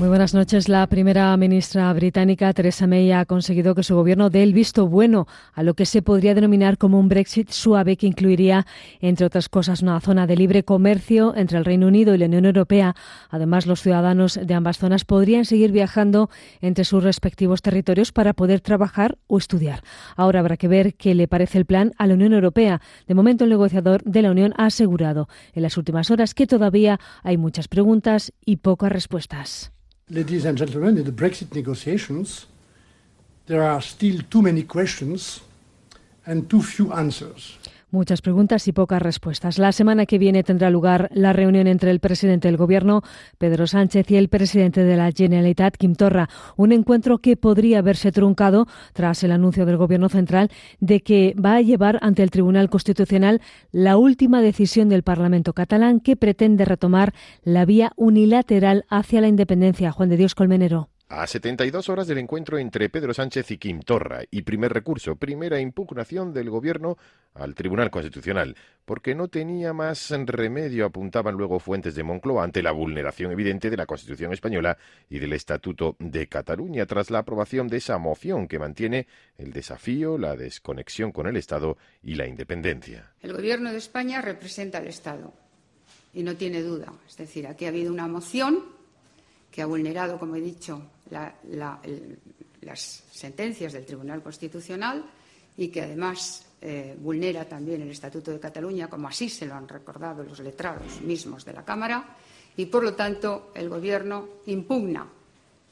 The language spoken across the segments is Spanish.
Muy buenas noches. La primera ministra británica, Theresa May, ha conseguido que su gobierno dé el visto bueno a lo que se podría denominar como un Brexit suave que incluiría, entre otras cosas, una zona de libre comercio entre el Reino Unido y la Unión Europea. Además, los ciudadanos de ambas zonas podrían seguir viajando entre sus respectivos territorios para poder trabajar o estudiar. Ahora habrá que ver qué le parece el plan a la Unión Europea. De momento, el negociador de la Unión ha asegurado en las últimas horas que todavía hay muchas preguntas y pocas respuestas. Ladies and gentlemen, in the Brexit negotiations, there are still too many questions and too few answers. Muchas preguntas y pocas respuestas. La semana que viene tendrá lugar la reunión entre el presidente del Gobierno, Pedro Sánchez, y el presidente de la Generalitat, Quim Torra. Un encuentro que podría haberse truncado tras el anuncio del Gobierno central de que va a llevar ante el Tribunal Constitucional la última decisión del Parlamento catalán que pretende retomar la vía unilateral hacia la independencia. Juan de Dios Colmenero. A 72 horas del encuentro entre Pedro Sánchez y Quim Torra y primer recurso, primera impugnación del gobierno al Tribunal Constitucional, porque no tenía más remedio, apuntaban luego fuentes de Moncloa, ante la vulneración evidente de la Constitución española y del Estatuto de Cataluña, tras la aprobación de esa moción que mantiene el desafío, la desconexión con el Estado y la independencia. El Gobierno de España representa al Estado y no tiene duda. Es decir, aquí ha habido una moción que ha vulnerado, como he dicho, las sentencias del Tribunal Constitucional y que además eh, vulnera también el Estatuto de Cataluña, como así se lo han recordado los letrados mismos de la Cámara, y por lo tanto el Gobierno impugna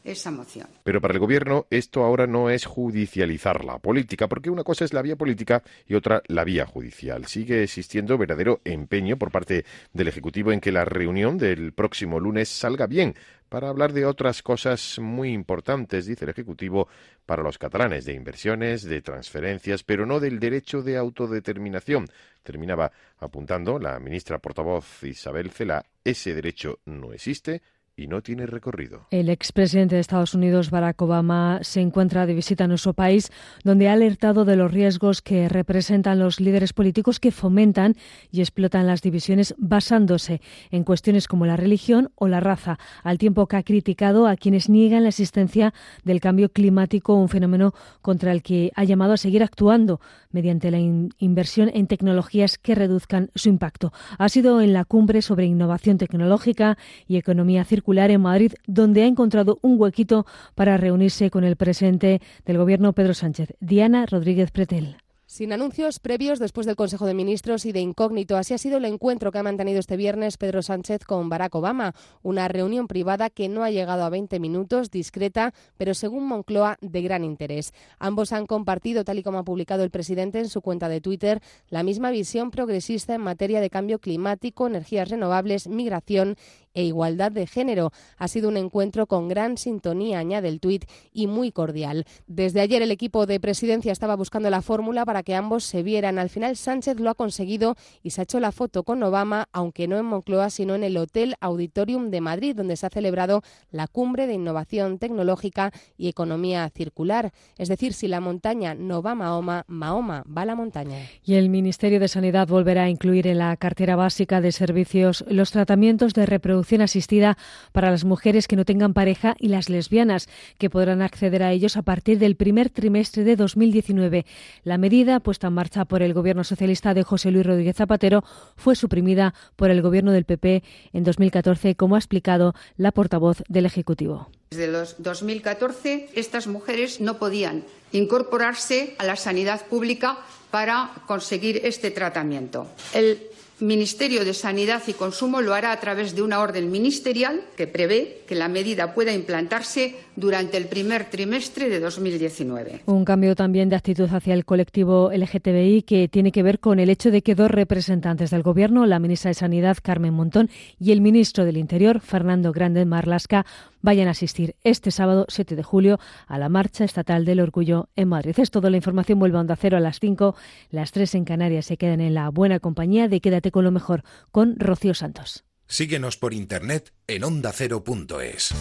esa moción. Pero para el Gobierno esto ahora no es judicializar la política, porque una cosa es la vía política y otra la vía judicial. Sigue existiendo verdadero empeño por parte del Ejecutivo en que la reunión del próximo lunes salga bien, para hablar de otras cosas muy importantes, dice el Ejecutivo, para los catalanes, de inversiones, de transferencias, pero no del derecho de autodeterminación. Terminaba apuntando la ministra portavoz Isabel Cela, ese derecho no existe, y no tiene recorrido. El expresidente de Estados Unidos, Barack Obama, se encuentra de visita en nuestro país, donde ha alertado de los riesgos que representan los líderes políticos que fomentan y explotan las divisiones basándose en cuestiones como la religión o la raza, al tiempo que ha criticado a quienes niegan la existencia del cambio climático, un fenómeno contra el que ha llamado a seguir actuando mediante la inversión en tecnologías que reduzcan su impacto. Ha sido en la cumbre sobre innovación tecnológica y economía circular en Madrid, donde ha encontrado un huequito para reunirse con el presidente del Gobierno, Pedro Sánchez. Diana Rodríguez Pretel. Sin anuncios previos después del Consejo de Ministros y de incógnito, así ha sido el encuentro que ha mantenido este viernes Pedro Sánchez con Barack Obama, una reunión privada que no ha llegado a 20 minutos, discreta, pero según Moncloa de gran interés. Ambos han compartido, tal y como ha publicado el presidente en su cuenta de Twitter, la misma visión progresista en materia de cambio climático, energías renovables, migración e igualdad de género. Ha sido un encuentro con gran sintonía, añade el tuit, y muy cordial. Desde ayer el equipo de presidencia estaba buscando la fórmula para que ambos se vieran. Al final Sánchez lo ha conseguido y se ha hecho la foto con Obama, aunque no en Moncloa, sino en el Hotel Auditorium de Madrid, donde se ha celebrado la cumbre de innovación tecnológica y economía circular. Es decir, si la montaña no va Mahoma, Mahoma va a la montaña. Y el Ministerio de Sanidad volverá a incluir en la cartera básica de servicios los tratamientos de reproducción asistida para las mujeres que no tengan pareja y las lesbianas, que podrán acceder a ellos a partir del primer trimestre de 2019. La medida, puesta en marcha por el Gobierno socialista de José Luis Rodríguez Zapatero, fue suprimida por el Gobierno del PP en 2014, como ha explicado la portavoz del Ejecutivo. Desde los 2014, estas mujeres no podían incorporarse a la sanidad pública para conseguir este tratamiento. El Ministerio de Sanidad y Consumo lo hará a través de una orden ministerial que prevé que la medida pueda implantarse durante el primer trimestre de 2019. Un cambio también de actitud hacia el colectivo LGTBI que tiene que ver con el hecho de que dos representantes del Gobierno, la ministra de Sanidad, Carmen Montón, y el ministro del Interior, Fernando Grande Marlasca, vayan a asistir este sábado 7 de julio a la Marcha Estatal del Orgullo en Madrid. Es toda la información. Vuelve a Cero a las 5. Las 3 en Canarias se quedan en la buena compañía de Quédate con lo mejor, con Rocío Santos. Síguenos por internet en ondacero.es.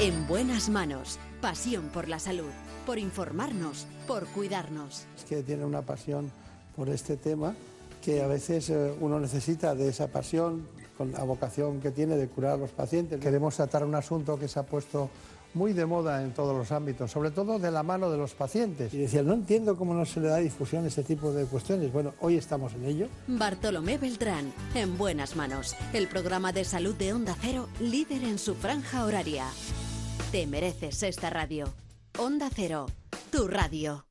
En buenas manos, pasión por la salud, por informarnos, por cuidarnos. Es que tiene una pasión por este tema que a veces eh, uno necesita de esa pasión, con la vocación que tiene de curar a los pacientes. Queremos tratar un asunto que se ha puesto muy de moda en todos los ámbitos, sobre todo de la mano de los pacientes. Y decía, no entiendo cómo no se le da difusión a este tipo de cuestiones. Bueno, hoy estamos en ello. Bartolomé Beltrán, en buenas manos. El programa de salud de Onda Cero, líder en su franja horaria. Te mereces esta radio. Onda Cero, tu radio.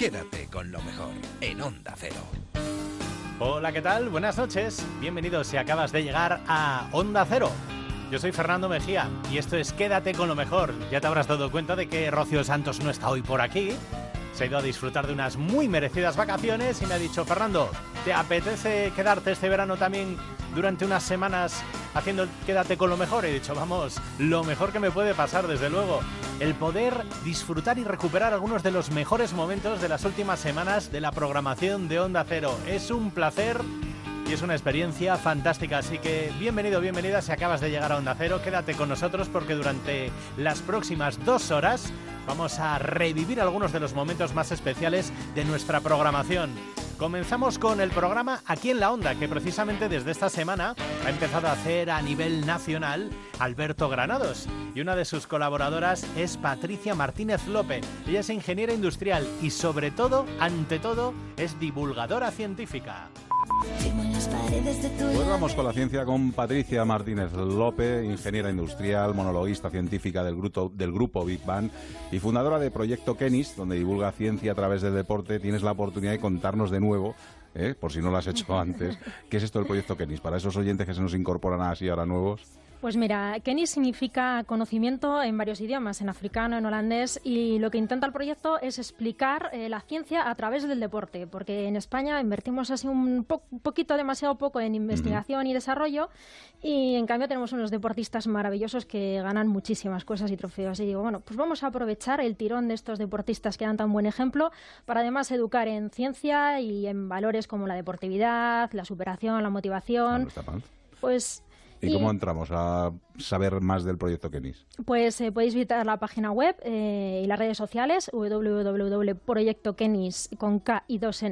Quédate con lo mejor en Onda Cero. Hola, ¿qué tal? Buenas noches. Bienvenidos si acabas de llegar a Onda Cero. Yo soy Fernando Mejía y esto es Quédate con lo mejor. Ya te habrás dado cuenta de que Rocío Santos no está hoy por aquí. Se ha ido a disfrutar de unas muy merecidas vacaciones y me ha dicho, Fernando, ¿te apetece quedarte este verano también durante unas semanas haciendo Quédate con lo mejor? He dicho, vamos, lo mejor que me puede pasar, desde luego. El poder disfrutar y recuperar algunos de los mejores momentos de las últimas semanas de la programación de Onda Cero. Es un placer y es una experiencia fantástica. Así que bienvenido, bienvenida si acabas de llegar a Onda Cero. Quédate con nosotros porque durante las próximas dos horas vamos a revivir algunos de los momentos más especiales de nuestra programación. Comenzamos con el programa Aquí en la Onda, que precisamente desde esta semana ha empezado a hacer a nivel nacional Alberto Granados. Y una de sus colaboradoras es Patricia Martínez López. Ella es ingeniera industrial y sobre todo, ante todo, es divulgadora científica. Pues vamos con la ciencia con Patricia Martínez López, ingeniera industrial, monologuista científica del grupo, del grupo Big Bang y fundadora de Proyecto Kenis, donde divulga ciencia a través del deporte. Tienes la oportunidad de contarnos de nuevo, ¿eh? por si no lo has hecho antes, qué es esto del Proyecto Kenis, para esos oyentes que se nos incorporan así ahora nuevos. Pues mira, Kenny significa conocimiento en varios idiomas, en africano, en holandés, y lo que intenta el proyecto es explicar eh, la ciencia a través del deporte, porque en España invertimos así un poquito, demasiado poco en investigación y desarrollo, y en cambio tenemos unos deportistas maravillosos que ganan muchísimas cosas y trofeos. Y digo, bueno, pues vamos a aprovechar el tirón de estos deportistas que dan tan buen ejemplo para además educar en ciencia y en valores como la deportividad, la superación, la motivación. Pues ¿Y, cómo entramos a saber más del proyecto Kenis? Pues eh, podéis visitar la página web eh, y las redes sociales www.proyectokenis con K y dos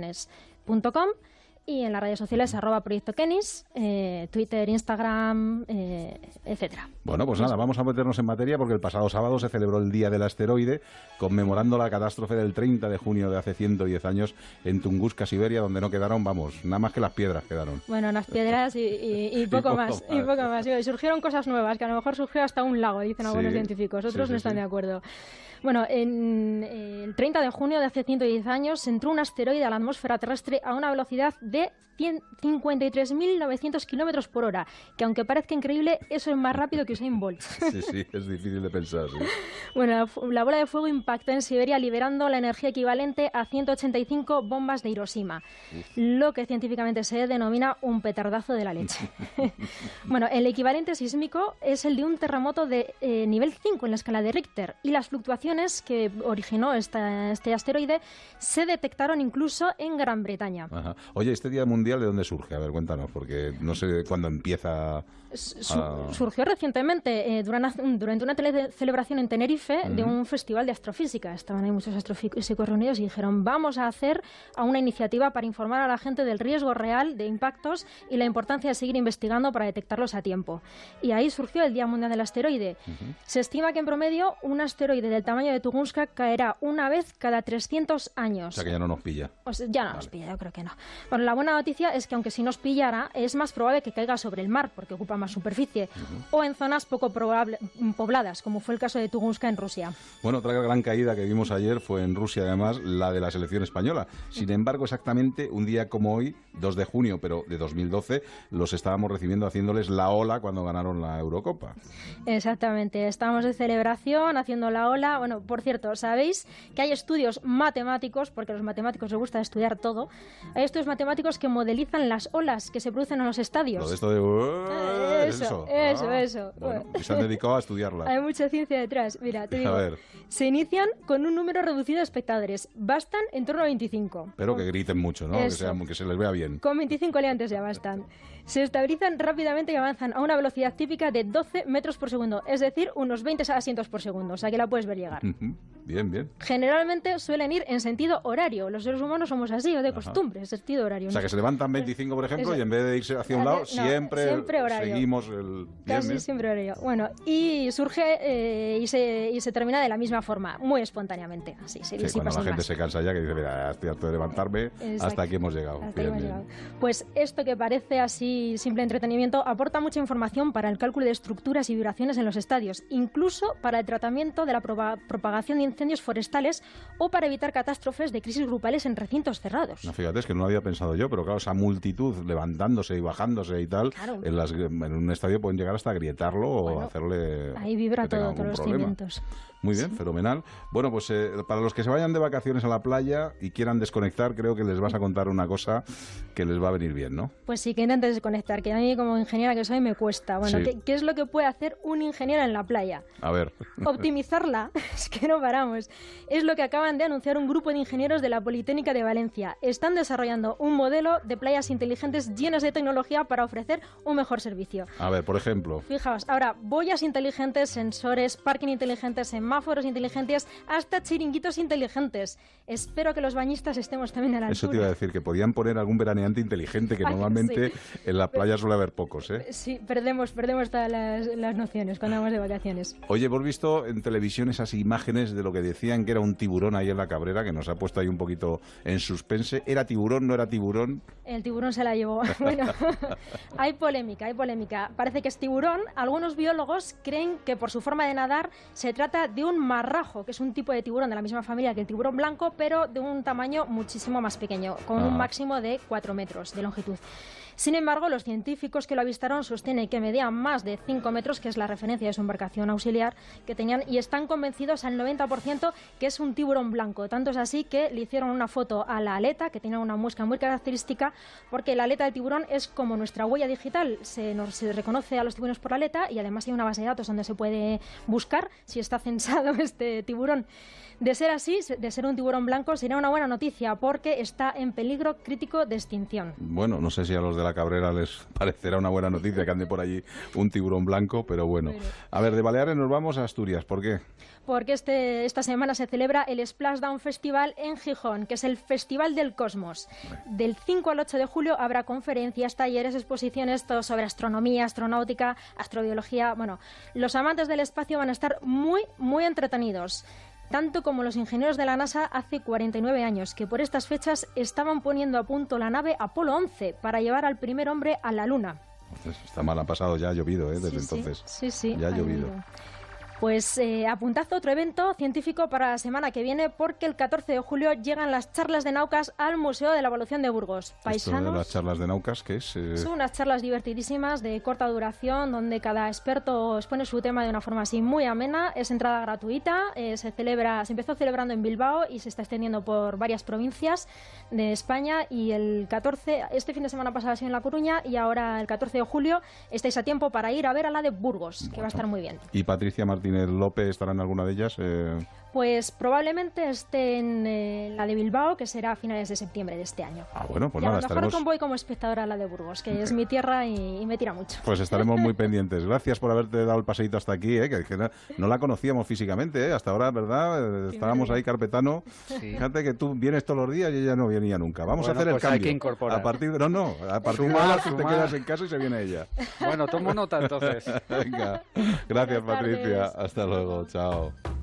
y en las redes sociales arroba Proyecto Kenis, eh, Twitter, Instagram, eh, etcétera. Bueno, pues nada, vamos a meternos en materia porque el pasado sábado se celebró el Día del Asteroide, conmemorando la catástrofe del 30 de junio de hace 110 años en Tunguska, Siberia, donde no quedaron, vamos, nada más que las piedras quedaron. Bueno, las piedras y, poco, más, y poco más. Y surgieron cosas nuevas, que a lo mejor surgió hasta un lago, dicen algunos científicos, otros no están de acuerdo. Bueno, en eh, el 30 de junio de hace 110 años entró un asteroide a la atmósfera terrestre a una velocidad de 53.900 kilómetros por hora, que aunque parezca increíble, eso es más rápido que Usain Bolt. Sí, sí, es difícil de pensar. Bueno, la bola de fuego impactó en Siberia liberando la energía equivalente a 185 bombas de Hiroshima, lo que científicamente se denomina un petardazo de la leche. bueno, el equivalente sísmico es el de un terremoto de eh, nivel 5 en la escala de Richter y las fluctuaciones que originó este asteroide se detectaron incluso en Gran Bretaña. Oye, este Día Mundial de dónde surge? A ver, cuéntanos, porque no sé cuándo empieza. Surgió recientemente eh, durante, durante, una celebración en Tenerife de un festival de astrofísica. Estaban ahí muchos astrofísicos reunidos y dijeron: Vamos a hacer a una iniciativa para informar a la gente del riesgo real de impactos y la importancia de seguir investigando para detectarlos a tiempo. Y ahí surgió el Día Mundial del Asteroide. Se estima que en promedio un asteroide del tamaño de Tunguska caerá una vez cada 300 años. O sea que ya no nos pilla. ya no nos pilla, yo creo que no. Bueno, la buena noticia es que aunque si nos pillara, es más probable que caiga sobre el mar, porque ocupa más superficie, o en zonas poco pobladas, como fue el caso de Tunguska en Rusia. Bueno, otra gran caída que vimos ayer fue en Rusia, además, la de la selección española. Sin embargo, exactamente un día como hoy, 2 de junio, pero de 2012, los estábamos recibiendo haciéndoles la ola cuando ganaron la Eurocopa. Exactamente, estábamos de celebración, haciendo la ola. Bueno, por cierto, ¿sabéis que hay estudios matemáticos, porque a los matemáticos les gusta estudiar todo, hay estudios matemáticos que modelizan las olas que se producen en los estadios. Lo de esto de... eso, eso, eso, eso. Bueno, y se han dedicado a estudiarla. Hay mucha ciencia detrás. Mira, te digo, A ver. se inician con un número reducido de espectadores. Bastan en torno a 25. Pero que griten mucho, ¿no? Que, sea- que se les vea bien. Con 25 leantes ya bastan. Se estabilizan rápidamente y avanzan a una velocidad típica de 12 metros por segundo, es decir, unos 20 asientos por segundo, o sea que la puedes ver llegar. Bien, bien. Generalmente suelen ir en sentido horario. Los seres humanos somos así, o de costumbre, sentido horario. O sea, ¿no? que se levantan 25, por ejemplo, Eso. y en vez de irse hacia un lado, No, siempre, siempre horario. seguimos el... Bien, Casi bien. siempre horario. Bueno, y surge eh, y, se, y se termina de la misma forma, muy espontáneamente. Así, se Sí, cuando la gente más. se cansa ya, que dice, mira, estoy harto de levantarme, Exacto. hasta aquí hemos llegado. Hasta Bien, que hemos bien. llegado. Pues esto que parece así simple entretenimiento aporta mucha información para el cálculo de estructuras y vibraciones en los estadios, incluso para el tratamiento de la propa- propagación de incendios forestales o para evitar catástrofes de crisis grupales en recintos cerrados. No, fíjate, es que no lo había pensado yo, pero claro, esa multitud levantándose y bajándose y tal, Claro. en, las- en un estadio pueden llegar hasta agrietarlo o Bueno, hacerle... Ahí vibra todo, todos los cimientos. Muy bien, fenomenal. Bueno, pues eh, para los que se vayan de vacaciones a la playa y quieran desconectar, creo que les vas a contar una cosa que les va a venir bien, ¿no? Pues sí, que intentes desconectar, que a mí como ingeniera que soy me cuesta. Bueno, Sí. ¿qué, qué es lo que puede hacer un ingeniero en la playa? A ver. Optimizarla, es que no paramos. Es lo que acaban de anunciar un grupo de ingenieros de la Politécnica de Valencia. Están desarrollando un modelo de playas inteligentes llenas de tecnología para ofrecer un mejor servicio. A ver, por ejemplo. Fijaos, ahora, boyas inteligentes, sensores, parking inteligentes, semáforos inteligentes, hasta chiringuitos inteligentes. Espero que los bañistas estemos también a la Eso te altura. iba a decir, que podían poner algún veraneante inteligente, que normalmente sí. en la playa suele haber pocos, ¿eh? Sí, perdemos, perdemos todas las, las nociones cuando vamos de vacaciones. Oye, hemos visto en televisión esas imágenes de lo que decían que era un tiburón ahí en la cabrera, que nos ha puesto ahí un poquito en suspense. ¿Era tiburón, no era tiburón? El tiburón se la llevó. Bueno, hay polémica, hay polémica. Parece que es tiburón. Algunos biólogos creen que por su forma de nadar se trata de un marrajo, que es un tipo de tiburón de la misma familia que el tiburón blanco, pero de un tamaño muchísimo más pequeño, con Ah. un máximo de 4 metros de longitud. Sin embargo, los científicos que lo avistaron sostienen que medía más de 5 metros, que es la referencia de su embarcación auxiliar que tenían, y están convencidos al 90% que es un tiburón blanco. Tanto es así que le hicieron una foto a la aleta, que tiene una muesca muy característica, porque la aleta del tiburón es como nuestra huella digital. Se, nos, se reconoce a los tiburones por la aleta y además hay una base de datos donde se puede buscar si está censado este tiburón. De ser así, de ser un tiburón blanco, sería una buena noticia porque está en peligro crítico de extinción. Bueno, no sé si a los de la cabrera les parecerá una buena noticia que ande por allí un tiburón blanco, pero bueno. A ver, de Baleares nos vamos a Asturias. ¿Por qué? porque este, esta semana se celebra el Splashdown Festival en Gijón, que es el Festival del Cosmos. Del 5 al 8 de julio habrá conferencias, talleres, exposiciones, todo sobre astronomía, astronáutica, astrobiología. Bueno, los amantes del espacio van a estar muy, muy entretenidos. Tanto como los ingenieros de la NASA hace 49 años, que por estas fechas estaban poniendo a punto la nave Apolo 11 para llevar al primer hombre a la Luna. Está mal, ha pasado, ya ha llovido, ¿eh? Desde sí, entonces. Sí, sí. Ya ha ha llovido. llovido. Pues eh, apuntad otro evento científico para la semana que viene porque el 14 de julio llegan las charlas de Naucas al Museo de la Evolución de Burgos. Esto de Paisanos. las charlas de Naucas, ¿qué es? Eh, Son unas charlas divertidísimas de corta duración donde cada experto expone su tema de una forma así muy amena. Es entrada gratuita. eh, se celebra, se empezó celebrando en Bilbao y se está extendiendo por varias provincias de España. Y el 14, este fin de semana pasado ha sido en La Coruña y ahora el 14 de julio estáis a tiempo para ir a ver a la de Burgos, que va a estar muy bien. ¿Y Patricia Martínez López estará en alguna de ellas? Eh, Pues probablemente esté en eh, la de Bilbao, que será a finales de septiembre de este año. Ah, bueno, pues y a nada, lo mejor estaremos, voy como espectadora a la de Burgos, que es mi tierra y, y me tira mucho. pues estaremos muy pendientes. Gracias por haberte dado el paseíto hasta aquí, ¿eh? que, que no, no la conocíamos físicamente, ¿eh? hasta ahora, ¿verdad? Eh, Estábamos ahí carpetano. Fíjate que tú vienes todos los días y ella no venía nunca. Vamos Bueno, a hacer el pues hay cambio. que incorporar. A partir de, no, no, a partir de Sumar, ahora tú te sumar. quedas en casa y se viene ella. Bueno, tomo nota entonces. Venga, gracias Patricia. Hasta luego, chao.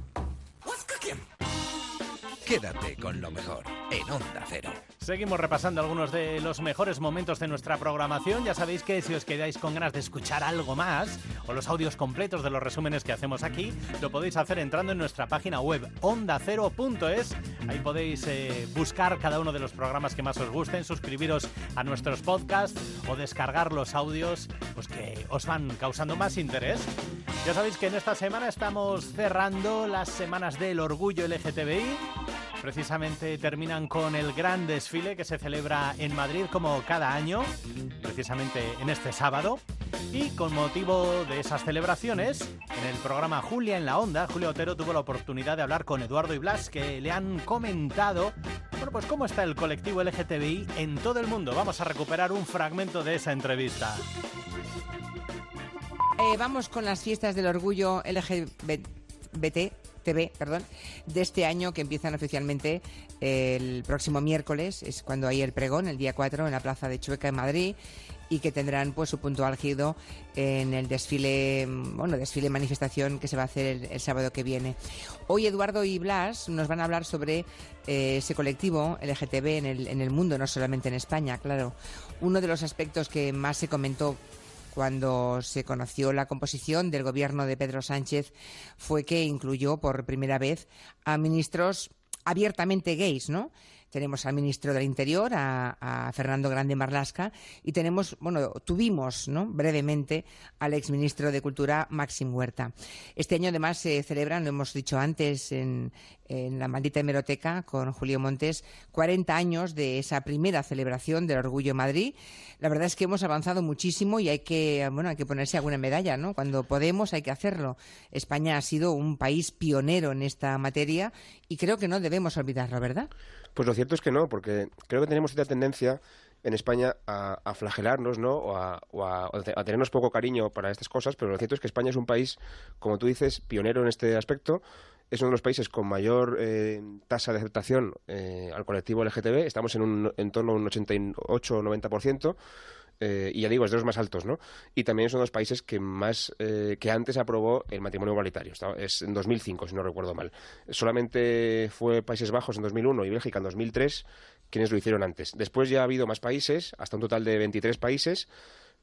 Quédate con lo mejor en Onda Cero. Seguimos repasando algunos de los mejores momentos de nuestra programación. Ya sabéis que si os quedáis con ganas de escuchar algo más o los audios completos de los resúmenes que hacemos aquí, lo podéis hacer entrando en nuestra página web ondacero.es. Ahí podéis eh, buscar cada uno de los programas que más os gusten, suscribiros a nuestros podcasts o descargar los audios pues, que os van causando más interés. Ya sabéis que en esta semana estamos cerrando las semanas del orgullo LGTBI. Precisamente terminan con el gran desfile que se celebra en Madrid como cada año, precisamente en este sábado. Y con motivo de esas celebraciones, en el programa Julia en la Onda, Julio Otero tuvo la oportunidad de hablar con Eduardo y Blas, que le han comentado, bueno, pues cómo está el colectivo LGTBI en todo el mundo. Vamos a recuperar un fragmento de esa entrevista. Eh, vamos con las fiestas del orgullo LGBT. TV, perdón, de este año que empiezan oficialmente el próximo miércoles, es cuando hay el pregón, el día 4, en la Plaza de Chueca en Madrid y que tendrán pues su punto álgido en el desfile, bueno, desfile manifestación que se va a hacer el, sábado que viene. Hoy Eduardo y Blas nos van a hablar sobre eh, ese colectivo LGTB en el, en el mundo, no solamente en España, claro. Uno de los aspectos que más se comentó cuando se conoció la composición del gobierno de Pedro Sánchez fue que incluyó por primera vez a ministros abiertamente gays, ¿no? Tenemos al ministro del Interior, a, Fernando Grande Marlasca, y tenemos, bueno, tuvimos. Brevemente al exministro de Cultura, Maxim Huerta. Este año además se celebran, lo hemos dicho antes en, en la maldita hemeroteca con Julio Montes, 40 años de esa primera celebración del Orgullo Madrid. La verdad es que hemos avanzado muchísimo y hay que, bueno, hay que ponerse alguna medalla, ¿no? Cuando podemos hay que hacerlo. España ha sido un país pionero en esta materia y creo que no debemos olvidarlo, ¿verdad? Pues lo cierto es que no, porque creo que tenemos cierta tendencia en España a, flagelarnos, ¿no? O, a, tenernos poco cariño para estas cosas, pero lo cierto es que España es un país, como tú dices, pionero en este aspecto. Es uno de los países con mayor eh, tasa de aceptación eh, al colectivo LGTB. Estamos en, un, en torno a un 88 o 90%. Eh, y ya digo, es de los más altos, ¿no? Y también de los países que más, eh, que antes aprobó el matrimonio igualitario. Es en 2005, si no recuerdo mal. Solamente fue Países Bajos en 2001 y Bélgica en 2003 quienes lo hicieron antes. Después ya ha habido más países, hasta un total de 23 países,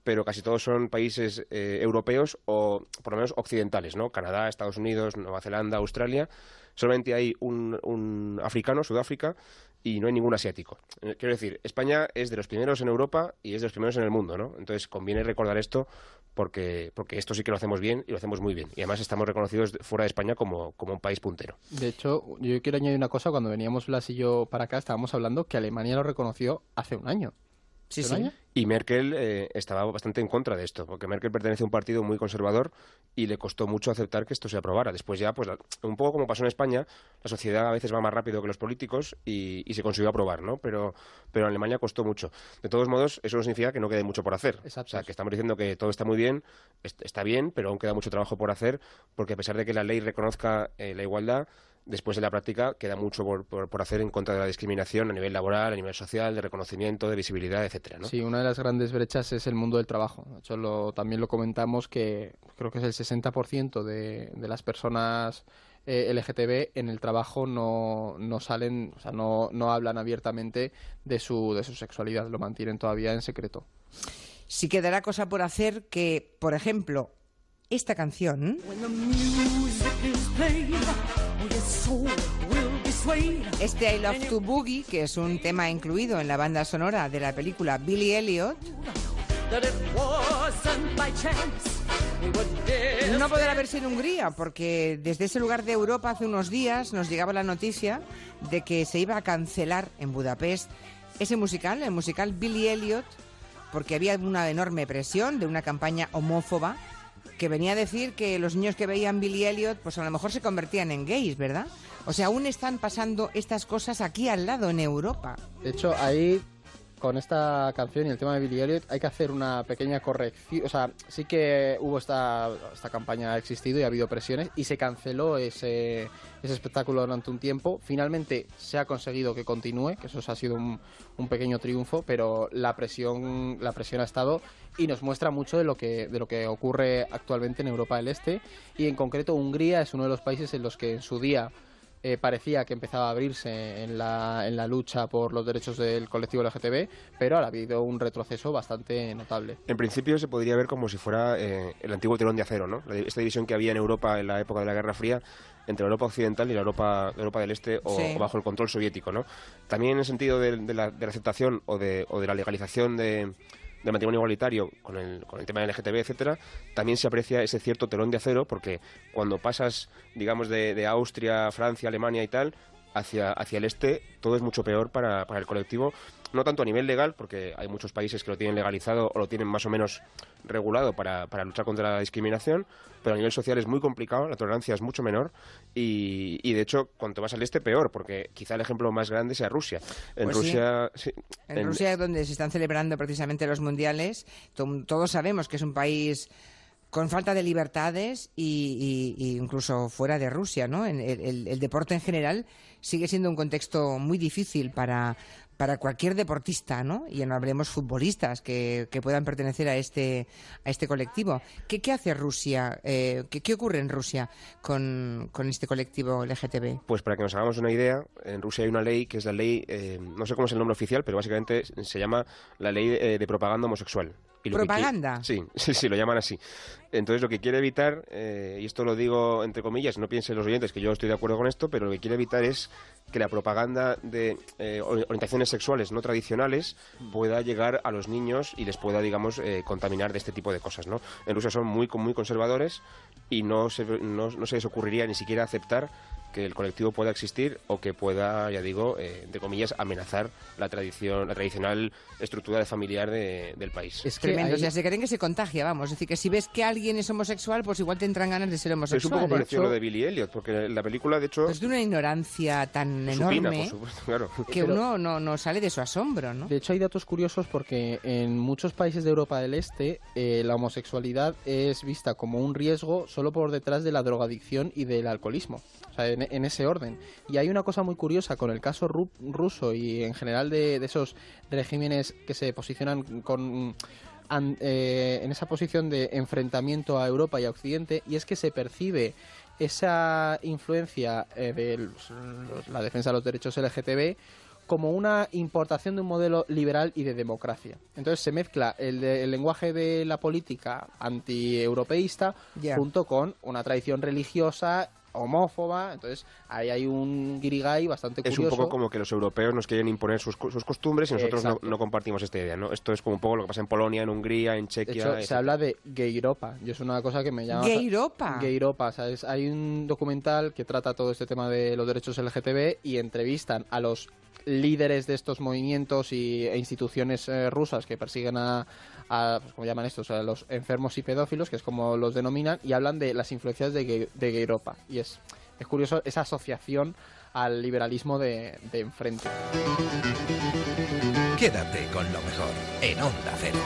pero casi todos son países eh, europeos o por lo menos occidentales, ¿no? Canadá, Estados Unidos, Nueva Zelanda, Australia. Solamente hay un, un africano, Sudáfrica, y no hay ningún asiático. Eh, quiero decir, España es de los primeros en Europa y es de los primeros en el mundo, ¿no? Entonces conviene recordar esto porque, porque esto sí que lo hacemos bien y lo hacemos muy bien. Y además estamos reconocidos fuera de España como, como un país puntero. De hecho, yo quiero añadir una cosa. Cuando veníamos Blas y yo para acá, estábamos hablando que Alemania lo reconoció hace un año. Sí, sí. Y Merkel eh, estaba bastante en contra de esto, porque Merkel pertenece a un partido muy conservador y le costó mucho aceptar que esto se aprobara. Después ya, pues un poco como pasó en España, la sociedad a veces va más rápido que los políticos y, se consiguió aprobar, ¿no? Pero, pero en Alemania costó mucho. De todos modos, eso no significa que no quede mucho por hacer. O sea, que estamos diciendo que todo está muy bien, está bien, pero aún queda mucho trabajo por hacer, porque a pesar de que la ley reconozca eh, la igualdad, después de la práctica queda mucho por, por, hacer en contra de la discriminación a nivel laboral, a nivel social, de reconocimiento, de visibilidad, etcétera. ¿no? Sí, una de las grandes brechas es el mundo del trabajo. De hecho, lo, también lo comentamos que creo que es el 60% de, de las personas eh, LGTB en el trabajo no, no salen, o sea, no, no hablan abiertamente de su, de su sexualidad, lo mantienen todavía en secreto. Si quedará cosa por hacer que, por ejemplo, esta canción. Este I Love to Boogie, que es un tema incluido en la banda sonora de la película Billy Elliot, no podrá verse en Hungría porque desde ese lugar de Europa hace unos días nos llegaba la noticia de que se iba a cancelar en Budapest ese musical, el musical Billy Elliot, porque había una enorme presión de una campaña homófoba que venía a decir que los niños que veían Billy Elliot, pues a lo mejor se convertían en gays, ¿verdad? O sea, aún están pasando estas cosas aquí al lado, en Europa. De hecho, ahí con esta canción y el tema de Billy Elliot hay que hacer una pequeña corrección. O sea, sí que hubo esta, esta campaña, ha existido y ha habido presiones y se canceló ese, ese espectáculo durante un tiempo. Finalmente se ha conseguido que continúe, que eso ha sido un, un, pequeño triunfo, pero la presión, la presión ha estado y nos muestra mucho de lo, que, de lo que ocurre actualmente en Europa del Este y en concreto Hungría es uno de los países en los que en su día eh, parecía que empezaba a abrirse en la, en la lucha por los derechos del colectivo LGTB, pero ha habido un retroceso bastante notable. En principio se podría ver como si fuera eh, el antiguo telón de acero, ¿no? Esta división que había en Europa en la época de la Guerra Fría entre la Europa occidental y la Europa, Europa del Este o, bajo el control soviético, ¿no? También en el sentido de, la, de la aceptación o de, o de la legalización de del matrimonio igualitario con el, con el tema del LGTB, etcétera, también se aprecia ese cierto telón de acero porque cuando pasas, digamos, de, de Austria, Francia, Alemania y tal, hacia, hacia el este, todo es mucho peor para, para el colectivo no tanto a nivel legal, porque hay muchos países que lo tienen legalizado o lo tienen más o menos regulado para, para luchar contra la discriminación, pero a nivel social es muy complicado, la tolerancia es mucho menor y, y de hecho, cuanto vas al este, peor, porque quizá el ejemplo más grande sea Rusia. En Pues. Rusia... sí, En, en- Rusia, donde se están celebrando precisamente los mundiales, to- todos sabemos que es un país con falta de libertades y, y- incluso fuera de Rusia, ¿no? El, el- el deporte en general sigue siendo un contexto muy difícil para, para cualquier deportista, ¿no? Y no hablemos futbolistas que, que puedan pertenecer a este, a este colectivo. ¿Qué, qué hace Rusia? Eh, ¿qué, qué ocurre en Rusia con, con este colectivo LGTB? Pues para que nos hagamos una idea, en Rusia hay una ley que es la ley, eh, no sé cómo es el nombre oficial, pero básicamente se llama la ley eh, de propaganda homosexual. Y lo que qui- ¿Propaganda? Sí, sí, sí, lo llaman así. Entonces lo que quiere evitar, eh, y esto lo digo entre comillas, no piensen los oyentes que yo estoy de acuerdo con esto, pero lo que quiere evitar es que la propaganda de eh, ori- orientaciones sexuales no tradicionales pueda llegar a los niños y les pueda, digamos, eh, contaminar de este tipo de cosas, ¿no? En Rusia son muy, muy conservadores y no se, no se les ocurriría ni siquiera aceptar que el colectivo pueda existir o que pueda, ya digo, eh, entre comillas, amenazar la tradición, la tradicional estructura familiar de- del país. Es tremendo, o sea, se creen que se contagia, vamos. Es decir, que si ves que alguien es homosexual, pues igual te entran ganas de ser es un homosexual. poco parecido a lo de Billy Elliot, porque la película, de hecho, Pues de una ignorancia tan supina, enorme por supuesto, claro. que uno no, no sale de su asombro, ¿no? De hecho, hay datos curiosos porque en muchos países de Europa del Este eh, la homosexualidad es vista como un riesgo solo por detrás de la drogadicción y del alcoholismo. O sea, en, en ese orden. Y hay una cosa muy curiosa con el caso ru- ruso y en general de, de esos regímenes que se posicionan con an- eh, en esa posición de enfrentamiento a Europa y a Occidente y es que se percibe esa influencia eh, de los- los- la defensa de los derechos LGTB como una importación de un modelo liberal y de democracia. Entonces se mezcla el, de- el lenguaje de la política anti-europeísta Ya. junto con una tradición religiosa homófoba, entonces ahí hay un guirigay bastante Es curioso. un poco como que los europeos nos quieren imponer sus, co- sus costumbres y nosotros no, compartimos esta idea, ¿no? Esto es como un poco lo que pasa en Polonia, en Hungría, en De Chequia... hecho, se habla de gayropa, y es una cosa que me llama... ¿Gayropa? Gayropa, ¿sabes? Hay un documental que trata todo este tema de los derechos LGTB y entrevistan a los líderes de estos movimientos y, e instituciones eh, rusas que persiguen a, a pues, ¿cómo llaman estos? Los enfermos y pedófilos, que es como los denominan, y hablan de las influencias de, de gayropa. Y es, es curioso esa asociación al liberalismo de enfrente. Quédate con lo mejor en Onda Cero.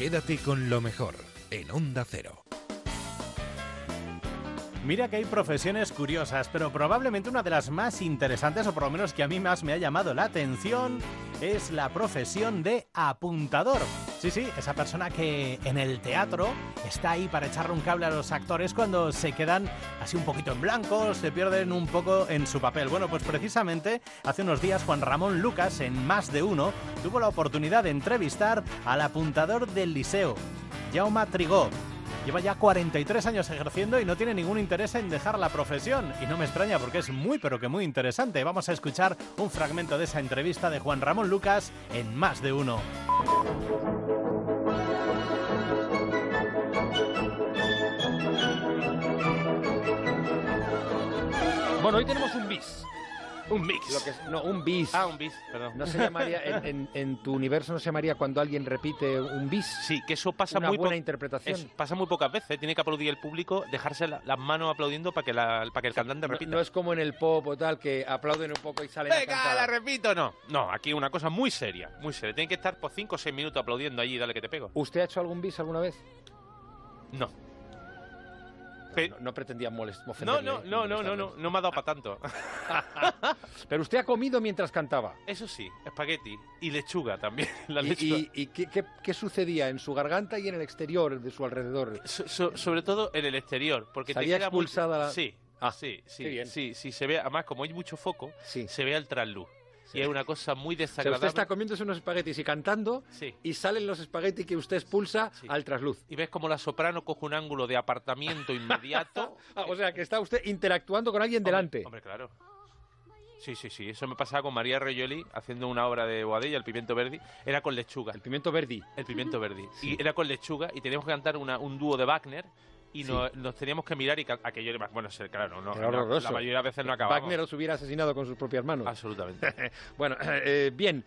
Quédate con lo mejor en Onda Cero. Mira que hay profesiones curiosas, pero probablemente una de las más interesantes, o por lo menos que a mí más me ha llamado la atención, es la profesión de apuntador. Sí, sí, esa persona que en el teatro está ahí para echarle un cable a los actores cuando se quedan así un poquito en blanco, se pierden un poco en su papel. Bueno, pues precisamente hace unos días Juan Ramón Lucas, en Más de Uno, tuvo la oportunidad de entrevistar al apuntador del liceo, Jaume Trigó. Lleva ya 43 años ejerciendo y no tiene ningún interés en dejar la profesión. Y no me extraña porque es muy pero que muy interesante. Vamos a escuchar un fragmento de esa entrevista de Juan Ramón Lucas en Más de Uno. Bueno, hoy tenemos un. Un mix. Lo que- no, un bis. Ah, un bis, perdón. No se llamaría, en, en- en tu universo no se llamaría cuando alguien repite un bis. Sí, que eso pasa Una muy buena interpretación. pasa muy pocas veces. Tiene que aplaudir el público, dejarse la- las manos aplaudiendo para que, la- para que el cantante No, repita. no es como en el pop o tal, que aplauden un poco y salen Venga, la repito, no. No, aquí una cosa muy seria, muy seria. Tiene que estar por 5 o 6 minutos aplaudiendo allí, dale que te pego. ¿Usted ha hecho algún bis alguna vez? No. No, no pretendía molest- No, no, no, no, no, no, no me ha dado para tanto. Pero usted ha comido mientras cantaba. Eso sí, espagueti y lechuga también. La ¿Y, lechuga. y- y qué, qué- qué sucedía en su garganta y en el exterior de su alrededor? So- so- sobre todo en el exterior, porque ¿Salía te queda muy- expulsada la- Sí, Ah, sí, sí, sí, sí, se ve, además como hay mucho foco, se ve el trasluz. Sí. Y es una cosa muy O sea, desagradable. usted está comiéndose unos espaguetis y cantando Sí. y salen los espaguetis que usted expulsa al trasluz. Y ves como la soprano coge un ángulo de apartamiento inmediato. Ah, o sea, que está usted interactuando con alguien delante. Hombre, claro. Sí, sí, sí. Eso me pasaba con María Royoli haciendo una obra de Boadella, el pimiento verdi. Era con lechuga. El pimiento verdi. El pimiento verdi. Y era con lechuga y teníamos que cantar una- un dúo de Wagner y Sí. no- nos teníamos que mirar y aquello era bueno, claro, no, Era no, la mayoría de veces no acabamos. Wagner os hubiera asesinado con sus propias manos. Absolutamente. bueno, eh, bien.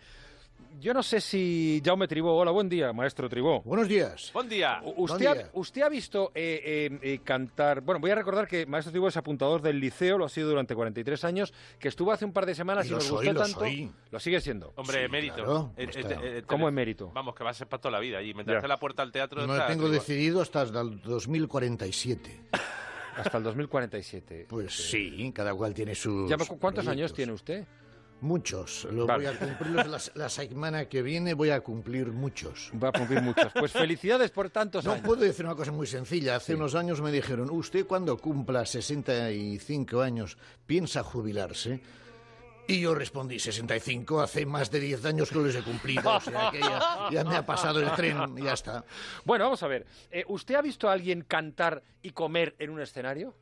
Yo no sé si Jaume Tribó. Hola, buen día, maestro Tribó. Buenos días. Buen día. Usted, ha, usted ha visto eh, eh, eh, cantar. Bueno, voy a recordar que Maestro Tribó es apuntador del liceo, lo ha sido durante 43 años, que estuvo hace un par de semanas Y y, lo nos soy, gustó lo tanto. soy. Lo sigue siendo. Hombre, emérito. claro, Eh, ¿Cómo emérito? Vamos, que va a ser para toda la vida. Y mientras la puerta al teatro... No está tengo Tribó. decidido hasta el 2047. Hasta el 2047. Pues sí, cada cual tiene sus. Ya, ¿cu- ¿Cuántos años tiene usted? Muchos. Lo Vale. voy a cumplir la, la semana que viene, voy a cumplir muchos. Va a cumplir muchos. Pues felicidades por tantos No años. puedo decir una cosa muy sencilla. Hace unos años me dijeron, usted cuando cumpla 65 años piensa jubilarse. Y yo respondí, 65, hace más de 10 años que los he cumplido, o sea que ya, ya me ha pasado el tren, ya está. Bueno, vamos a ver. Eh, ¿Usted ha visto a alguien cantar y comer en un escenario?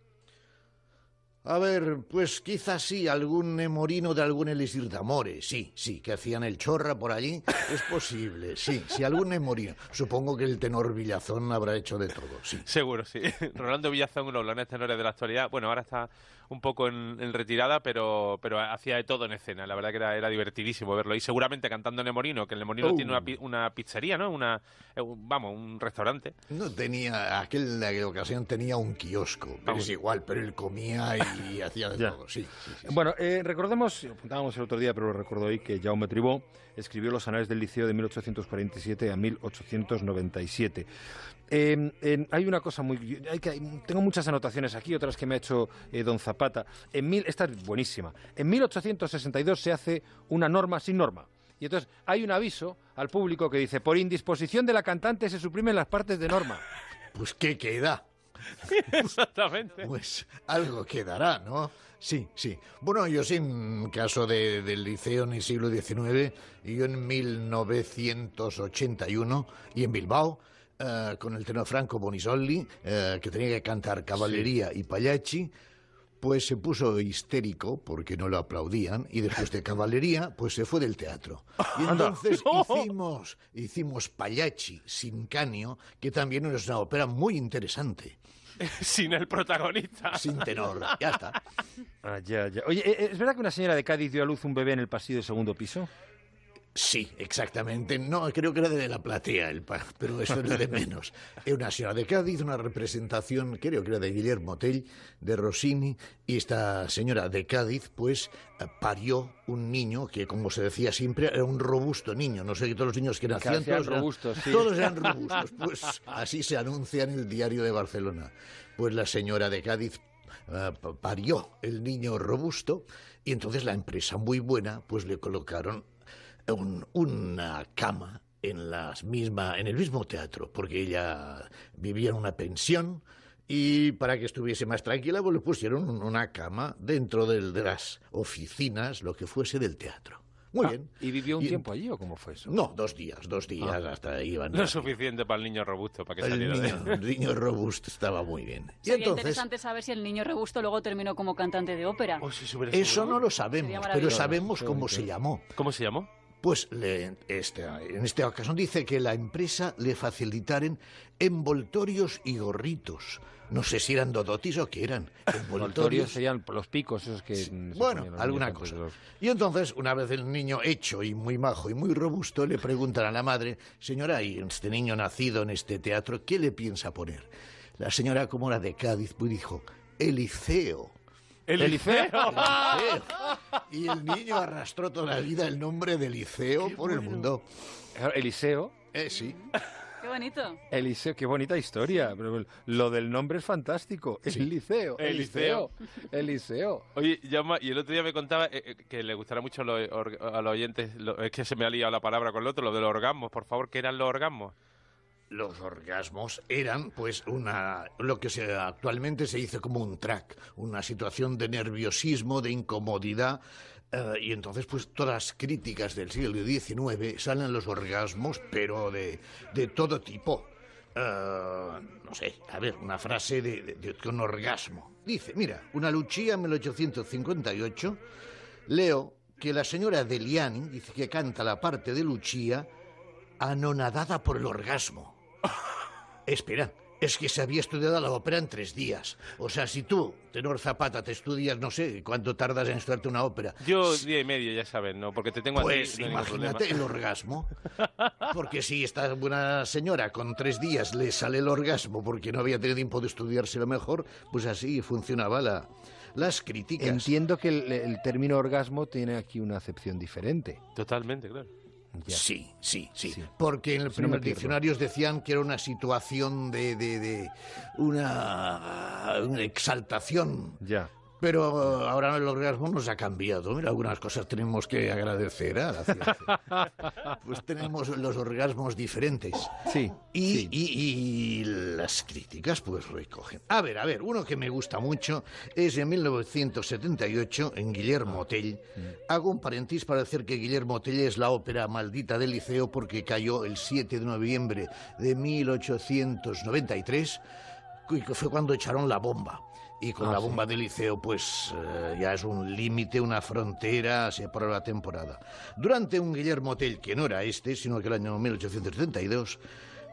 A ver, pues quizás sí, algún nemorino de algún elixir de amores, sí, sí, que hacían el chorra por allí, es posible, sí, sí, algún nemorino. Supongo que el tenor Villazón habrá hecho de todo, sí. Seguro, sí. Rolando Villazón, los grandes tenores de la actualidad. Bueno, ahora está un poco en, en retirada, pero, pero hacía de todo en escena. La verdad que era, era divertidísimo verlo. Y seguramente cantando en Nemorino, que el Nemorino Oh. tiene una, pi- una pizzería, ¿no? Una, eh, un- vamos, un restaurante. No tenía, aquel aquella ocasión tenía un kiosco, pero es igual, pero él comía y hacía de Ya. todo, sí. sí, sí. Bueno, eh, recordemos, apuntábamos el otro día, pero lo recuerdo hoy, que Jaume Tribó escribió los anales del liceo de 1847 a 1897. Eh, hay una cosa muy... hay que- tengo muchas anotaciones aquí, otras que me ha hecho eh, don Zapata. En mil, esta es buenísima. En 1862 se hace una norma sin norma. Y entonces hay un aviso al público que dice, por indisposición de la cantante se suprimen las partes de norma. Pues ¿qué queda? Exactamente. Pues algo quedará, ¿no? Sí, sí. Bueno, yo sin caso de- del liceo en el siglo XIX, yo en 1981 y en Bilbao, eh, con el tenor Franco Bonisolli, eh, que tenía que cantar caballería y pagliacci, pues se puso histérico porque no lo aplaudían y después de caballería pues se fue del teatro. Y entonces hicimos, hicimos Pagliacci sin Canio, que también es una ópera muy interesante. Sin el protagonista. Sin tenor, ya está. Ah, ya, ya. Oye, eh, ¿es verdad que una señora de Cádiz dio a luz un bebé en el pasillo del segundo piso? Sí, exactamente. No, creo que era de la platea, el pero eso es de menos. Es una señora de Cádiz, una representación, creo que era de Guillermo Tell, de Rossini, y esta señora de Cádiz, pues, eh, parió un niño que, como se decía siempre, era un robusto niño. No sé que todos los niños que nacían... todos eran- robustos, sí. Todos eran robustos. Pues así se anuncia en el diario de Barcelona. Pues la señora de Cádiz eh, pa- parió el niño robusto y entonces la empresa muy buena pues le colocaron un- una cama en las misma en el mismo teatro porque ella vivía en una pensión y para que estuviese más tranquila pues le pusieron un- una cama dentro del- de las oficinas lo que fuese del teatro muy Ah, bien ¿Y vivió un Y- tiempo allí o cómo fue eso? no dos días dos días Ah. hasta ahí iban No es suficiente para el niño robusto, para que el saliera niño, de... el niño robusto estaba muy bien y Sería entonces interesante saber si el niño robusto luego terminó como cantante de ópera. Eso no lo sabemos, pero sabemos cómo se llamó. ¿Cómo se llamó? Pues le- este, en esta ocasión dice que la empresa le facilitaron envoltorios y gorritos. No sé si eran dodotis o qué eran. Envoltorios serían los picos esos que... Bueno, alguna cosa. los- Y entonces, una vez el niño hecho y muy majo y muy robusto, le preguntan a la madre, señora, ¿y este niño nacido en este teatro, qué le piensa poner? La señora, como era de Cádiz, pues dijo, Eliceo. ¿Eliceo? Eliceo. Y el niño arrastró toda la vida el nombre de Eliceo por el mundo. Eliseo. Eh, sí. Qué bonito. Eliseo, qué bonita historia. Pero lo del nombre es fantástico. Eliseo. Eliseo. Eliseo. Oye, llama, y el otro día me contaba eh, eh, que le gustará mucho a los, a los oyentes, lo- es que se me ha liado la palabra con el otro, lo de los orgasmos, por favor, ¿qué eran los orgasmos? Los orgasmos eran, pues, una lo que se, actualmente se dice como un track, una situación de nerviosismo, de incomodidad. eh, y entonces, pues, todas las críticas del siglo XIX salen los orgasmos, pero de, de todo tipo. Eh, no sé, a ver, una frase de, un orgasmo. Dice, mira, una Lucia 1858, leo que la señora Deliani dice que canta la parte de Lucia anonadada por el orgasmo. Espera, es que se había estudiado la ópera en tres días. O sea, si tú, tenor Zapata, te estudias, no sé, cuánto tardas en estudiarte una ópera. Yo día y medio, ya saben, ¿no? Porque te tengo a ti, Pues no hay ningún imagínate el orgasmo. Porque si esta buena señora con tres días le sale el orgasmo porque no había tenido tiempo de estudiárselo mejor, pues así funcionaba la, las críticas. Entiendo que el, el término orgasmo tiene aquí una acepción diferente. Totalmente, claro. Sí, sí, sí, Porque en el Si no me primer pierdo. diccionarios decían que era una situación de, de, de una, una exaltación. Ya. Pero ahora el orgasmo nos ha cambiado. Mira, algunas cosas tenemos que agradecer a la ciencia. Pues tenemos los orgasmos diferentes. Sí. Y, y- y las críticas pues recogen. A ver, a ver, uno que me gusta mucho es en 1978 en Guillermo Tell. Hago un paréntesis para decir que Guillermo Tell es la ópera maldita del liceo porque cayó el 7 de noviembre de 1893 y que fue cuando echaron la bomba. Y con Ah, la sí. bomba del liceo, pues eh, ya es un límite, una frontera hacia para la temporada. Durante un Guillermo Tell, que no era este, sino que el año 1832,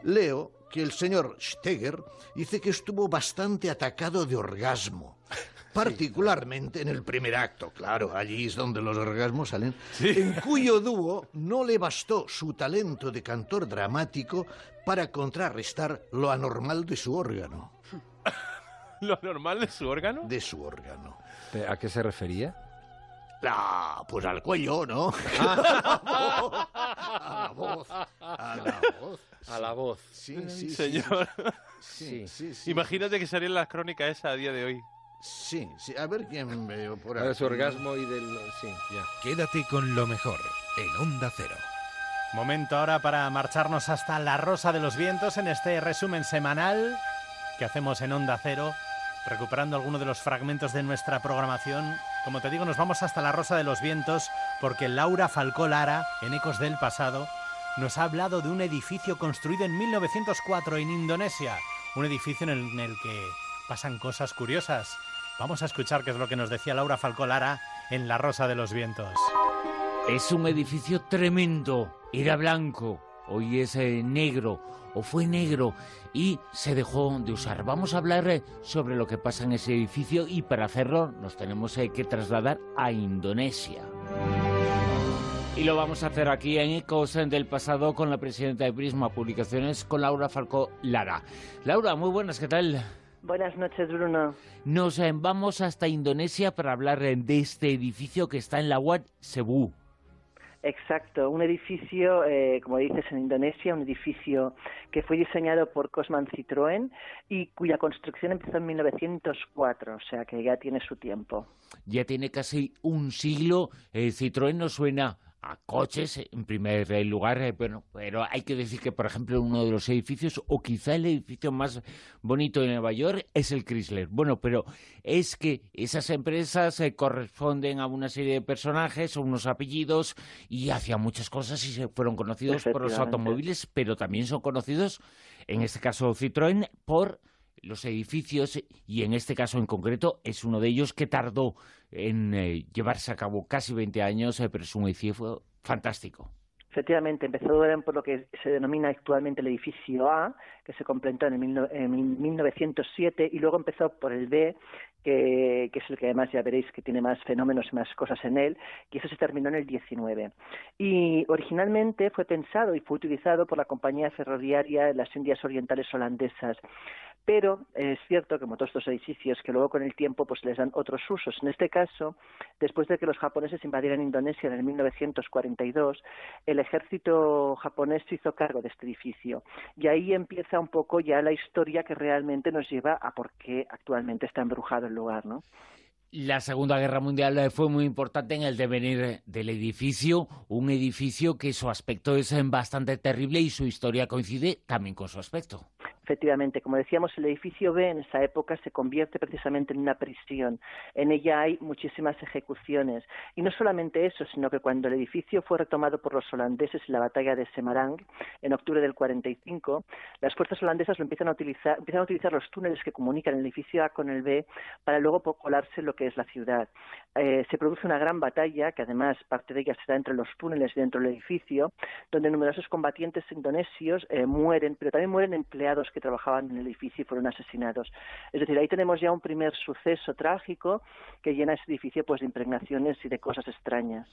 leo que el señor Steger dice que estuvo bastante atacado de orgasmo. Particularmente en el primer acto, claro, allí es donde los orgasmos salen, en cuyo dúo no le bastó su talento de cantor dramático para contrarrestar lo anormal de su órgano. ¿Lo normal de su órgano? De su órgano. ¿A qué se refería? La, pues al cuello, ¿no? A la voz. A la voz. A la voz. Sí, sí, sí. Señor. Sí, sí, sí. Imagínate que salieran las crónicas esa a día de hoy. Sí, sí. A ver quién veo por aquí. su orgasmo y del... Sí, ya. Quédate con lo mejor en Onda Cero. Momento ahora para marcharnos hasta la Rosa de los Vientos en este resumen semanal que hacemos en Onda Cero, recuperando algunos de los fragmentos de nuestra programación. Como te digo, nos vamos hasta la Rosa de los Vientos porque Laura Falcó Lara, en Ecos del Pasado, nos ha hablado de un edificio construido en 1904 en Indonesia. Un edificio en el que pasan cosas curiosas. Vamos a escuchar qué es lo que nos decía Laura Falcó Lara en La Rosa de los Vientos. Es un edificio tremendo. Era blanco, hoy es eh, negro, o fue negro, y se dejó de usar. Vamos a hablar eh, sobre lo que pasa en ese edificio y para hacerlo nos tenemos eh, que trasladar a Indonesia. Y lo vamos a hacer aquí en Ecos del Pasado con la presidenta de Prisma Publicaciones, con Laura Falcó Lara. Laura, muy buenas, ¿qué tal? Buenas noches, Bruno. Nos eh, vamos hasta Indonesia para hablar de este edificio que está en la Wat Cebu. Exacto, un edificio, eh, como dices, en Indonesia, un edificio que fue diseñado por Cosman Citroën y cuya construcción empezó en 1904, o sea que ya tiene su tiempo. ya tiene casi un siglo. Eh, Citroën no suena a coches en primer lugar, eh, bueno, pero hay que decir que, por ejemplo, uno de los edificios, o quizá el edificio más bonito de Nueva York, es el Chrysler. Bueno, pero es que esas empresas eh, corresponden a una serie de personajes, o unos apellidos, y hacían muchas cosas y se fueron conocidos por los automóviles, pero también son conocidos, en este caso Citroën, por los edificios y en este caso en concreto es uno de ellos que tardó en eh, llevarse a cabo casi 20 años, eh, pero es un edificio fantástico. Efectivamente, empezó por lo que se denomina actualmente el edificio A, que se completó en, el mil en mil- 1907, y luego empezó por el B, que, es el que además ya veréis que tiene más fenómenos y más cosas en él, y eso se terminó en el 19. Y originalmente fue pensado y fue utilizado por la compañía ferroviaria de las Indias Orientales Holandesas. Pero es cierto que como todos estos edificios que luego con el tiempo pues les dan otros usos. En este caso, después de que los japoneses invadieran Indonesia en el 1942, el ejército japonés se hizo cargo de este edificio. Y ahí empieza un poco ya la historia que realmente nos lleva a por qué actualmente está embrujado el lugar, ¿no? La Segunda Guerra Mundial eh, fue muy importante en el devenir eh, del edificio, un edificio que su aspecto es eh, bastante terrible y su historia coincide también con su aspecto. Efectivamente, como decíamos, el edificio B en esa época se convierte precisamente en una prisión. En ella hay muchísimas ejecuciones. Y no solamente eso, sino que cuando el edificio fue retomado por los holandeses en la batalla de Semarang, en octubre del 45, las fuerzas holandesas lo empiezan a utilizar, empiezan a utilizar los túneles que comunican el edificio A con el B para luego colarse lo que es la ciudad. Eh, se produce una gran batalla, que además parte de ella se da entre los túneles y dentro del edificio, donde numerosos combatientes indonesios eh, mueren, pero también mueren empleados que trabajaban en el edificio y fueron asesinados. Es decir, ahí tenemos ya un primer suceso trágico que llena ese edificio pues de impregnaciones y de cosas extrañas.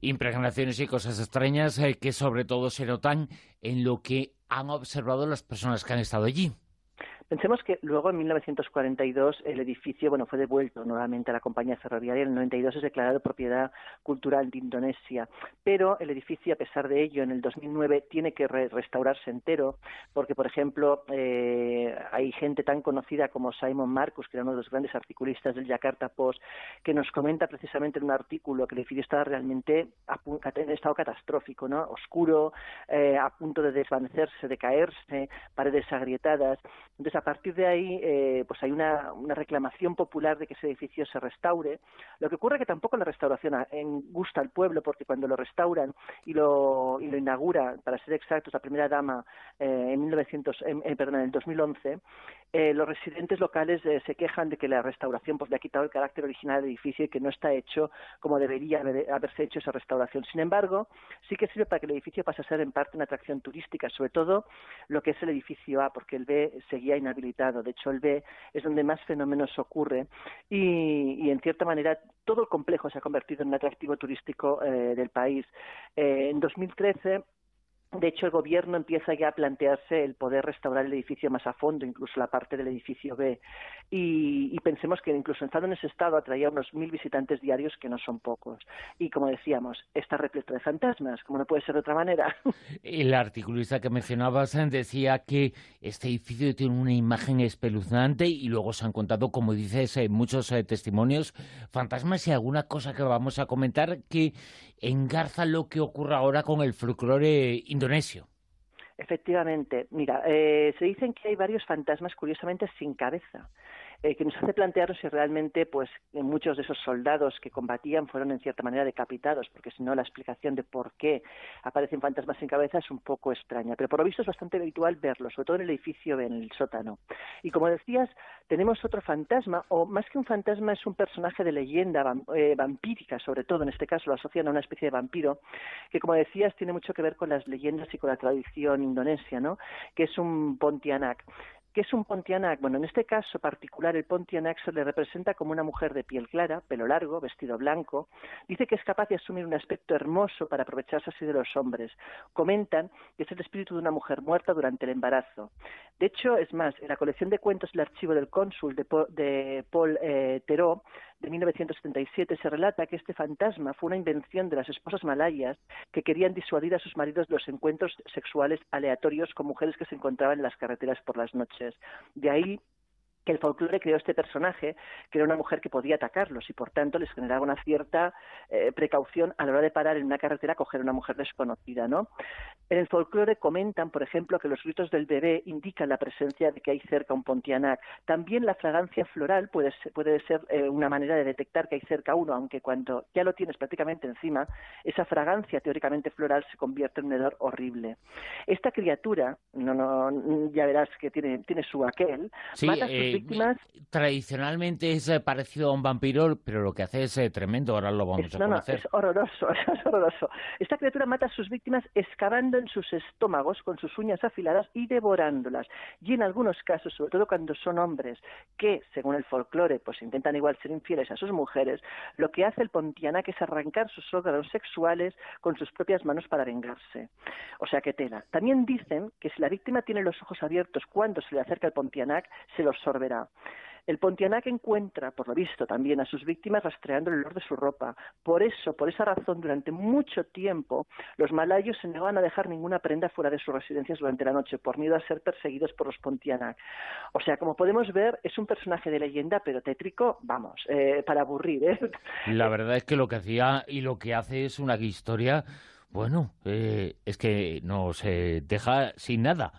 Impregnaciones y cosas extrañas eh, que sobre todo se notan en lo que han observado las personas que han estado allí. Pensemos que luego en 1942 el edificio bueno fue devuelto nuevamente a la compañía ferroviaria. En el 92 es declarado propiedad cultural de Indonesia, pero el edificio a pesar de ello en el 2009 tiene que re- restaurarse entero porque por ejemplo eh, hay gente tan conocida como Simon Marcus que era uno de los grandes articulistas del Jakarta Post que nos comenta precisamente en un artículo que el edificio estaba realmente en estado catastrófico, ¿no? Oscuro, eh, a punto de desvanecerse, de caerse, paredes agrietadas. Entonces, partir de ahí, eh, pues hay una, reclamación popular de que ese edificio se restaure. Lo que ocurre es que tampoco la restauración a- gusta al pueblo, porque cuando lo restauran y lo, y lo inaugura, para ser exactos, la primera dama eh, en 1900, en- eh, perdón, en el 2011, eh, los residentes locales eh, se quejan de que la restauración pues, le ha quitado el carácter original del edificio y que no está hecho como debería haber- haberse hecho esa restauración. Sin embargo, sí que sirve para que el edificio pase a ser en parte una atracción turística, sobre todo lo que es el edificio A, porque el B seguía De hecho, el B es donde más fenómenos ocurre y, y, en cierta manera todo el complejo se ha convertido en un atractivo turístico eh, del país. Eh, en 2013 de hecho, el gobierno empieza ya a plantearse el poder restaurar el edificio más a fondo, incluso la parte del edificio B. Y, pensemos que incluso estando en ese estado atraía unos mil visitantes diarios, que no son pocos. Y como decíamos, está repleto de fantasmas, como no puede ser de otra manera. El articulista que mencionabas decía que este edificio tiene una imagen espeluznante y luego se han contado, como dices, eh, muchos eh, testimonios, fantasmas y alguna cosa que vamos a comentar que engarza lo que ocurre ahora con el folclore Efectivamente, mira, eh, se dicen que hay varios fantasmas curiosamente sin cabeza, eh, que nos hace plantearnos si realmente, pues, eh, muchos de esos soldados que combatían fueron en cierta manera decapitados, porque si no la explicación de por qué aparecen fantasmas sin cabeza es un poco extraña. Pero por lo visto es bastante habitual verlos, sobre todo en el edificio, en el sótano. Y como decías, tenemos otro fantasma, o más que un fantasma es un personaje de leyenda eh, vampírica, sobre todo en este caso lo asocian a una especie de vampiro, que como decías tiene mucho que ver con las leyendas y con la tradición indonesia, ¿no? Que es un Pontianak. ¿Qué es un Pontianak? Bueno, en este caso particular, el Pontianak se le representa como una mujer de piel clara, pelo largo, vestido blanco. Dice que es capaz de asumir un aspecto hermoso para aprovecharse así de los hombres. Comentan que es el espíritu de una mujer muerta durante el embarazo. De hecho, es más, en la colección de cuentos El archivo del cónsul de, Paul eh, de 1977 se relata que este fantasma fue una invención de las esposas malayas que querían disuadir a sus maridos de los encuentros sexuales aleatorios con mujeres que se encontraban en las carreteras por las noches. De ahí que el folclore creó este personaje, que era una mujer que podía atacarlos y por tanto les generaba una cierta eh, precaución a la hora de parar en una carretera a coger a una mujer desconocida, ¿no? En el folclore comentan, por ejemplo, que los gritos del bebé indican la presencia de que hay cerca un Pontianak. También la fragancia floral puede ser, puede ser eh, una manera de detectar que hay cerca uno, aunque cuando ya lo tienes prácticamente encima, esa fragancia teóricamente floral se convierte en un hedor horrible. Esta criatura, no, no, ya verás que tiene, tiene su aquel, Sí, mata a sus eh, víctimas tradicionalmente es eh, parecido a un vampiro, pero lo que hace es eh, tremendo, ahora lo vamos Es- a no, no, conocer. es horroroso, es horroroso. Esta criatura mata a sus víctimas excavando en sus estómagos con sus uñas afiladas y devorándolas. Y en algunos casos, sobre todo cuando son hombres que, según el folclore, pues intentan igual ser infieles a sus mujeres, lo que hace el Pontianak es arrancar sus órganos sexuales con sus propias manos para vengarse. O sea que tela. También dicen que si la víctima tiene los ojos abiertos cuando se le acerca el Pontianak, se los El Pontianak encuentra, por lo visto, también a sus víctimas rastreando el olor de su ropa. Por eso, por esa razón, durante mucho tiempo, los malayos se negaban a dejar ninguna prenda fuera de sus residencias durante la noche, por miedo a ser perseguidos por los Pontianak. O sea, como podemos ver, es un personaje de leyenda, pero tétrico, vamos, eh, para aburrir, ¿eh? La verdad es que lo que hacía y lo que hace es una historia, bueno, eh, es que nos eh, deja sin nada.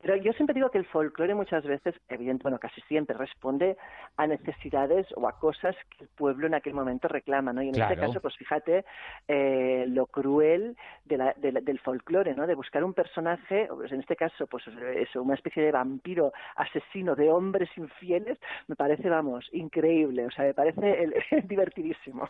Pero yo siempre digo que el folclore muchas veces, evidente, bueno, casi siempre responde a necesidades o a cosas que el pueblo en aquel momento reclama, ¿no? Y en este caso, pues fíjate eh, lo cruel de la- de la- del folclore, ¿no? De buscar un personaje, pues en este caso, pues eso, una especie de vampiro asesino de hombres infieles, me parece, vamos, increíble, o sea, me parece el- divertidísimo.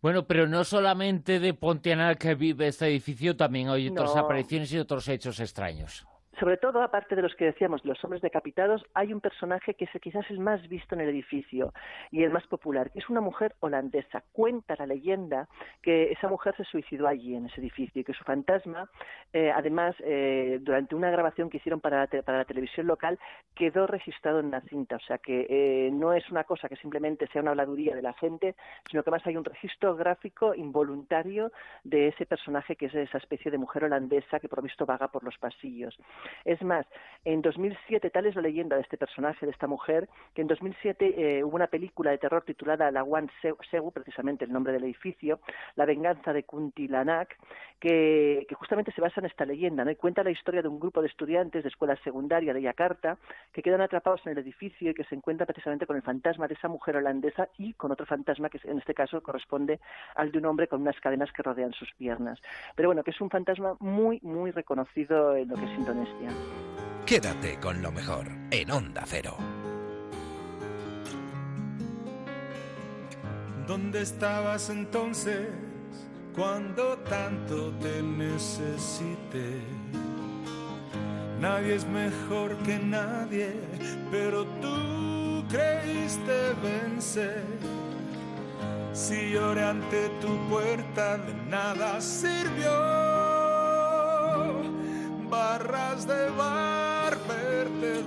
Bueno, pero no solamente de Pontianak que vive este edificio, también hay otras No. apariciones y otros hechos extraños. Sobre todo, aparte de los que decíamos, de los hombres decapitados, hay un personaje que es quizás el más visto en el edificio y el más popular, que es una mujer holandesa. Cuenta la leyenda que esa mujer se suicidó allí, en ese edificio, y que su fantasma, eh, además, eh, durante una grabación que hicieron para la, para la televisión local, quedó registrado en una cinta. O sea que eh, no es una cosa que simplemente sea una habladuría de la gente, sino que además hay un registro gráfico involuntario de ese personaje que es esa especie de mujer holandesa que por lo visto vaga por los pasillos. Es más, en 2007, tal es la leyenda de este personaje, de esta mujer, que en 2007 eh, hubo una película de terror titulada La Se- Segu, precisamente el nombre del edificio, La venganza de Kuntilanak, que, que justamente se basa en esta leyenda, ¿no? Y cuenta la historia de un grupo de estudiantes de escuela secundaria de Yakarta que quedan atrapados en el edificio y que se encuentran precisamente con el fantasma de esa mujer holandesa y con otro fantasma que en este caso corresponde al de un hombre con unas cadenas que rodean sus piernas. Pero bueno, que es un fantasma muy, muy reconocido en lo que es Indonesia. Quédate con lo mejor en Onda Cero. ¿Dónde estabas entonces cuando tanto te necesité? Nadie es mejor que nadie, pero tú creíste vencer. Si lloré ante tu puerta, de nada sirvió. Barras de bar, vertederos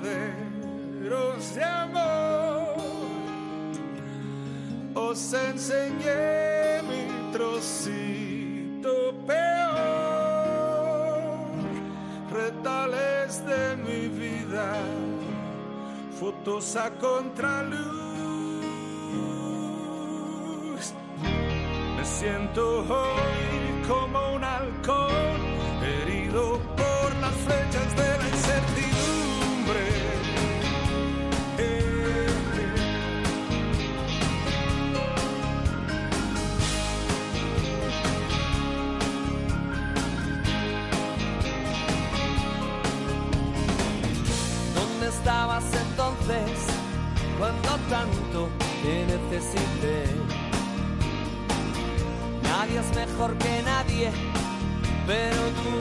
de amor os enseñé mi trocito peor, retales de mi vida, fotos a contraluz. Me siento hoy cuando tanto te necesité? Nadie es mejor que nadie, pero tú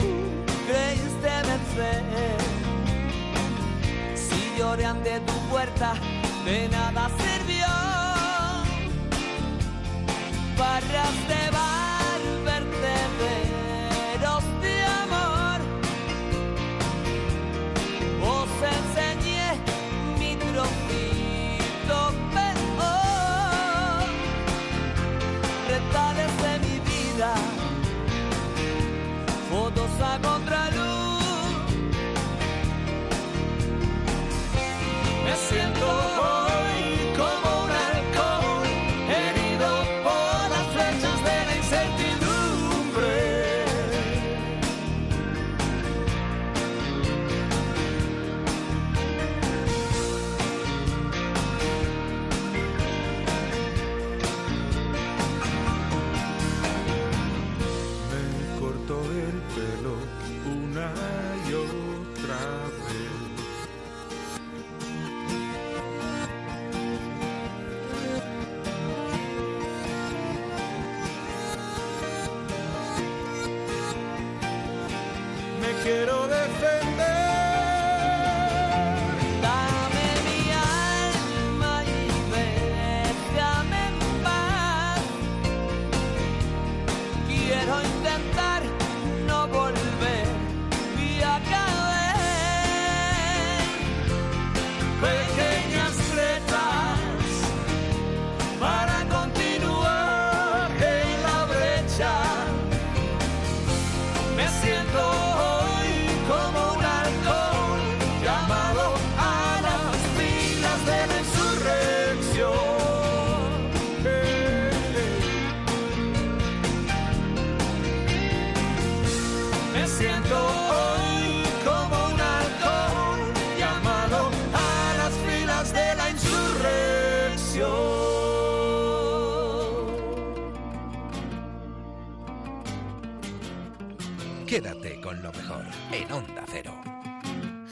creíste vencer. Si lloré ante tu puerta, de nada sirvió. Barras de bar, fotos a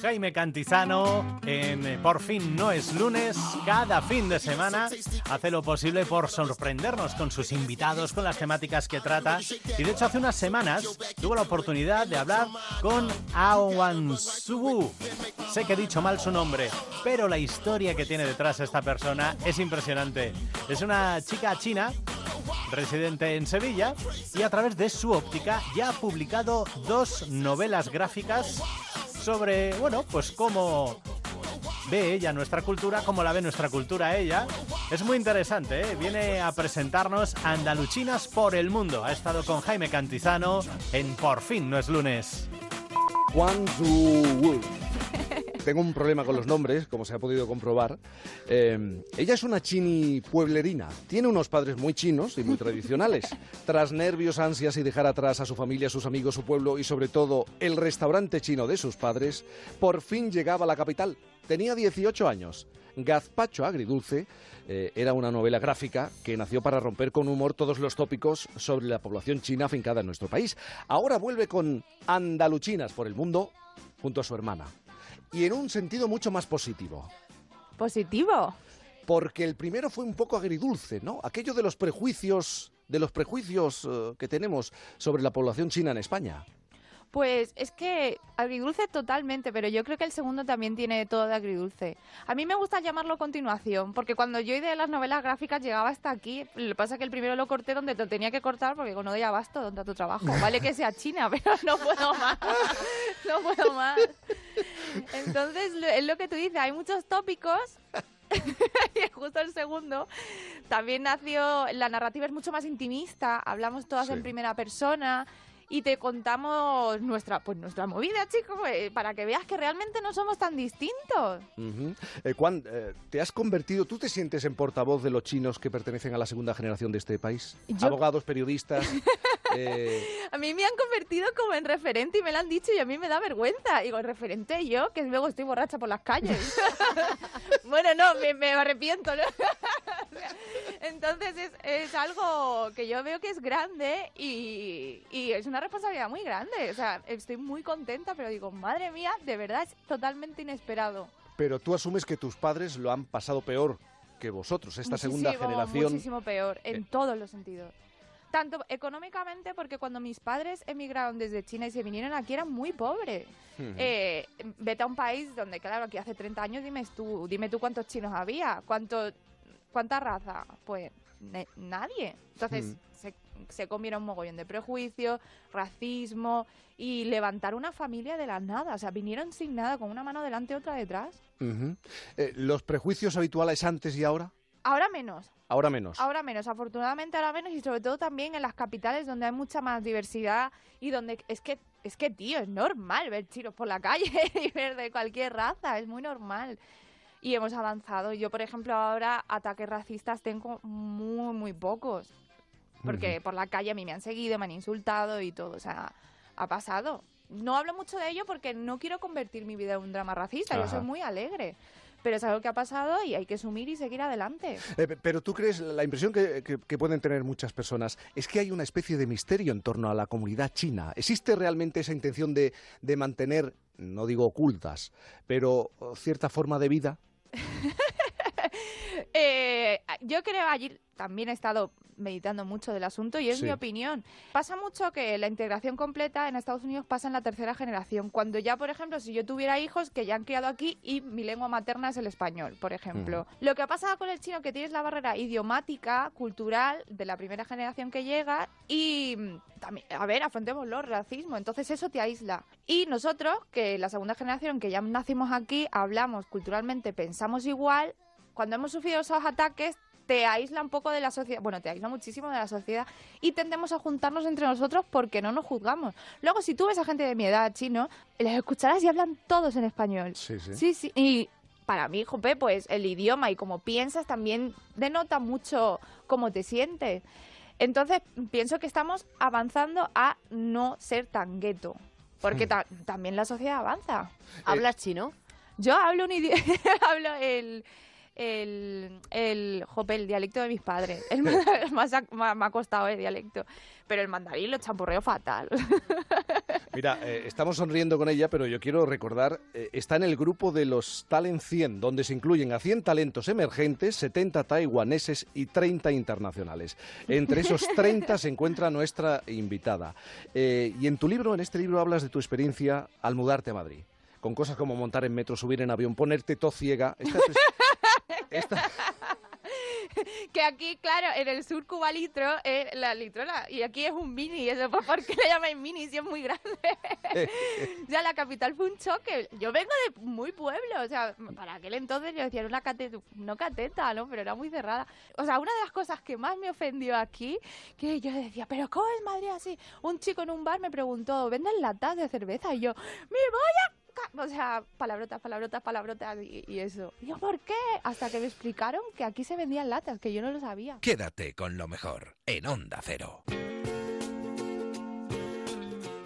Jaime Cantizano eh, Por fin no es lunes, cada fin de semana hace lo posible por sorprendernos con sus invitados, con las temáticas que trata. Y de hecho hace unas semanas tuvo la oportunidad de hablar con Awan Subu. Sé que he dicho mal su nombre, pero la historia que tiene detrás esta persona es impresionante. Es una chica china residente en Sevilla y a través de su óptica ya ha publicado dos novelas gráficas sobre, bueno, pues cómo ve ella nuestra cultura, cómo la ve nuestra cultura ella. Es muy interesante, ¿eh? viene a presentarnos Andaluchinas por el mundo. Ha estado con Jaime Cantizano en Por fin no es lunes. Juan Zhu Tengo un problema con los nombres, como se ha podido comprobar. Eh, ella es una chini pueblerina. Tiene unos padres muy chinos y muy tradicionales. Tras nervios, ansias y dejar atrás a su familia, sus amigos, su pueblo y sobre todo el restaurante chino de sus padres, por fin llegaba a la capital. Tenía 18 años. Gazpacho Agridulce eh, era una novela gráfica que nació para romper con humor todos los tópicos sobre la población china afincada en nuestro país. Ahora vuelve con Andaluchinas por el mundo junto a su hermana. Y en un sentido mucho más positivo. ¿Positivo? Porque el primero fue un poco agridulce, ¿no? Aquello de los prejuicios, de los prejuicios eh, que tenemos sobre la población china en España. Pues es que agridulce totalmente, pero yo creo que el segundo también tiene todo de agridulce. A mí me gusta llamarlo continuación, porque cuando yo de las novelas gráficas llegaba hasta aquí, lo que pasa es que el primero lo corté donde te tenía que cortar porque no doy abasto donde tu trabajo. Vale que sea China, pero no puedo más. No puedo más. Entonces, es lo que tú dices, hay muchos tópicos y justo el segundo también nació, la narrativa es mucho más intimista, hablamos todas en primera persona y te contamos nuestra pues nuestra movida, chicos, pues, para que veas que realmente no somos tan distintos. Eh, Juan, eh, ¿te has convertido, tú te sientes en portavoz de los chinos que pertenecen a la segunda generación de este país? Yo- Abogados, periodistas. eh, A mí me han convertido como en referente y me lo han dicho y a mí me da vergüenza. Digo, referente yo, que luego estoy borracha por las calles. bueno, no, me, me arrepiento. ¿no? Entonces es, es algo que yo veo que es grande y, y es una responsabilidad muy grande. O sea, estoy muy contenta, pero digo, madre mía, de verdad es totalmente inesperado. pero tú asumes que tus padres lo han pasado peor que vosotros, esta segunda generación. Muchísimo peor, en Eh. todos los sentidos. Tanto económicamente, porque cuando mis padres emigraron desde China y se vinieron aquí eran muy pobres. Eh, vete a un país donde, claro, aquí hace 30 años, dime tú, dime tú cuántos chinos había, cuánto, cuánta raza. Pues nadie. Entonces se, se comieron un mogollón de prejuicios, racismo y levantar una familia de la nada. O sea, vinieron sin nada, con una mano delante y otra detrás. Eh, ¿Los prejuicios habituales antes y ahora? Ahora menos. Ahora menos. Ahora menos, afortunadamente ahora menos y sobre todo también en las capitales donde hay mucha más diversidad y donde es que es que tío, es normal ver chinos por la calle y ver de cualquier raza, es muy normal. Y hemos avanzado. Yo, por ejemplo, ahora ataques racistas tengo muy muy pocos. Porque por la calle a mí me han seguido, me han insultado y todo, o sea, ha pasado. No hablo mucho de ello porque no quiero convertir mi vida en un drama racista, yo soy muy alegre. Pero es algo que ha pasado y hay que asumir y seguir adelante. Eh, pe- pero tú crees, la impresión que, que- que pueden tener muchas personas es que hay una especie de misterio en torno a la comunidad china. ¿Existe realmente esa intención de, de mantener, no digo ocultas, pero oh, cierta forma de vida? Eh, yo creo allí también he estado meditando mucho del asunto y es Sí. mi opinión. Pasa mucho que la integración completa en Estados Unidos pasa en la tercera generación. Cuando ya, por ejemplo, si yo tuviera hijos que ya han criado aquí y mi lengua materna es el español, por ejemplo. Lo que ha pasado con el chino que tienes la barrera idiomática, cultural de la primera generación que llega y mm, también, a ver, afrontémoslo, racismo. Entonces eso te aísla. Y nosotros, que la segunda generación que ya nacimos aquí, hablamos culturalmente, pensamos igual, cuando hemos sufrido esos ataques te aísla un poco de la sociedad, bueno, te aísla muchísimo de la sociedad y tendemos a juntarnos entre nosotros porque no nos juzgamos. Luego, si tú ves a gente de mi edad chino, les escucharás y hablan todos en español. Sí, sí. Sí, sí. Y para mí, Jope, pues el idioma y cómo piensas también denota mucho cómo te sientes. Entonces, pienso que estamos avanzando a no ser tan gueto. Porque Hmm. ta- también la sociedad avanza. ¿Hablas chino? Yo hablo un idioma, hablo el, el, el, jope, el dialecto de mis padres. El más, más ha- me ha costado el dialecto. Pero el mandarín lo champurreo fatal. Mira, eh, estamos sonriendo con ella, pero yo quiero recordar, eh, está en el grupo de los Talent 100, donde se incluyen a 100 talentos emergentes, 70 taiwaneses y 30 internacionales. Entre esos 30 se encuentra nuestra invitada. Eh, y en tu libro, en este libro, hablas de tu experiencia al mudarte a Madrid. Con cosas como montar en metro, subir en avión, ponerte to ciega. Esta, esta- que aquí, claro, en el sur Cuba litro es la litrona y aquí es un mini. Eso, pues, ¿Por qué le llamáis mini si es muy grande? ya la capital fue un choque. Yo vengo de muy pueblo, o sea, para aquel entonces yo decía, era una cateta, no cateta, ¿no? Pero era muy cerrada. O sea, una de las cosas que más me ofendió aquí, que yo decía, ¿pero cómo es Madrid así? Un chico en un bar me preguntó, ¿venden latas de cerveza? Y yo, ¡me voy a ca-". o sea, palabrotas, palabrotas, palabrotas y, y eso. Y yo, ¿por qué? Hasta que me explicaron que aquí se vendían latas, que yo no lo sabía. Quédate con lo mejor en Onda Cero.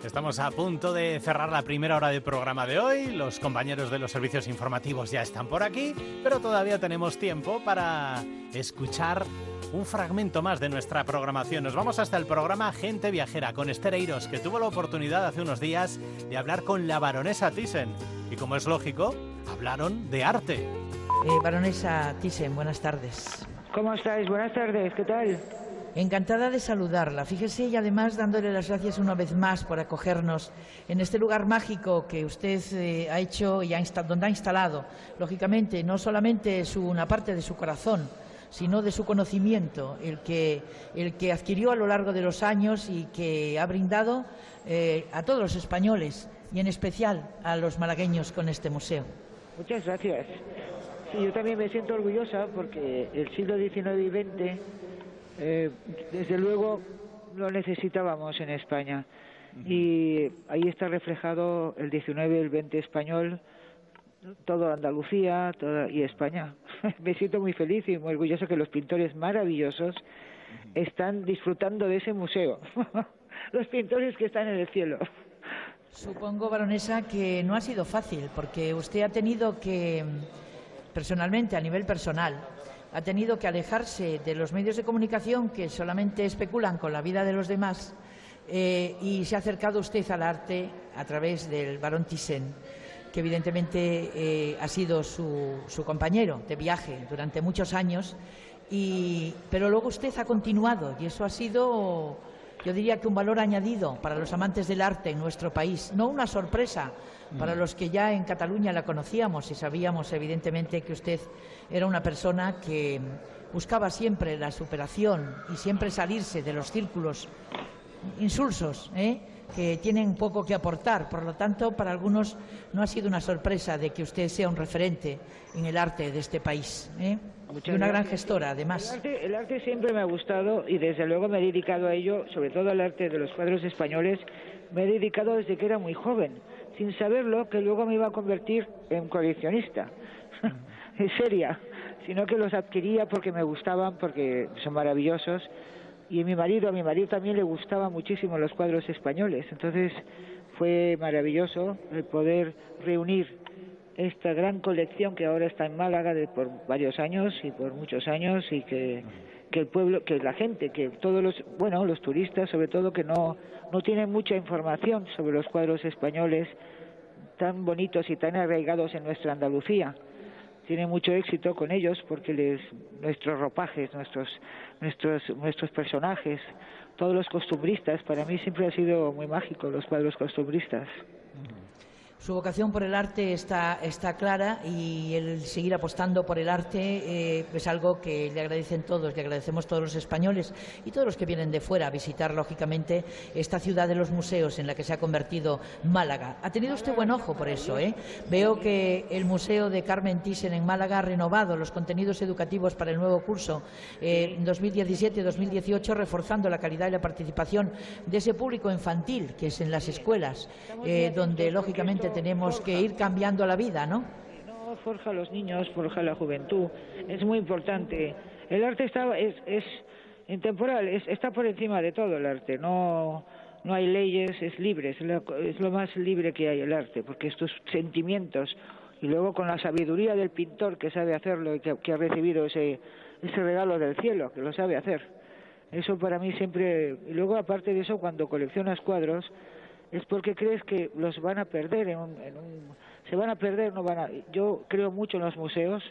Estamos a punto de cerrar la primera hora del programa de hoy. Los compañeros de los servicios informativos ya están por aquí, pero todavía tenemos tiempo para escuchar un fragmento más de nuestra programación. Nos vamos hasta el programa Gente Viajera con Esther Eiros, que tuvo la oportunidad hace unos días de hablar con la baronesa Thyssen. Y como es lógico, hablaron de arte. Eh, baronesa Thyssen, buenas tardes. ¿Cómo estáis? Buenas tardes, ¿qué tal? Encantada de saludarla. Fíjese y además dándole las gracias una vez más por acogernos en este lugar mágico que usted eh, ha hecho y ha donde ha instalado, lógicamente, no solamente su, una parte de su corazón, sino de su conocimiento, el que, el que adquirió a lo largo de los años y que ha brindado eh, a todos los españoles y en especial a los malagueños con este museo. Muchas gracias. Sí, yo también me siento orgullosa porque el siglo XIX y XX, eh, desde luego, lo necesitábamos en España. Y ahí está reflejado el XIX y el XX español, todo Andalucía toda, y España. me siento muy feliz y muy orgullosa que los pintores maravillosos están disfrutando de ese museo. los pintores que están en el cielo. Supongo, baronesa, que no ha sido fácil, porque usted ha tenido que, personalmente, a nivel personal, ha tenido que alejarse de los medios de comunicación que solamente especulan con la vida de los demás eh, y se ha acercado usted al arte a través del barón Thyssen, que evidentemente eh, ha sido su, su compañero de viaje durante muchos años, y, pero luego usted ha continuado y eso ha sido yo diría que un valor añadido para los amantes del arte en nuestro país, no una sorpresa para los que ya en Cataluña la conocíamos y sabíamos evidentemente que usted era una persona que buscaba siempre la superación y siempre salirse de los círculos insulsos, ¿eh? que tienen poco que aportar. Por lo tanto, para algunos no ha sido una sorpresa de que usted sea un referente en el arte de este país. ¿eh? Y una gran gestora, además. El arte, el arte siempre me ha gustado y desde luego me he dedicado a ello, sobre todo al arte de los cuadros españoles, me he dedicado desde que era muy joven, sin saberlo que luego me iba a convertir en coleccionista, en seria, sino que los adquiría porque me gustaban, porque son maravillosos. Y mi marido, a mi marido también le gustaban muchísimo los cuadros españoles, entonces fue maravilloso el poder reunir esta gran colección que ahora está en Málaga de por varios años y por muchos años y que, que el pueblo, que la gente, que todos los, bueno, los turistas sobre todo que no, no tienen mucha información sobre los cuadros españoles tan bonitos y tan arraigados en nuestra Andalucía. Tiene mucho éxito con ellos porque les, nuestros ropajes, nuestros, nuestros, nuestros personajes, todos los costumbristas, para mí siempre ha sido muy mágico los cuadros costumbristas. Su vocación por el arte está, está clara y el seguir apostando por el arte eh, es algo que le agradecen todos, le agradecemos todos los españoles y todos los que vienen de fuera a visitar, lógicamente, esta ciudad de los museos en la que se ha convertido Málaga. Ha tenido usted buen ojo por eso, ¿eh? Veo que el Museo de Carmen Thyssen en Málaga ha renovado los contenidos educativos para el nuevo curso eh, 2017-2018, reforzando la calidad y la participación de ese público infantil que es en las escuelas, eh, donde, lógicamente, tenemos que ir cambiando la vida, ¿no? No forja a los niños, forja a la juventud. Es muy importante. El arte está, es, es intemporal, es, está por encima de todo el arte. No, no hay leyes, es libre, es, la- es lo más libre que hay el arte, porque estos sentimientos y luego con la sabiduría del pintor que sabe hacerlo y que, que ha recibido ese, ese regalo del cielo, que lo sabe hacer. Eso para mí siempre. Y luego, aparte de eso, cuando coleccionas cuadros, es porque crees que los van a perder en un, en un- se van a perder no van a yo creo mucho en los museos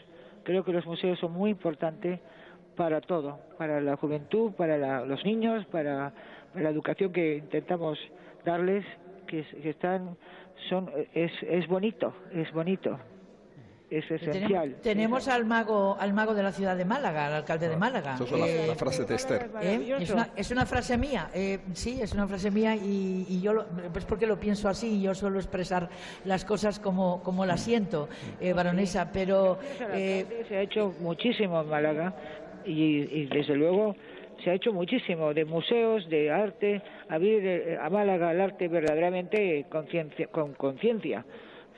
creo que los museos son muy importantes para todo para la juventud para la- los niños para, la educación que intentamos darles que, es- que están son es es bonito es bonito es esencial. tenemos al mago al mago de la ciudad de Málaga, al alcalde de Málaga. Eso es la, Eh, la frase de Esther. ¿Eh? Es, una, es una frase mía, eh, sí, es una frase mía y, y yo, lo, pues porque lo pienso así, yo suelo expresar las cosas como, como las siento, eh, baronesa, pero... eh, se ha hecho muchísimo en Málaga y, y desde luego se ha hecho muchísimo de museos, de arte, abrir eh, a Málaga el arte verdaderamente conciencia- con conciencia.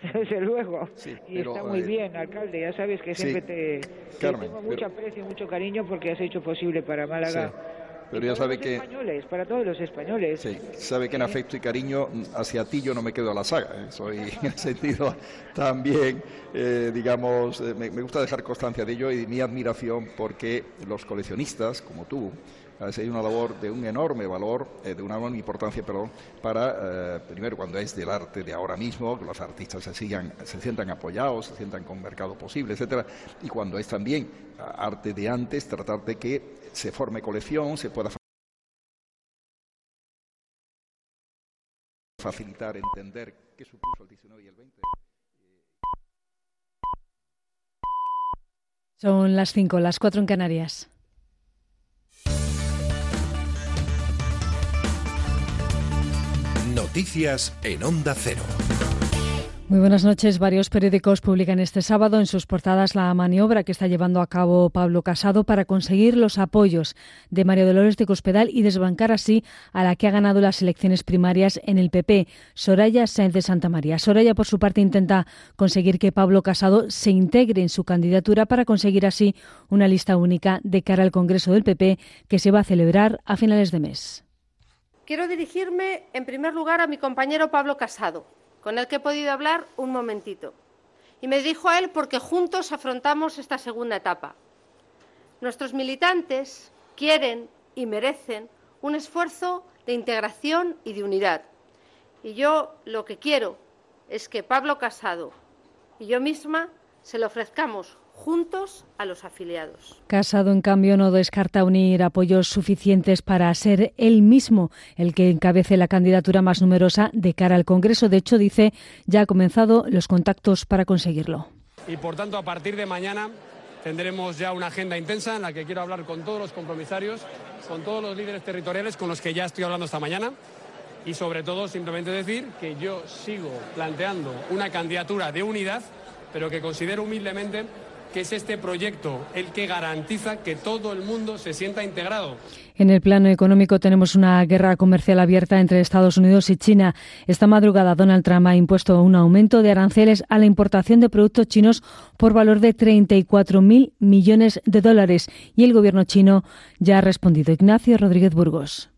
Desde luego. y pero, está muy eh, bien, alcalde. Ya sabes que siempre te, te Carmen, tengo pero- mucho aprecio y mucho cariño porque has hecho posible para Málaga. Pero ya sabe que Españoles, para todos los españoles. Sí, sabe que en afecto y cariño mm, hacia ti yo no me quedo a la saga. ¿eh? Soy en sentido también, eh, digamos, eh, me, me gusta dejar constancia de ello y mi admiración porque los coleccionistas, como tú, hacéis una labor de un enorme valor, eh, de una enorme importancia, perdón, para, eh, primero, cuando es del arte de ahora mismo, que los artistas se, sigan, se sientan apoyados, se sientan con mercado posible, etcétera, y cuando es también ah, arte de antes, tratar de que se forme colección, se pueda facilitar, entender qué supuso el 19 y el 20. Son las 5, las 4 en Canarias. Noticias en Onda Cero. Muy buenas noches. Varios periódicos publican este sábado en sus portadas la maniobra que está llevando a cabo Pablo Casado para conseguir los apoyos de María Dolores de Cospedal y desbancar así a la que ha ganado las elecciones primarias en el PP, Soraya Sáenz de Santa María. Soraya, por su parte, intenta conseguir que Pablo Casado se integre en su candidatura para conseguir así una lista única de cara al Congreso del PP que se va a celebrar a finales de mes. Quiero dirigirme, en primer lugar, a mi compañero Pablo Casado, con el que he podido hablar un momentito. Y me dirijo a él porque juntos afrontamos esta segunda etapa. Nuestros militantes quieren y merecen un esfuerzo de integración y de unidad. Y yo lo que quiero es que Pablo Casado y yo misma se lo ofrezcamos juntos a los afiliados. Casado, en cambio, no descarta unir apoyos suficientes para ser él mismo el que encabece la candidatura más numerosa de cara al Congreso. De hecho, dice, ya ha comenzado los contactos para conseguirlo. y por tanto a partir de mañana tendremos ya una agenda intensa en la que quiero hablar con todos los compromisarios, con todos los líderes territoriales con los que ya estoy hablando esta mañana y sobre todo simplemente decir que yo sigo planteando una candidatura de unidad, pero que considero humildemente que es este proyecto el que garantiza que todo el mundo se sienta integrado. En el plano económico tenemos una guerra comercial abierta entre Estados Unidos y China. Esta madrugada Donald Trump ha impuesto un aumento de aranceles a la importación de productos chinos por valor de 34.000 millones de dólares y el gobierno chino ya ha respondido. Ignacio Rodríguez Burgos.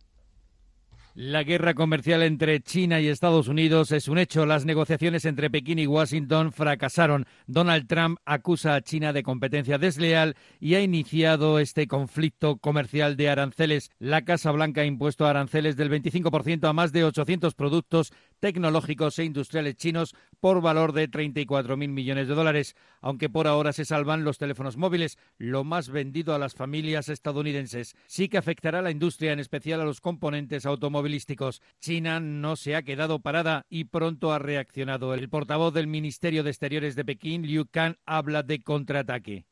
La guerra comercial entre China y Estados Unidos es un hecho. Las negociaciones entre Pekín y Washington fracasaron. Donald Trump acusa a China de competencia desleal y ha iniciado este conflicto comercial de aranceles. La Casa Blanca ha impuesto aranceles del 25% a más de 800 productos tecnológicos e industriales chinos por valor de 34.000 millones de dólares, aunque por ahora se salvan los teléfonos móviles, lo más vendido a las familias estadounidenses. Sí que afectará a la industria, en especial a los componentes automovilísticos. China no se ha quedado parada y pronto ha reaccionado. El portavoz del Ministerio de Exteriores de Pekín, Liu Kang, habla de contraataque.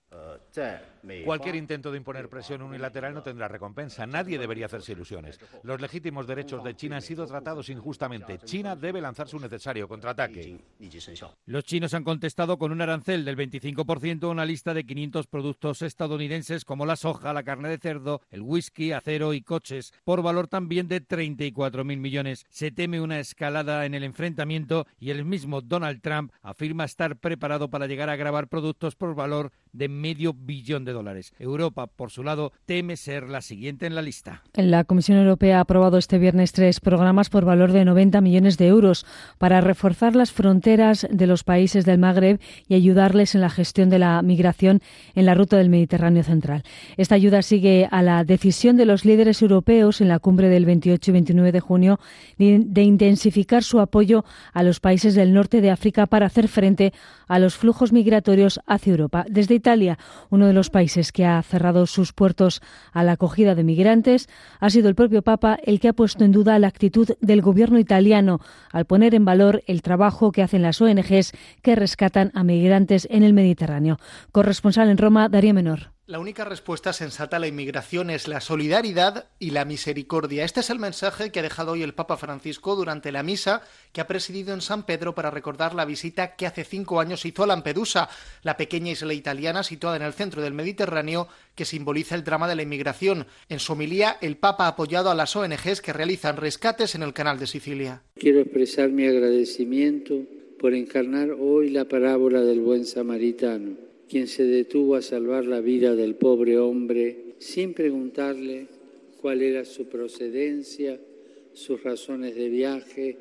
Cualquier intento de imponer presión unilateral no tendrá recompensa. Nadie debería hacerse ilusiones. Los legítimos derechos de China han sido tratados injustamente. China debe lanzar su necesario contraataque. Los chinos han contestado con un arancel del 25% a una lista de 500 productos estadounidenses como la soja, la carne de cerdo, el whisky, acero y coches, por valor también de 34.000 millones. Se teme una escalada en el enfrentamiento y el mismo Donald Trump afirma estar preparado para llegar a grabar productos por valor de medio billón de dólares. Europa, por su lado, teme ser la siguiente en la lista. La Comisión Europea ha aprobado este viernes tres programas por valor de 90 millones de euros para reforzar las fronteras de los países del Magreb y ayudarles en la gestión de la migración en la ruta del Mediterráneo central. Esta ayuda sigue a la decisión de los líderes europeos en la cumbre del 28 y 29 de junio de intensificar su apoyo a los países del norte de África para hacer frente a los flujos migratorios hacia Europa. Desde Italia, Uno de los países que ha cerrado sus puertos a la acogida de migrantes ha sido el propio Papa el que ha puesto en duda la actitud del gobierno italiano al poner en valor el trabajo que hacen las ONGs que rescatan a migrantes en el Mediterráneo. Corresponsal en Roma, Daría Menor. La única respuesta sensata a la inmigración es la solidaridad y la misericordia. Este es el mensaje que ha dejado hoy el Papa Francisco durante la misa que ha presidido en San Pedro para recordar la visita que hace cinco años hizo a Lampedusa, la pequeña isla italiana situada en el centro del Mediterráneo que simboliza el drama de la inmigración. En su homilía, el Papa ha apoyado a las ONGs que realizan rescates en el canal de Sicilia. Quiero expresar mi agradecimiento por encarnar hoy la parábola del buen samaritano quien se detuvo a salvar la vida del pobre hombre sin preguntarle cuál era su procedencia, sus razones de viaje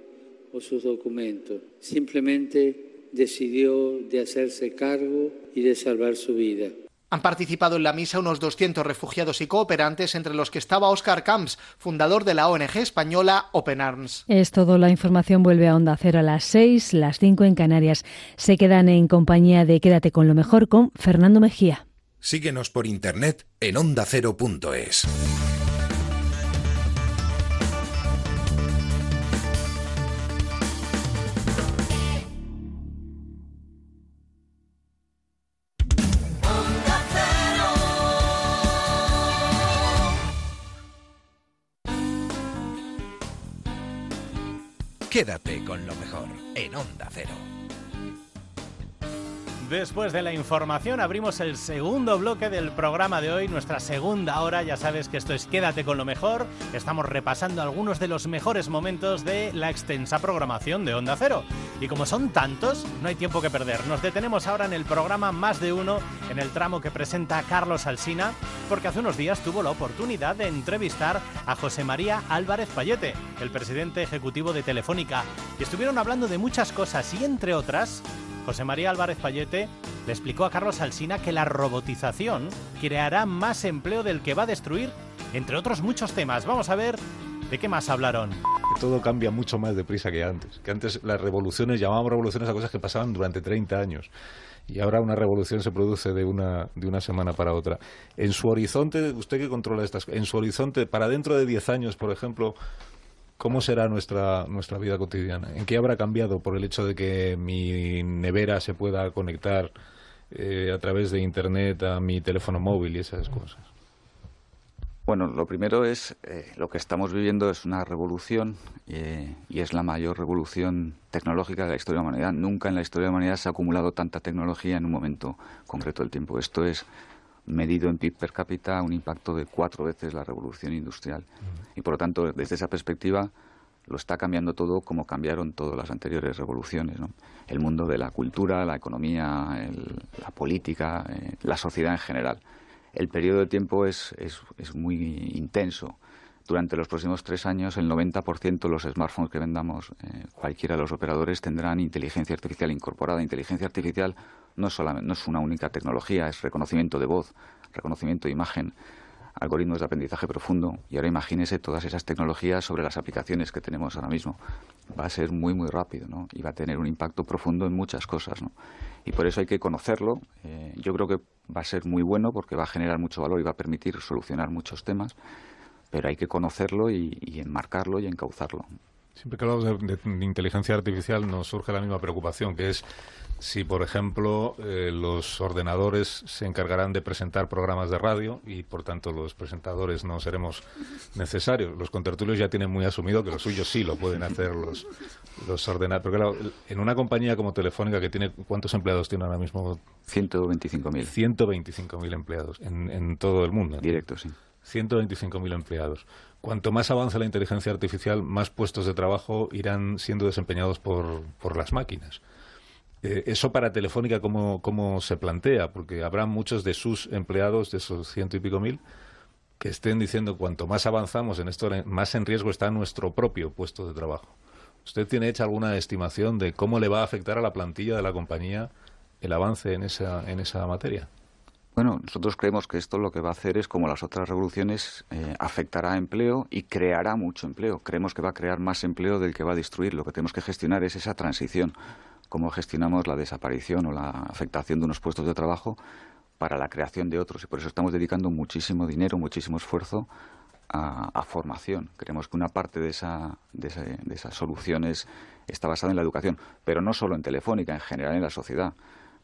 o sus documentos. Simplemente decidió de hacerse cargo y de salvar su vida. Han participado en la misa unos 200 refugiados y cooperantes, entre los que estaba Oscar Camps, fundador de la ONG española Open Arms. Es todo, la información vuelve a Onda Cero a las 6, las 5 en Canarias. Se quedan en compañía de Quédate con lo mejor con Fernando Mejía. Síguenos por internet en ondacero.es. Quédate con lo mejor en Onda Cero. Después de la información abrimos el segundo bloque del programa de hoy, nuestra segunda hora. Ya sabes que esto es Quédate con lo mejor. Estamos repasando algunos de los mejores momentos de la extensa programación de Onda Cero. Y como son tantos, no hay tiempo que perder. Nos detenemos ahora en el programa Más de Uno, en el tramo que presenta Carlos Alsina, porque hace unos días tuvo la oportunidad de entrevistar a José María Álvarez Payete, el presidente ejecutivo de Telefónica. Y estuvieron hablando de muchas cosas y entre otras José María Álvarez Payete le explicó a Carlos Alsina que la robotización creará más empleo del que va a destruir, entre otros muchos temas. Vamos a ver de qué más hablaron. Todo cambia mucho más deprisa que antes. Que antes las revoluciones, llamábamos revoluciones a cosas que pasaban durante 30 años. Y ahora una revolución se produce de una, de una semana para otra. En su horizonte, usted que controla estas en su horizonte, para dentro de 10 años, por ejemplo, ¿Cómo será nuestra, nuestra vida cotidiana? ¿En qué habrá cambiado por el hecho de que mi nevera se pueda conectar eh, a través de Internet a mi teléfono móvil y esas cosas? Bueno, lo primero es, eh, lo que estamos viviendo es una revolución eh, y es la mayor revolución tecnológica de la historia de la humanidad. Nunca en la historia de la humanidad se ha acumulado tanta tecnología en un momento concreto del tiempo. Esto es medido en PIB per cápita un impacto de cuatro veces la revolución industrial. Y por lo tanto, desde esa perspectiva, lo está cambiando todo como cambiaron todas las anteriores revoluciones. El mundo de la cultura, la economía, la política, eh, la sociedad en general. El periodo de tiempo es, es, es muy intenso. Durante los próximos tres años, el 90% de los smartphones que vendamos, eh, cualquiera de los operadores, tendrán inteligencia artificial incorporada. Inteligencia artificial no es, solamente, no es una única tecnología, es reconocimiento de voz, reconocimiento de imagen, algoritmos de aprendizaje profundo. Y ahora imagínese todas esas tecnologías sobre las aplicaciones que tenemos ahora mismo. Va a ser muy, muy rápido ¿no? y va a tener un impacto profundo en muchas cosas. ¿no? Y por eso hay que conocerlo. Eh, yo creo que va a ser muy bueno porque va a generar mucho valor y va a permitir solucionar muchos temas pero hay que conocerlo y, enmarcarlo y encauzarlo. Siempre que hablamos de, inteligencia artificial nos surge la misma preocupación, que es si, por ejemplo, eh, los ordenadores se encargarán de presentar programas de radio y, por tanto, los presentadores no seremos necesarios. Los contertulios ya tienen muy asumido que los suyos sí lo pueden hacer los, los ordenadores. Porque, claro, en una compañía como Telefónica, que tiene, ¿cuántos empleados tiene ahora mismo? 125.000. 125.000 empleados en, en todo el mundo. Directo, sí. 125.000 empleados. Cuanto más avanza la inteligencia artificial, más puestos de trabajo irán siendo desempeñados por, por las máquinas. Eh, eso para Telefónica, ¿cómo, ¿cómo se plantea? Porque habrá muchos de sus empleados, de esos ciento y pico mil, que estén diciendo cuanto más avanzamos en esto, más en riesgo está nuestro propio puesto de trabajo. ¿Usted tiene hecha alguna estimación de cómo le va a afectar a la plantilla de la compañía el avance en esa, en esa materia? Bueno, nosotros creemos que esto lo que va a hacer es, como las otras revoluciones, eh, afectará a empleo y creará mucho empleo. Creemos que va a crear más empleo del que va a destruir. Lo que tenemos que gestionar es esa transición. Cómo gestionamos la desaparición o la afectación de unos puestos de trabajo para la creación de otros. Y por eso estamos dedicando muchísimo dinero, muchísimo esfuerzo a, formación. Creemos que una parte de, esa, de, esas soluciones está basada en la educación, pero no solo en Telefónica, en general en la sociedad.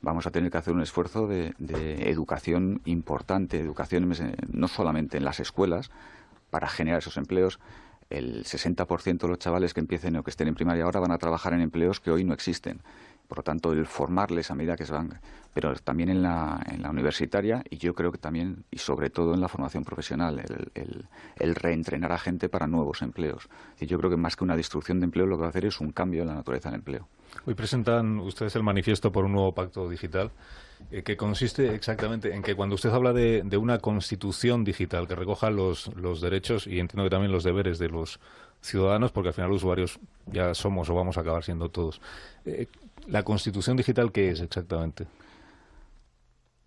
Vamos a tener que hacer un esfuerzo de, educación importante, educación no solamente en las escuelas, para generar esos empleos. El 60% de los chavales que empiecen o que estén en primaria ahora van a trabajar en empleos que hoy no existen. Por lo tanto, el formarles a medida que se van, pero también en la, en la universitaria y yo creo que también y sobre todo en la formación profesional, el, el, reentrenar a gente para nuevos empleos. Y yo creo que más que una destrucción de empleo, lo que va a hacer es un cambio en la naturaleza del empleo. Hoy presentan ustedes el manifiesto por un nuevo pacto digital. Eh, que consiste exactamente en que cuando usted habla de, una constitución digital que recoja los, los derechos y entiendo que también los deberes de los ciudadanos, porque al final los usuarios ya somos o vamos a acabar siendo todos. Eh, ¿La constitución digital qué es exactamente?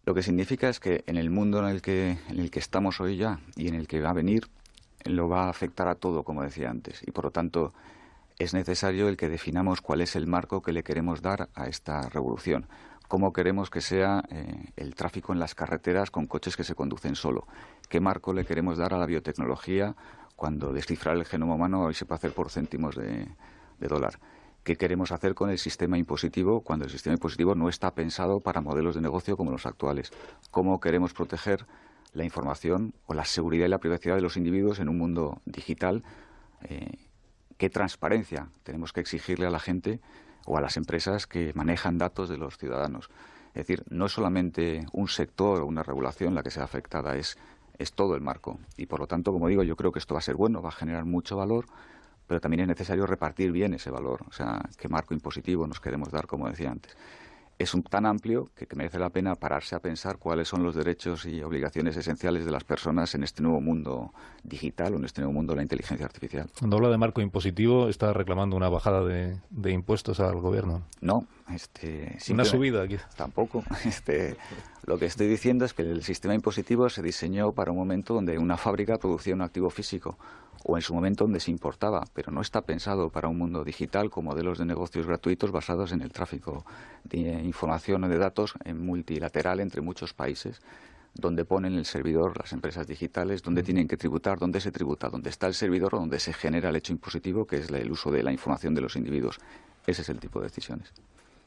Lo que significa es que en el mundo en el que, en el que estamos hoy ya y en el que va a venir, lo va a afectar a todo, como decía antes, y por lo tanto es necesario el que definamos cuál es el marco que le queremos dar a esta revolución cómo queremos que sea eh, el tráfico en las carreteras con coches que se conducen solo, qué marco le queremos dar a la biotecnología cuando descifrar el genoma humano hoy se puede hacer por céntimos de, dólar. ¿Qué queremos hacer con el sistema impositivo cuando el sistema impositivo no está pensado para modelos de negocio como los actuales? ¿Cómo queremos proteger la información o la seguridad y la privacidad de los individuos en un mundo digital? Eh, ¿Qué transparencia tenemos que exigirle a la gente o a las empresas que manejan datos de los ciudadanos? Es decir, no es solamente un sector o una regulación la que sea afectada, es es todo el marco. Y por lo tanto, como digo, yo creo que esto va a ser bueno, va a generar mucho valor, pero también es necesario repartir bien ese valor. O sea, qué marco impositivo nos queremos dar, como decía antes es un, tan amplio que, merece la pena pararse a pensar cuáles son los derechos y obligaciones esenciales de las personas en este nuevo mundo digital o en este nuevo mundo de la inteligencia artificial. Cuando habla de marco impositivo, ¿está reclamando una bajada de, impuestos al gobierno? No, este, una subida aquí. Tampoco. Este, lo que estoy diciendo es que el sistema impositivo se diseñó para un momento donde una fábrica producía un activo físico o en su momento donde se importaba, pero no está pensado para un mundo digital con modelos de negocios gratuitos basados en el tráfico de información o de datos en multilateral entre muchos países donde ponen el servidor las empresas digitales, donde tienen que tributar, dónde se tributa, dónde está el servidor o donde se genera el hecho impositivo, que es el uso de la información de los individuos. Ese es el tipo de decisiones.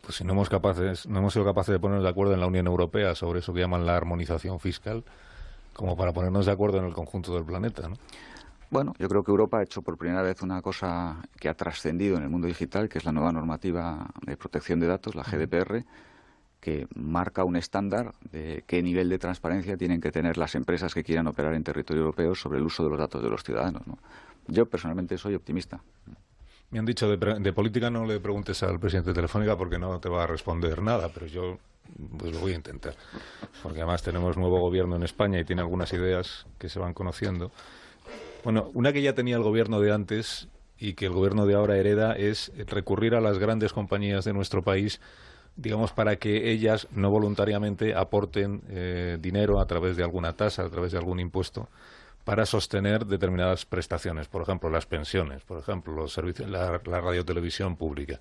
Pues si no hemos, capaces, no hemos sido capaces de ponernos de acuerdo en la Unión Europea sobre eso que llaman la armonización fiscal, como para ponernos de acuerdo en el conjunto del planeta, ¿no? Bueno, yo creo que Europa ha hecho por primera vez una cosa que ha trascendido en el mundo digital, que es la nueva normativa de protección de datos, la GDPR, que marca un estándar de qué nivel de transparencia tienen que tener las empresas que quieran operar en territorio europeo sobre el uso de los datos de los ciudadanos. Yo personalmente soy optimista. Me han dicho de, política no le preguntes al presidente de Telefónica porque no te va a responder nada, pero yo pues lo voy a intentar. Porque además tenemos nuevo gobierno en España y tiene algunas ideas que se van conociendo. Bueno, una que ya tenía el gobierno de antes y que el gobierno de ahora hereda es recurrir a las grandes compañías de nuestro país digamos, para que ellas no voluntariamente aporten eh, dinero a través de alguna tasa, a través de algún impuesto, para sostener determinadas prestaciones, por ejemplo, las pensiones, por ejemplo, los servicios, la, la radiotelevisión pública.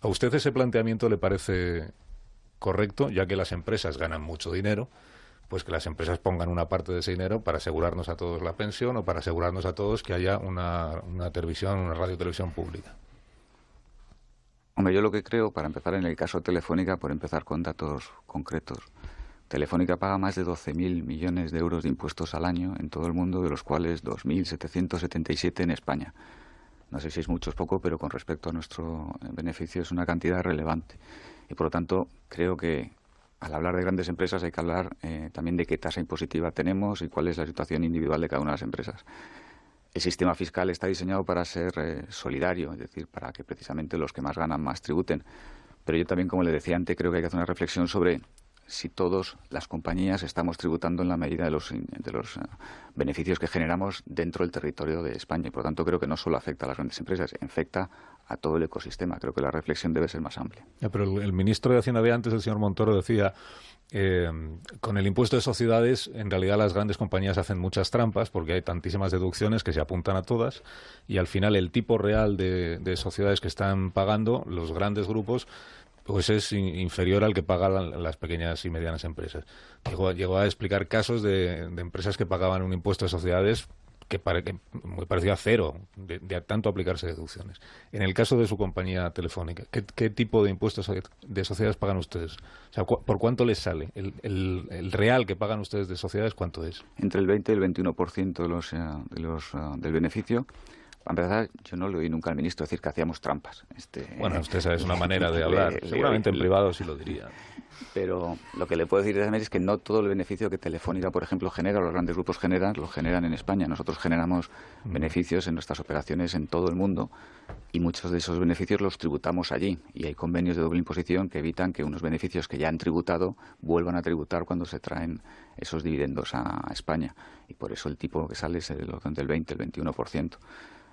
¿A usted ese planteamiento le parece correcto, ya que las empresas ganan mucho dinero? pues que las empresas pongan una parte de ese dinero para asegurarnos a todos la pensión o para asegurarnos a todos que haya una, una televisión, una radio televisión pública. Hombre, yo lo que creo, para empezar en el caso Telefónica, por empezar con datos concretos, Telefónica paga más de 12.000 millones de euros de impuestos al año en todo el mundo, de los cuales 2.777 en España. No sé si es mucho o poco, pero con respecto a nuestro beneficio es una cantidad relevante. Y por lo tanto, creo que al hablar de grandes empresas hay que hablar eh, también de qué tasa impositiva tenemos y cuál es la situación individual de cada una de las empresas. El sistema fiscal está diseñado para ser eh, solidario, es decir, para que precisamente los que más ganan más tributen. Pero yo también, como le decía antes, creo que hay que hacer una reflexión sobre si todas las compañías estamos tributando en la medida de los, de los eh, beneficios que generamos dentro del territorio de España. Y por lo tanto, creo que no solo afecta a las grandes empresas, afecta a todo el ecosistema. Creo que la reflexión debe ser más amplia. pero el, ministro de Hacienda de antes, el señor Montoro, decía eh, con el impuesto de sociedades, en realidad las grandes compañías hacen muchas trampas porque hay tantísimas deducciones que se apuntan a todas y al final el tipo real de sociedades que están pagando los grandes grupos pues es inferior al que pagan las pequeñas y medianas empresas. Llegó, a explicar casos de, empresas que pagaban un impuesto de sociedades que, muy parecido a cero de, tanto aplicarse deducciones. En el caso de su compañía telefónica, ¿qué, tipo de impuestos de sociedades pagan ustedes? O sea, ¿por cuánto les sale? El, el, real que pagan ustedes de sociedades cuánto es? Entre el 20 y el 21% de los, eh, de los, eh, del beneficio en verdad, yo no le oí nunca al ministro decir que hacíamos trampas. Este, bueno, usted sabe, es una manera de hablar. Seguramente en privado sí lo diría. Pero lo que le puedo decir también es que no todo el beneficio que Telefónica, por ejemplo, genera, o los grandes grupos generan, lo generan en España. Nosotros generamos mm. beneficios en nuestras operaciones en todo el mundo y muchos de esos beneficios los tributamos allí. Y hay convenios de doble imposición que evitan que unos beneficios que ya han tributado vuelvan a tributar cuando se traen esos dividendos a España. Y por eso el tipo que sale es el, del 20, el 21%.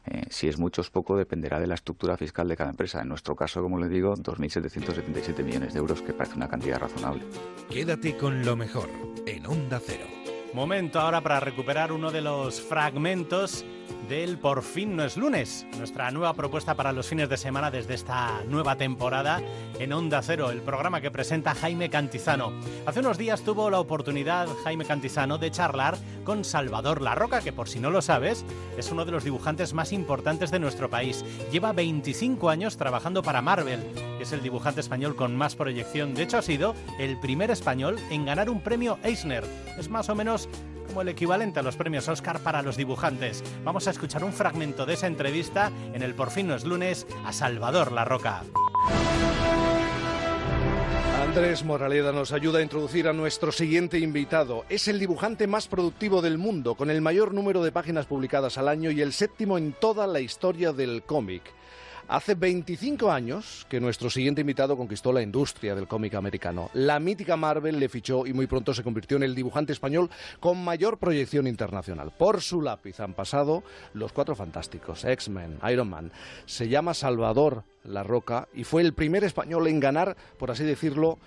Eh, si es mucho o es poco, dependerá de la estructura fiscal de cada empresa. En nuestro caso, como les digo, 2.777 millones de euros, que parece una cantidad razonable. Quédate con lo mejor en Onda Cero. Momento ahora para recuperar uno de los fragmentos del Por fin no es lunes, nuestra nueva propuesta para los fines de semana desde esta nueva temporada en Onda Cero, el programa que presenta Jaime Cantizano. Hace unos días tuvo la oportunidad Jaime Cantizano de charlar con Salvador La Roca, que por si no lo sabes, es uno de los dibujantes más importantes de nuestro país. Lleva 25 años trabajando para Marvel, es el dibujante español con más proyección. De hecho, ha sido el primer español en ganar un premio Eisner. Es más o menos como el equivalente a los premios Oscar para los dibujantes. Vamos a escuchar un fragmento de esa entrevista en el Por fin no es lunes a Salvador La Roca. Andrés Moraleda nos ayuda a introducir a nuestro siguiente invitado. Es el dibujante más productivo del mundo, con el mayor número de páginas publicadas al año y el séptimo en toda la historia del cómic. Hace 25 años que nuestro siguiente invitado conquistó la industria del cómic americano. La mítica Marvel le fichó y muy pronto se convirtió en el dibujante español con mayor proyección internacional. Por su lápiz han pasado los Cuatro Fantásticos, X-Men, Iron Man. Se llama Salvador La Roca y fue el primer español en ganar, por así decirlo,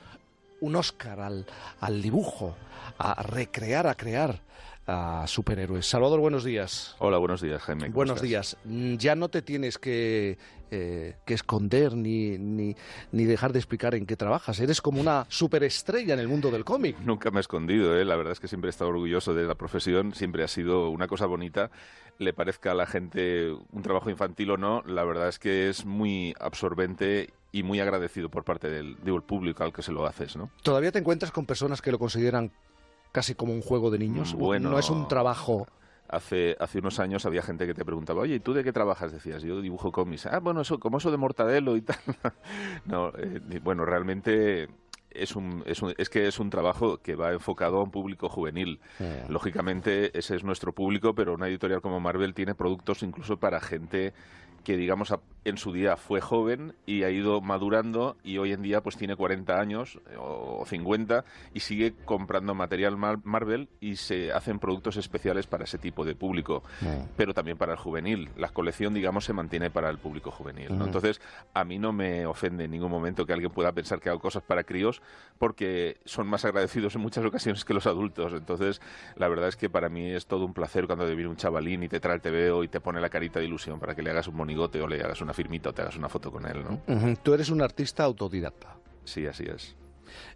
un Oscar al, al dibujo, a recrear, a crear a superhéroes. Salvador, buenos días. Hola, buenos días, Jaime. Buenos días. Mm, ya no te tienes que, eh, que esconder ni, ni, ni, dejar de explicar en qué trabajas. Eres como una superestrella en el mundo del cómic. Nunca me he escondido, ¿eh? la verdad es que siempre he estado orgulloso de la profesión, siempre ha sido una cosa bonita. Le parezca a la gente un trabajo infantil o no, la verdad es que es muy absorbente y muy agradecido por parte del, del público al que se lo haces, ¿no? ¿Todavía te encuentras con personas que lo consideran casi como un juego de niños. Bueno, no es un trabajo. Hace, hace unos años había gente que te preguntaba, oye, ¿y tú de qué trabajas? Decías, yo dibujo cómics. Ah, bueno, eso, como eso de Mortadelo y tal. no, eh, bueno, realmente es, un, es, un, es, que es un trabajo que va enfocado a un público juvenil. Lógicamente, ese es nuestro público, pero una editorial como Marvel tiene productos incluso para gente que digamos en su día fue joven y ha ido madurando y hoy en día pues tiene 40 años eh, o 50 y sigue comprando material Marvel y se hacen productos especiales para ese tipo de público, pero también para el juvenil. La colección digamos se mantiene para el público juvenil. Entonces a mí no me ofende en ningún momento que alguien pueda pensar que hago cosas para críos porque son más agradecidos en muchas ocasiones que los adultos. Entonces la verdad es que para mí es todo un placer cuando viene un chavalín y te trae el TVO y te pone la carita de ilusión para que le hagas un monigote o le hagas una firmita o te hagas una foto con él, ¿no? Tú eres un artista autodidacta. Sí, así es.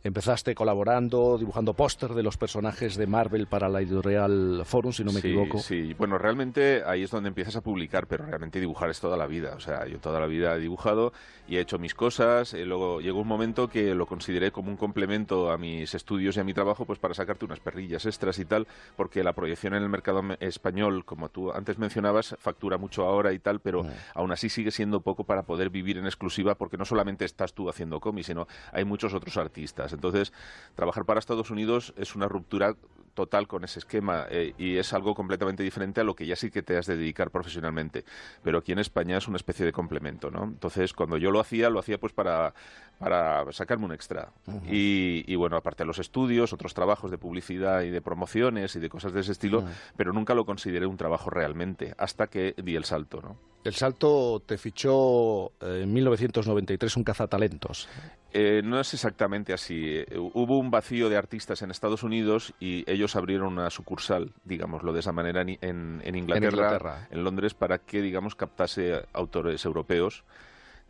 Empezaste colaborando, dibujando póster de los personajes de Marvel para la editorial Forum, si no me equivoco. Sí, bueno, realmente ahí es donde empiezas a publicar, pero realmente dibujar es toda la vida. O sea, yo toda la vida he dibujado y he hecho mis cosas. Eh, luego llegó un momento que lo consideré como un complemento a mis estudios y a mi trabajo, pues para sacarte unas perrillas extras y tal, porque la proyección en el mercado español, como tú antes mencionabas, factura mucho ahora y tal, pero aún así sigue siendo poco para poder vivir en exclusiva, porque no solamente estás tú haciendo cómics, sino hay muchos otros artistas. Entonces, trabajar para Estados Unidos es una ruptura total con ese esquema eh, y es algo completamente diferente a lo que ya sí que te has de dedicar profesionalmente. Pero aquí en España es una especie de complemento, ¿no? Entonces, cuando yo lo hacía, lo hacía pues para, para sacarme un extra. y, bueno, aparte de los estudios, otros trabajos de publicidad y de promociones y de cosas de ese estilo, pero nunca lo consideré un trabajo realmente, hasta que di el salto, ¿no? El salto te fichó eh, en 1993 un cazatalentos. Eh, no es exactamente así. Eh, hubo un vacío de artistas en Estados Unidos y ellos abrieron una sucursal, digámoslo de esa manera, en, Inglaterra, en Londres, para que, digamos, captase autores europeos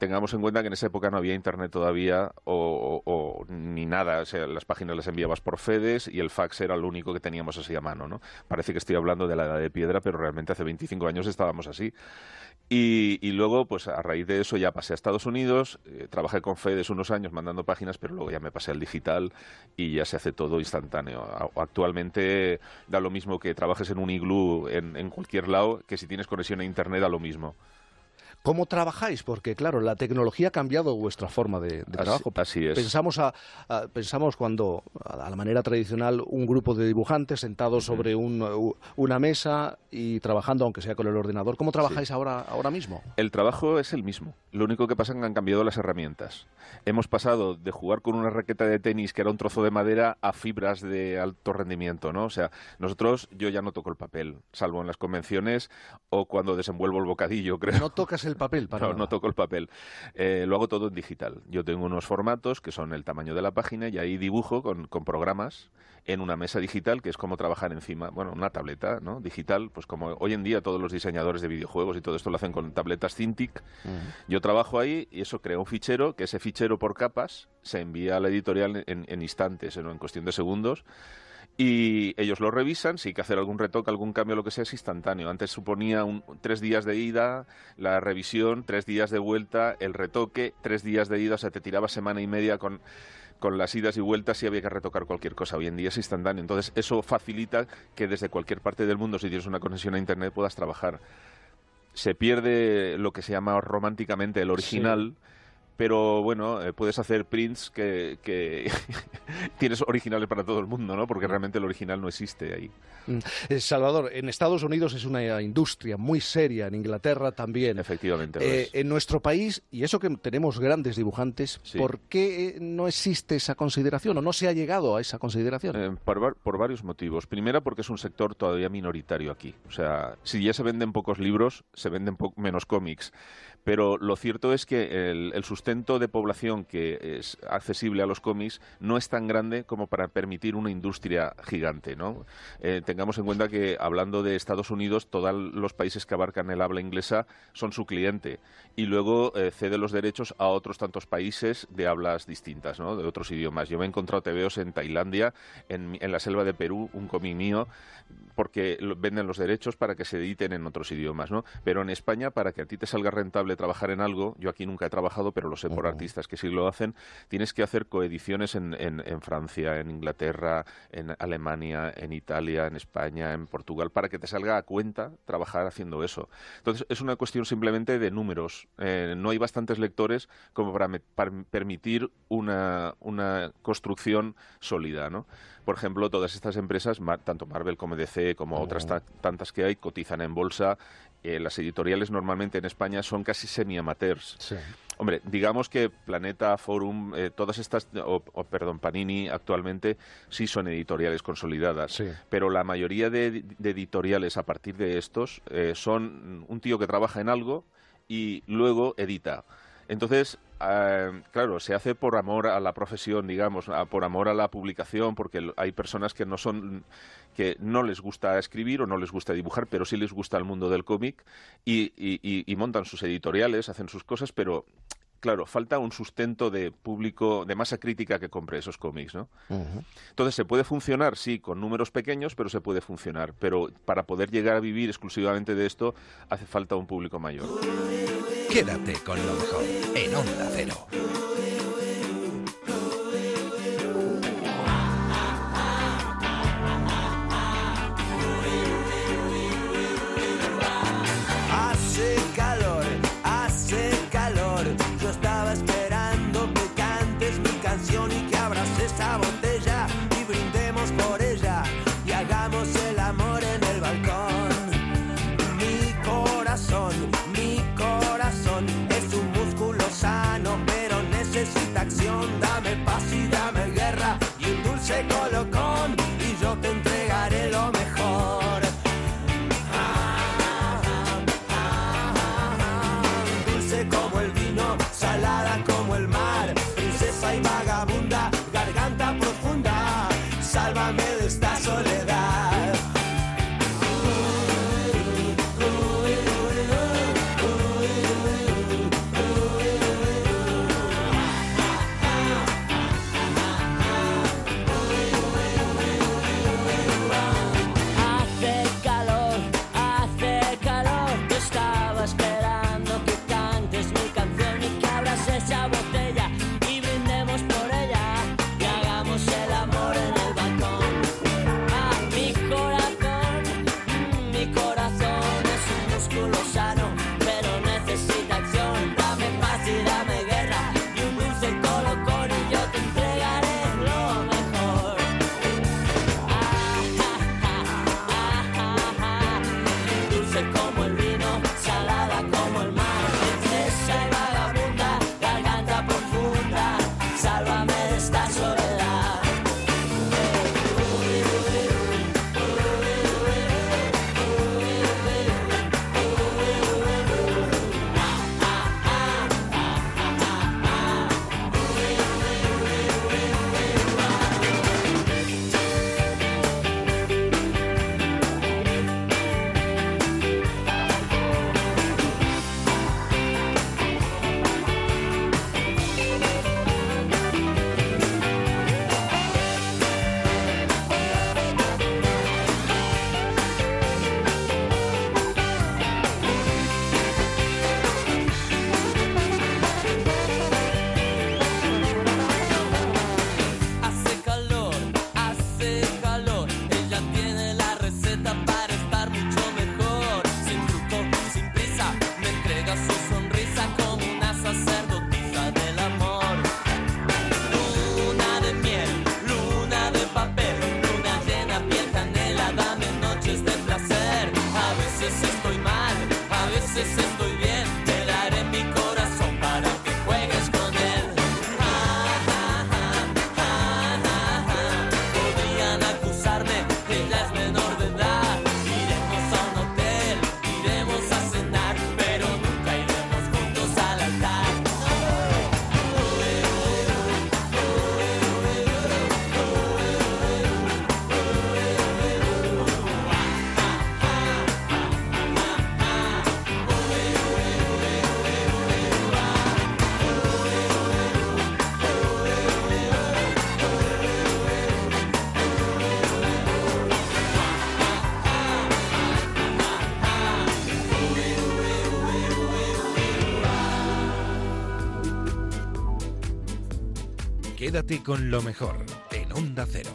tengamos en cuenta que en esa época no había internet todavía o, ni nada. O sea, las páginas las enviabas por FEDES y el fax era lo único que teníamos así a mano, ¿no? Parece que estoy hablando de la edad de piedra, pero realmente hace 25 años estábamos así. Y, luego, pues a raíz de eso ya pasé a Estados Unidos, eh, trabajé con FEDES unos años mandando páginas, pero luego ya me pasé al digital y ya se hace todo instantáneo. Actualmente da lo mismo que trabajes en un iglú en, en cualquier lado, que si tienes conexión a Internet da lo mismo. ¿Cómo trabajáis? Porque, claro, la tecnología ha cambiado vuestra forma de, de Así- trabajo. así es. Pensamos, a, a- pensamos cuando, a la manera tradicional, un grupo de dibujantes sentados sobre un- una mesa y trabajando, aunque sea con el ordenador. ¿Cómo trabajáis ahora, ahora mismo? El trabajo es el mismo. Lo único que pasa es que han cambiado las herramientas. Hemos pasado de jugar con una raqueta de tenis que era un trozo de madera a fibras de alto rendimiento, ¿no? O sea, nosotros, yo ya no toco el papel, salvo en las convenciones o cuando desenvuelvo el bocadillo, creo. No tocas el papel para No, nada. no toco el papel. Eh, lo hago todo en digital. Yo tengo unos formatos que son el tamaño de la página y ahí dibujo con, con programas en una mesa digital, que es como trabajar encima, bueno, una tableta ¿no? digital, pues como hoy en día todos los diseñadores de videojuegos y todo esto lo hacen con tabletas Cintiq. Yo trabajo ahí y eso crea un fichero, que ese fichero por capas se envía a la editorial en, en instantes, en, en cuestión de segundos. Y ellos lo revisan, si hay que hacer algún retoque, algún cambio, lo que sea, es instantáneo. Antes suponía un, tres días de ida, la revisión, tres días de vuelta, el retoque, tres días de ida, o sea, te tiraba semana y media con, con las idas y vueltas si había que retocar cualquier cosa. Hoy en día es instantáneo. Entonces, eso facilita que desde cualquier parte del mundo, si tienes una conexión a Internet, puedas trabajar. Se pierde lo que se llama románticamente el original. Pero bueno, eh, puedes hacer prints que, que tienes originales para todo el mundo, ¿no? Porque realmente el original no existe ahí. Mm. Eh, Salvador, en Estados Unidos es una industria muy seria, en Inglaterra también. Efectivamente. lo Eh, es. en nuestro país, y eso que tenemos grandes dibujantes, Sí. ¿por qué no existe esa consideración o no se ha llegado a esa consideración? Eh, por, var- por varios motivos. Primera, porque es un sector todavía minoritario aquí. O sea, si ya se venden pocos libros, se venden po- menos cómics. Pero lo cierto es que el, el sustento de población que es accesible a los cómics no es tan grande como para permitir una industria gigante, ¿no? Eh, tengamos en cuenta que, hablando de Estados Unidos, todos los países que abarcan el habla inglesa son su cliente. Y luego eh, cede los derechos a otros tantos países de hablas distintas, ¿no? De otros idiomas. Yo me he encontrado TVOs en Tailandia, en, la selva de Perú, un cómic mío, porque venden los derechos para que se editen en otros idiomas, ¿no? Pero en España, para que a ti te salga rentable trabajar en algo, yo aquí nunca he trabajado, pero lo sé por artistas que sí lo hacen, tienes que hacer coediciones en, en- en Francia, en Inglaterra, en Alemania, en Italia, en España, en Portugal, para que te salga a cuenta trabajar haciendo eso. Entonces, es una cuestión simplemente de números. Eh, no hay bastantes lectores como para, me- para permitir una, una construcción sólida, ¿no? Por ejemplo, todas estas empresas, tanto Marvel como DC, como otras ta- tantas que hay, cotizan en bolsa. Eh, las editoriales normalmente en España son casi semi-amateurs. Hombre, digamos que Planeta, Forum, eh, todas estas, o, o, perdón, Panini actualmente sí son editoriales consolidadas, pero la mayoría de, de editoriales a partir de estos eh, son un tío que trabaja en algo y luego edita. Entonces, eh, claro, se hace por amor a la profesión, digamos, a- por amor a la publicación, porque hay personas que no son, que no les gusta escribir o no les gusta dibujar, pero sí les gusta el mundo del cómic y, y- y- y montan sus editoriales, hacen sus cosas, pero claro, falta un sustento de público, de masa crítica que compre esos cómics, ¿no? Entonces, ¿se puede funcionar? Sí, con números pequeños, pero se puede funcionar. Pero para poder llegar a vivir exclusivamente de esto, hace falta un público mayor. Quédate con lo mejor en Onda Cero. Quédate con lo mejor en Onda Cero.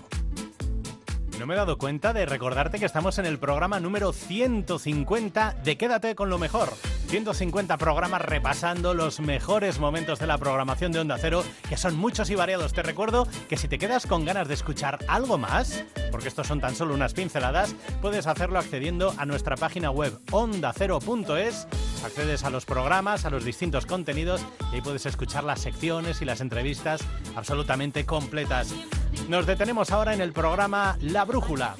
No me he dado cuenta de recordarte que estamos en el programa número 150 de Quédate con lo mejor. 150 programas repasando los mejores momentos de la programación de Onda Cero, que son muchos y variados. Te recuerdo que si te quedas con ganas de escuchar algo más, porque estos son tan solo unas pinceladas, puedes hacerlo accediendo a nuestra página web ondacero.es. Accedes a los programas, a los distintos contenidos y ahí puedes escuchar las secciones y las entrevistas absolutamente completas. Nos detenemos ahora en el programa La Brújula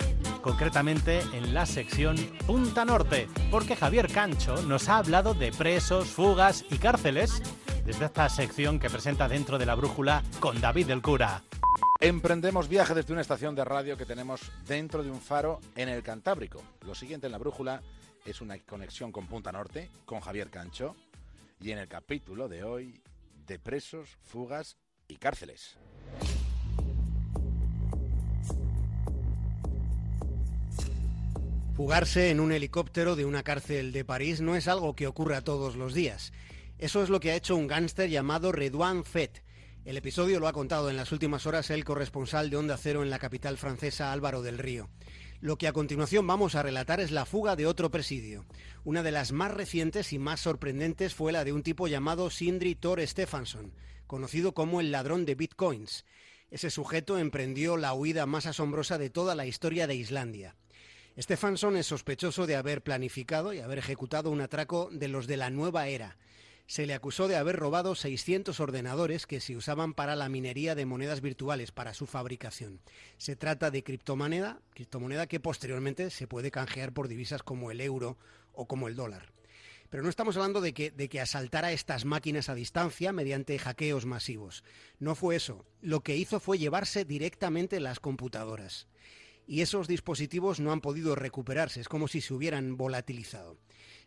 concretamente en la sección Punta Norte, porque Javier Cancho nos ha hablado de presos, fugas y cárceles desde esta sección que presenta dentro de la brújula con David del Cura. Emprendemos viaje desde una estación de radio que tenemos dentro de un faro en el Cantábrico. Lo siguiente en la brújula es una conexión con Punta Norte, con Javier Cancho, y en el capítulo de hoy, de presos, fugas y cárceles. Fugarse en un helicóptero de una cárcel de París no es algo que ocurra todos los días. Eso es lo que ha hecho un gángster llamado Redouane Fett. El episodio lo ha contado en las últimas horas el corresponsal de Onda Cero en la capital francesa Álvaro del Río. Lo que a continuación vamos a relatar es la fuga de otro presidio. Una de las más recientes y más sorprendentes fue la de un tipo llamado Sindri Thor Stefansson, conocido como el ladrón de bitcoins. Ese sujeto emprendió la huida más asombrosa de toda la historia de Islandia. Stefansson es sospechoso de haber planificado y haber ejecutado un atraco de los de la nueva era. Se le acusó de haber robado 600 ordenadores que se usaban para la minería de monedas virtuales para su fabricación. Se trata de criptomoneda, criptomoneda que posteriormente se puede canjear por divisas como el euro o como el dólar. Pero no estamos hablando de que, de que asaltara estas máquinas a distancia mediante hackeos masivos. No fue eso. Lo que hizo fue llevarse directamente las computadoras y esos dispositivos no han podido recuperarse, es como si se hubieran volatilizado.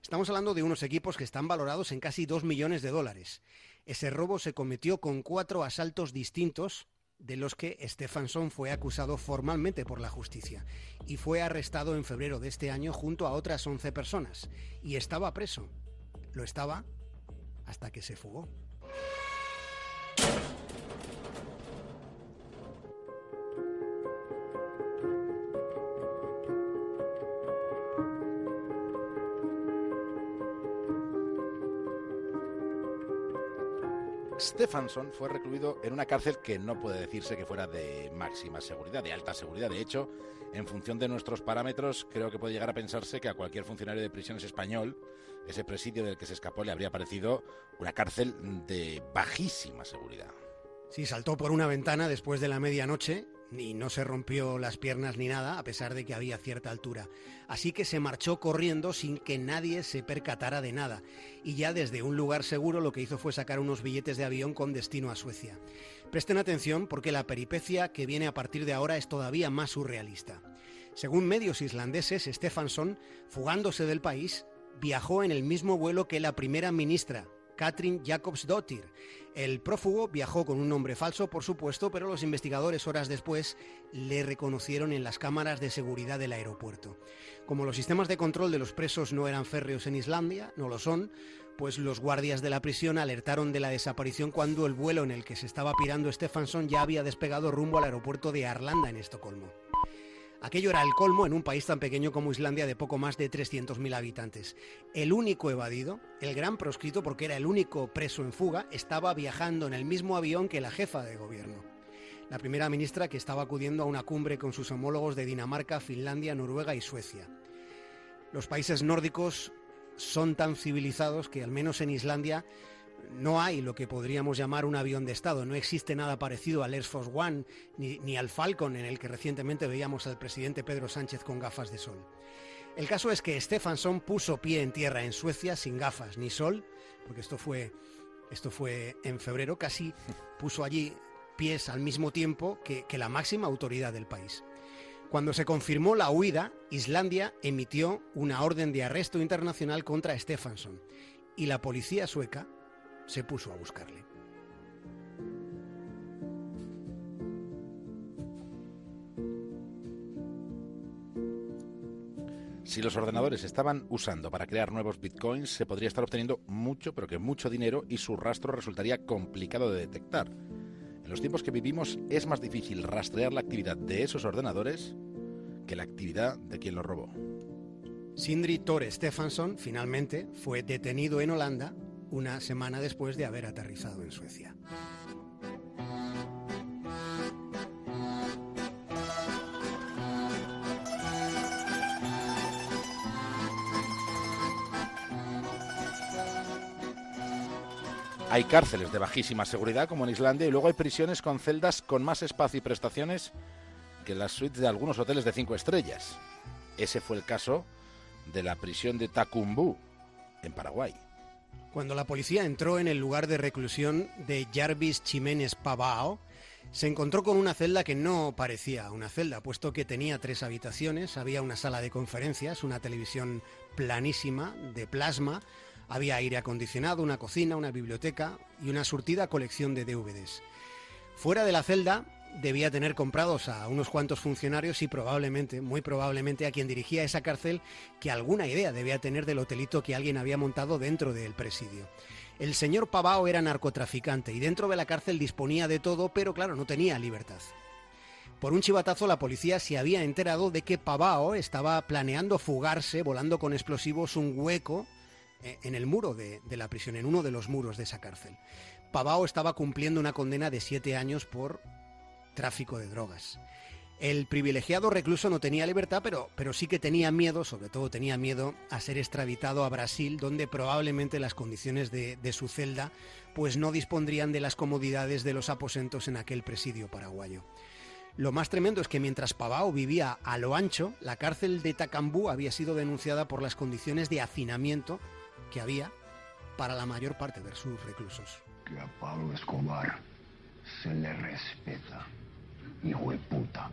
Estamos hablando de unos equipos que están valorados en casi 2 millones de dólares. Ese robo se cometió con cuatro asaltos distintos de los que Stefansson fue acusado formalmente por la justicia y fue arrestado en febrero de este año junto a otras 11 personas y estaba preso. Lo estaba hasta que se fugó. Stefansson fue recluido en una cárcel que no puede decirse que fuera de máxima seguridad, de alta seguridad. De hecho, en función de nuestros parámetros, creo que puede llegar a pensarse que a cualquier funcionario de prisiones español, ese presidio del que se escapó le habría parecido una cárcel de bajísima seguridad. Sí, saltó por una ventana después de la medianoche y no se rompió las piernas ni nada, a pesar de que había cierta altura. Así que se marchó corriendo sin que nadie se percatara de nada. Y ya desde un lugar seguro lo que hizo fue sacar unos billetes de avión con destino a Suecia. Presten atención porque la peripecia que viene a partir de ahora es todavía más surrealista. Según medios islandeses, Stefansson, fugándose del país, viajó en el mismo vuelo que la primera ministra, Katrin Jakobsdottir. El prófugo viajó con un nombre falso, por supuesto, pero los investigadores horas después le reconocieron en las cámaras de seguridad del aeropuerto. Como los sistemas de control de los presos no eran férreos en Islandia, no lo son, pues los guardias de la prisión alertaron de la desaparición cuando el vuelo en el que se estaba pirando Stefansson ya había despegado rumbo al aeropuerto de Arlanda en Estocolmo. Aquello era el colmo en un país tan pequeño como Islandia de poco más de 300.000 habitantes. El único evadido, el gran proscrito porque era el único preso en fuga, estaba viajando en el mismo avión que la jefa de gobierno. La primera ministra que estaba acudiendo a una cumbre con sus homólogos de Dinamarca, Finlandia, Noruega y Suecia. Los países nórdicos son tan civilizados que al menos en Islandia no hay lo que podríamos llamar un avión de Estado. No existe nada parecido al Air Force One ni, al Falcon, en el que recientemente veíamos al presidente Pedro Sánchez con gafas de sol. El caso es que Stefansson puso pie en tierra en Suecia sin gafas ni sol, porque esto fue, esto fue en febrero, casi puso allí pies al mismo tiempo que, que la máxima autoridad del país. Cuando se confirmó la huida, Islandia emitió una orden de arresto internacional contra Stefansson y la policía sueca se puso a buscarle. Si los ordenadores estaban usando para crear nuevos bitcoins, se podría estar obteniendo mucho, pero que mucho dinero y su rastro resultaría complicado de detectar. En los tiempos que vivimos es más difícil rastrear la actividad de esos ordenadores que la actividad de quien los robó. Sindri Tore Stefansson finalmente fue detenido en Holanda una semana después de haber aterrizado en Suecia. Hay cárceles de bajísima seguridad, como en Islandia, y luego hay prisiones con celdas con más espacio y prestaciones que las suites de algunos hoteles de cinco estrellas. Ese fue el caso de la prisión de Tacumbú, en Paraguay. Cuando la policía entró en el lugar de reclusión de Jarvis Chiménez Pavao, se encontró con una celda que no parecía una celda, puesto que tenía tres habitaciones, había una sala de conferencias, una televisión planísima de plasma, había aire acondicionado, una cocina, una biblioteca y una surtida colección de DVDs. Fuera de la celda debía tener comprados a unos cuantos funcionarios y probablemente, muy probablemente a quien dirigía esa cárcel, que alguna idea debía tener del hotelito que alguien había montado dentro del presidio. El señor Pavao era narcotraficante y dentro de la cárcel disponía de todo, pero claro, no tenía libertad. Por un chivatazo la policía se había enterado de que Pavao estaba planeando fugarse volando con explosivos un hueco eh, en el muro de, de la prisión, en uno de los muros de esa cárcel. Pavao estaba cumpliendo una condena de siete años por tráfico de drogas. El privilegiado recluso no tenía libertad, pero, pero sí que tenía miedo, sobre todo tenía miedo a ser extraditado a Brasil, donde probablemente las condiciones de, su celda pues no dispondrían de las comodidades de los aposentos en aquel presidio paraguayo. Lo más tremendo es que mientras Pavao vivía a lo ancho, la cárcel de Tacambú había sido denunciada por las condiciones de hacinamiento que había para la mayor parte de sus reclusos. Que a Pablo Escobar se le respeta, hijo de puta.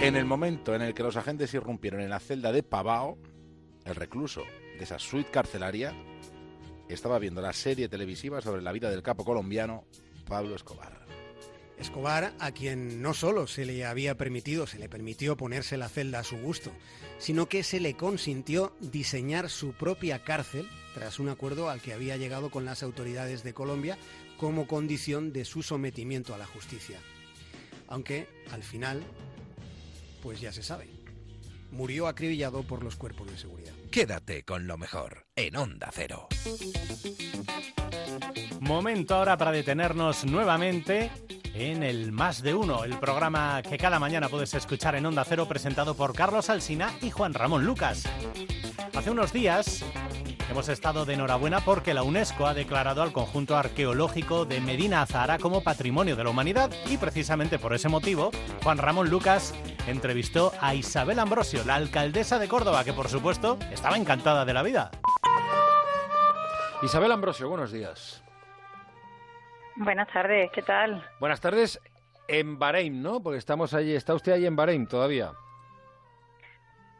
En el momento en el que los agentes irrumpieron en la celda de Pavao, el recluso de esa suite carcelaria estaba viendo la serie televisiva sobre la vida del capo colombiano Pablo Escobar. Escobar, a quien no solo se le había permitido, se le permitió ponerse la celda a su gusto, sino que se le consintió diseñar su propia cárcel tras un acuerdo al que había llegado con las autoridades de Colombia como condición de su sometimiento a la justicia. Aunque, al final, pues ya se sabe, murió acribillado por los cuerpos de seguridad. Quédate con lo mejor en Onda Cero. Momento ahora para detenernos nuevamente en el Más de Uno, el programa que cada mañana puedes escuchar en Onda Cero presentado por Carlos Alsina y Juan Ramón Lucas. Hace unos días hemos estado de enhorabuena porque la UNESCO ha declarado al conjunto arqueológico de Medina Azahara como Patrimonio de la Humanidad y precisamente por ese motivo Juan Ramón Lucas entrevistó a Isabel Ambrosio, la alcaldesa de Córdoba, que por supuesto estaba encantada de la vida. Isabel Ambrosio, buenos días. Buenas tardes, ¿qué tal? Buenas tardes en Bahrein, ¿no? Porque estamos allí, está usted allí en Bahrein todavía.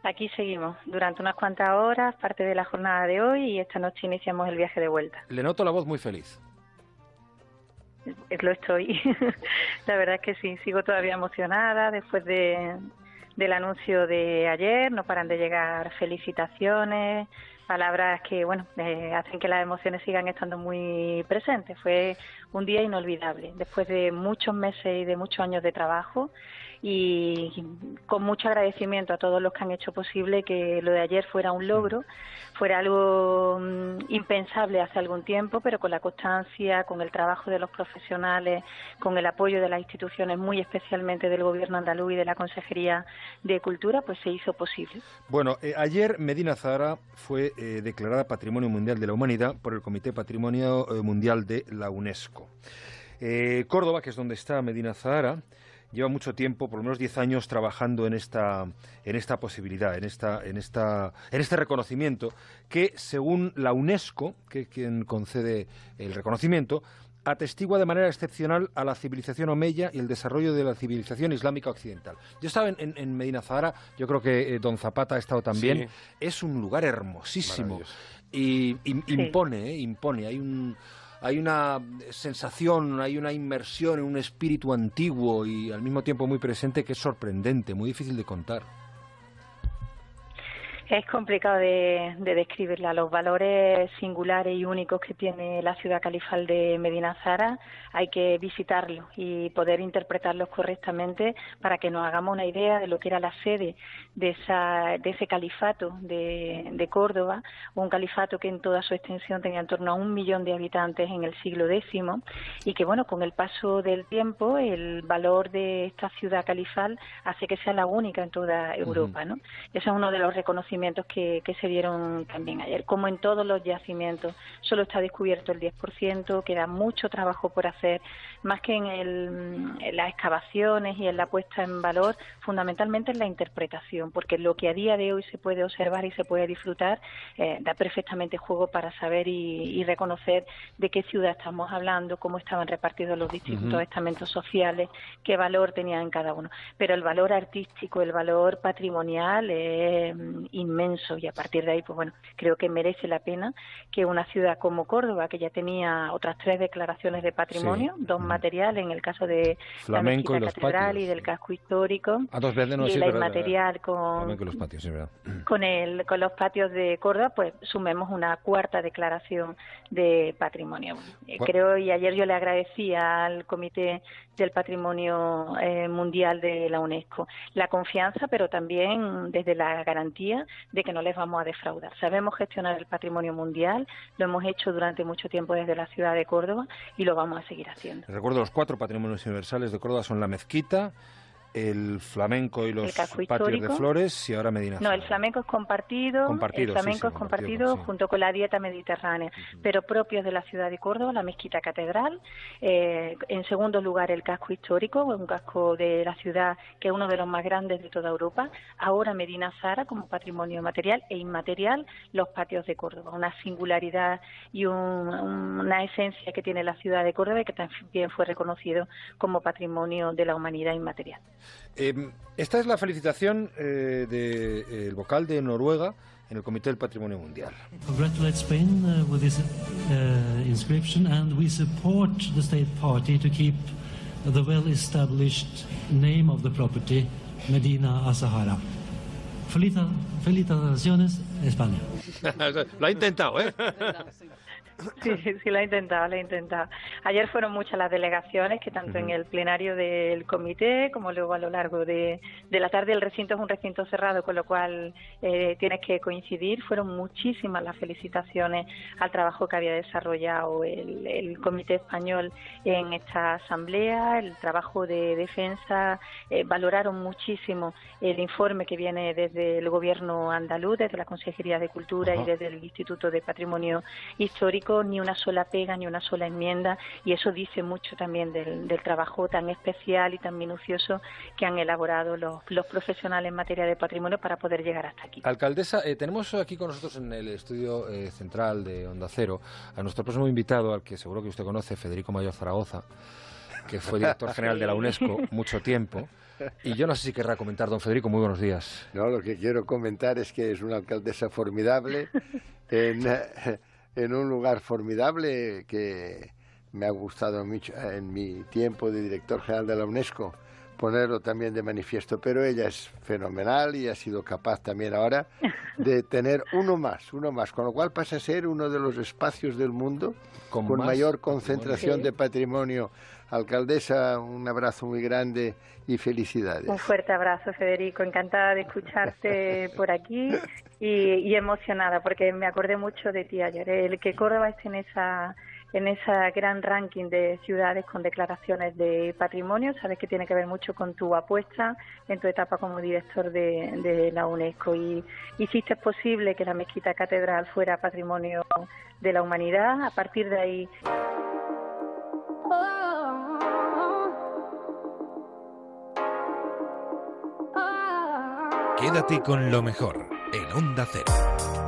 Aquí seguimos durante unas cuantas horas, parte de la jornada de hoy y esta noche iniciamos el viaje de vuelta. Le noto la voz muy feliz. Lo estoy. la verdad es que sí, sigo todavía emocionada después de, del anuncio de ayer. No paran de llegar felicitaciones, palabras que, bueno, eh, hacen que las emociones sigan estando muy presentes. Fue un día inolvidable, después de muchos meses y de muchos años de trabajo y con mucho agradecimiento a todos los que han hecho posible que lo de ayer fuera un logro, fuera algo mm, impensable hace algún tiempo, pero con la constancia, con el trabajo de los profesionales, con el apoyo de las instituciones, muy especialmente del Gobierno andaluz y de la Consejería de Cultura, pues se hizo posible. Bueno, eh, ayer Medina Zahara fue eh, declarada Patrimonio Mundial de la Humanidad por el Comité Patrimonio eh, Mundial de la UNESCO. Eh, Córdoba, que es donde está Medina Zahara, lleva mucho tiempo, por lo menos 10 años, trabajando en esta, en esta posibilidad, en, esta, en, esta, en este reconocimiento, que según la UNESCO, que es quien concede el reconocimiento, atestigua de manera excepcional a la civilización omeya y el desarrollo de la civilización islámica occidental. Yo estaba en, en- en Medina Zahara, yo creo que eh, Don Zapata ha estado también. Sí. Es un lugar hermosísimo y, y- impone, eh, impone. Hay un hay una sensación, hay una inmersión en un espíritu antiguo y al mismo tiempo muy presente que es sorprendente, muy difícil de contar. Es complicado de, de describirla. Los valores singulares y únicos que tiene la ciudad califal de Medina Zara hay que visitarlos y poder interpretarlos correctamente para que nos hagamos una idea de lo que era la sede de, esa, de ese califato de, de Córdoba, un califato que en toda su extensión tenía en torno a un millón de habitantes en el siglo X y que, bueno, con el paso del tiempo el valor de esta ciudad califal hace que sea la única en toda Europa, ¿no? Ese es uno de los reconocimientos que, que se dieron también ayer. Como en todos los yacimientos, solo está descubierto el 10%, queda mucho trabajo por hacer, más que en, el, en las excavaciones y en la puesta en valor, fundamentalmente en la interpretación, porque lo que a día de hoy se puede observar y se puede disfrutar eh, da perfectamente juego para saber y, y reconocer de qué ciudad estamos hablando, cómo estaban repartidos los distintos estamentos sociales, qué valor tenían en cada uno. Pero el valor artístico, el valor patrimonial es mm, inmenso y a partir de ahí, pues bueno, creo que merece la pena que una ciudad como Córdoba, que ya tenía otras tres declaraciones de patrimonio, dos materiales en el caso de Flamenco la y mezquita los catedral patios, y del casco histórico, Ah, dos veces no, y sí, la inmaterial con y los patios, sí, verdad. con el con los patios de Córdoba, pues sumemos una cuarta declaración de patrimonio. Eh, Creo y ayer yo le agradecí al Comité del Patrimonio eh, Mundial de la UNESCO la confianza, pero también desde la garantía de que no les vamos a defraudar. Sabemos gestionar el patrimonio mundial, lo hemos hecho durante mucho tiempo desde la ciudad de Córdoba y lo vamos a seguir haciendo. Recuerdo los cuatro patrimonios universales de Córdoba son la mezquita, el flamenco y los patios de flores y ahora Medina No, el flamenco es compartido, Compartido, el flamenco sí, es compartido, compartido sí. junto con la dieta mediterránea, pero propios de la ciudad de Córdoba, la mezquita catedral, eh, en segundo lugar el casco histórico, un casco de la ciudad que es uno de los más grandes de toda Europa, ahora Medina Zara como patrimonio material e inmaterial, los patios de Córdoba, una singularidad y un- una esencia que tiene la ciudad de Córdoba y que también fue reconocido como patrimonio de la humanidad inmaterial. Eh, esta es la felicitación eh, del vocal de Noruega en el Comité del Patrimonio Mundial. congratulate Spain uh, with this uh, inscription, and we support the state party to keep the well-established name of the property, Medina Asahara. Felita- felicitaciones, España. lo ha intentado, ¿eh? Sí, sí, lo he intentado, lo he intentado. Ayer fueron muchas las delegaciones que tanto en el plenario del comité como luego a lo largo de, de la tarde el recinto es un recinto cerrado, con lo cual eh, tienes que coincidir. Fueron muchísimas las felicitaciones al trabajo que había desarrollado el, el comité español en esta asamblea, el trabajo de defensa. eh, valoraron muchísimo el informe que viene desde el gobierno andaluz, desde la Consejería de Cultura y desde el Instituto de Patrimonio Histórico, ni una sola pega, ni una sola enmienda, y eso dice mucho también del, del trabajo tan especial y tan minucioso que han elaborado los, los profesionales en materia de patrimonio para poder llegar hasta aquí. Alcaldesa, eh, tenemos aquí con nosotros en el estudio eh, central de Onda Cero a nuestro próximo invitado, al que seguro que usted conoce, Federico Mayor Zaragoza, que fue director general de la UNESCO mucho tiempo. Y yo no sé si querrá comentar, don Federico, muy buenos días. No, lo que quiero comentar es que es una alcaldesa formidable en, eh, en un lugar formidable que me ha gustado mucho eh, en mi tiempo de director general de la UNESCO ponerlo también de manifiesto, pero ella es fenomenal y ha sido capaz también ahora de tener uno más, uno más, con lo cual pasa a ser uno de los espacios del mundo Con mayor concentración Sí. de patrimonio. Alcaldesa, un abrazo muy grande y felicidades. Un fuerte abrazo, Federico. Encantada de escucharte por aquí y, y emocionada porque me acordé mucho de ti ayer. El que Córdoba esté en esa en esa gran ranking de ciudades con declaraciones de patrimonio, sabes que tiene que ver mucho con tu apuesta en tu etapa como director de, de la UNESCO y hiciste posible que la mezquita catedral fuera patrimonio de la humanidad. A partir de ahí Quédate con lo mejor en Onda Cero.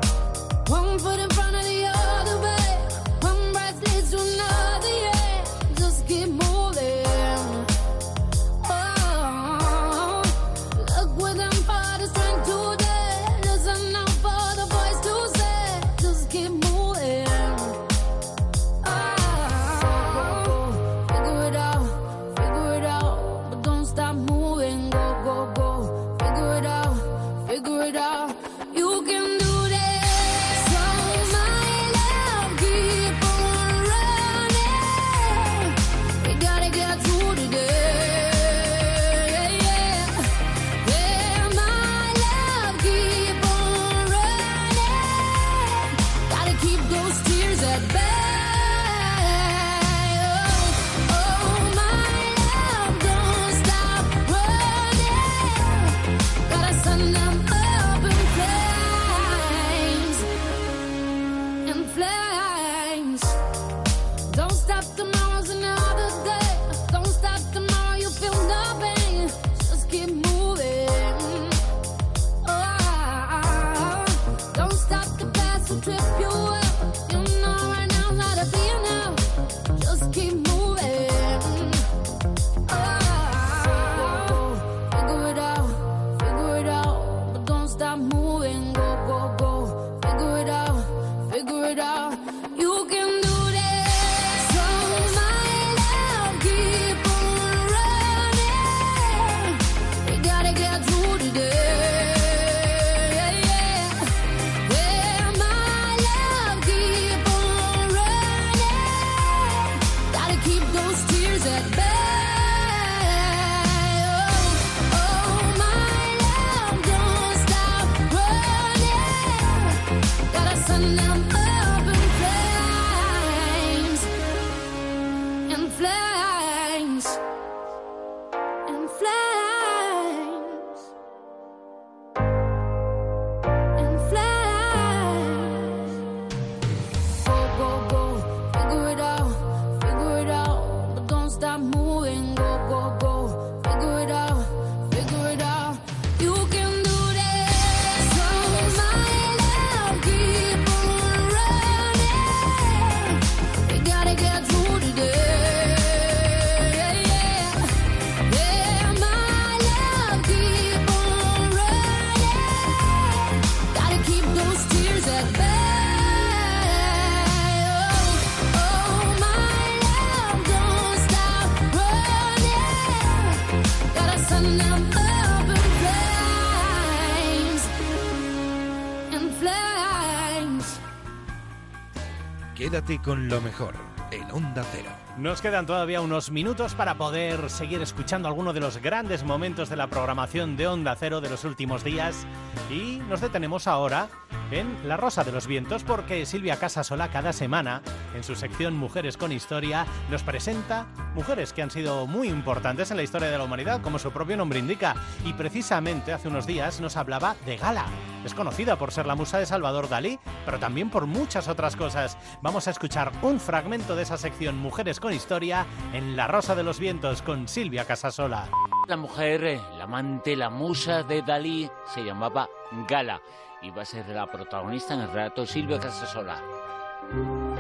Con lo mejor en Onda Cero. Nos quedan todavía unos minutos para poder seguir escuchando algunos de los grandes momentos de la programación de Onda Cero de los últimos días y nos detenemos ahora en La Rosa de los Vientos porque Silvia Casasola cada semana en su sección Mujeres con Historia nos presenta mujeres que han sido muy importantes en la historia de la humanidad como su propio nombre indica y precisamente hace unos días nos hablaba de Gala. Es conocida por ser la musa de Salvador Dalí, pero también por muchas otras cosas. Vamos a escuchar un fragmento de esa sección Mujeres con Historia en La Rosa de los Vientos con Silvia Casasola. La mujer, eh, la amante, la musa de Dalí se llamaba Gala y va a ser la protagonista en el relato Silvia Casasola.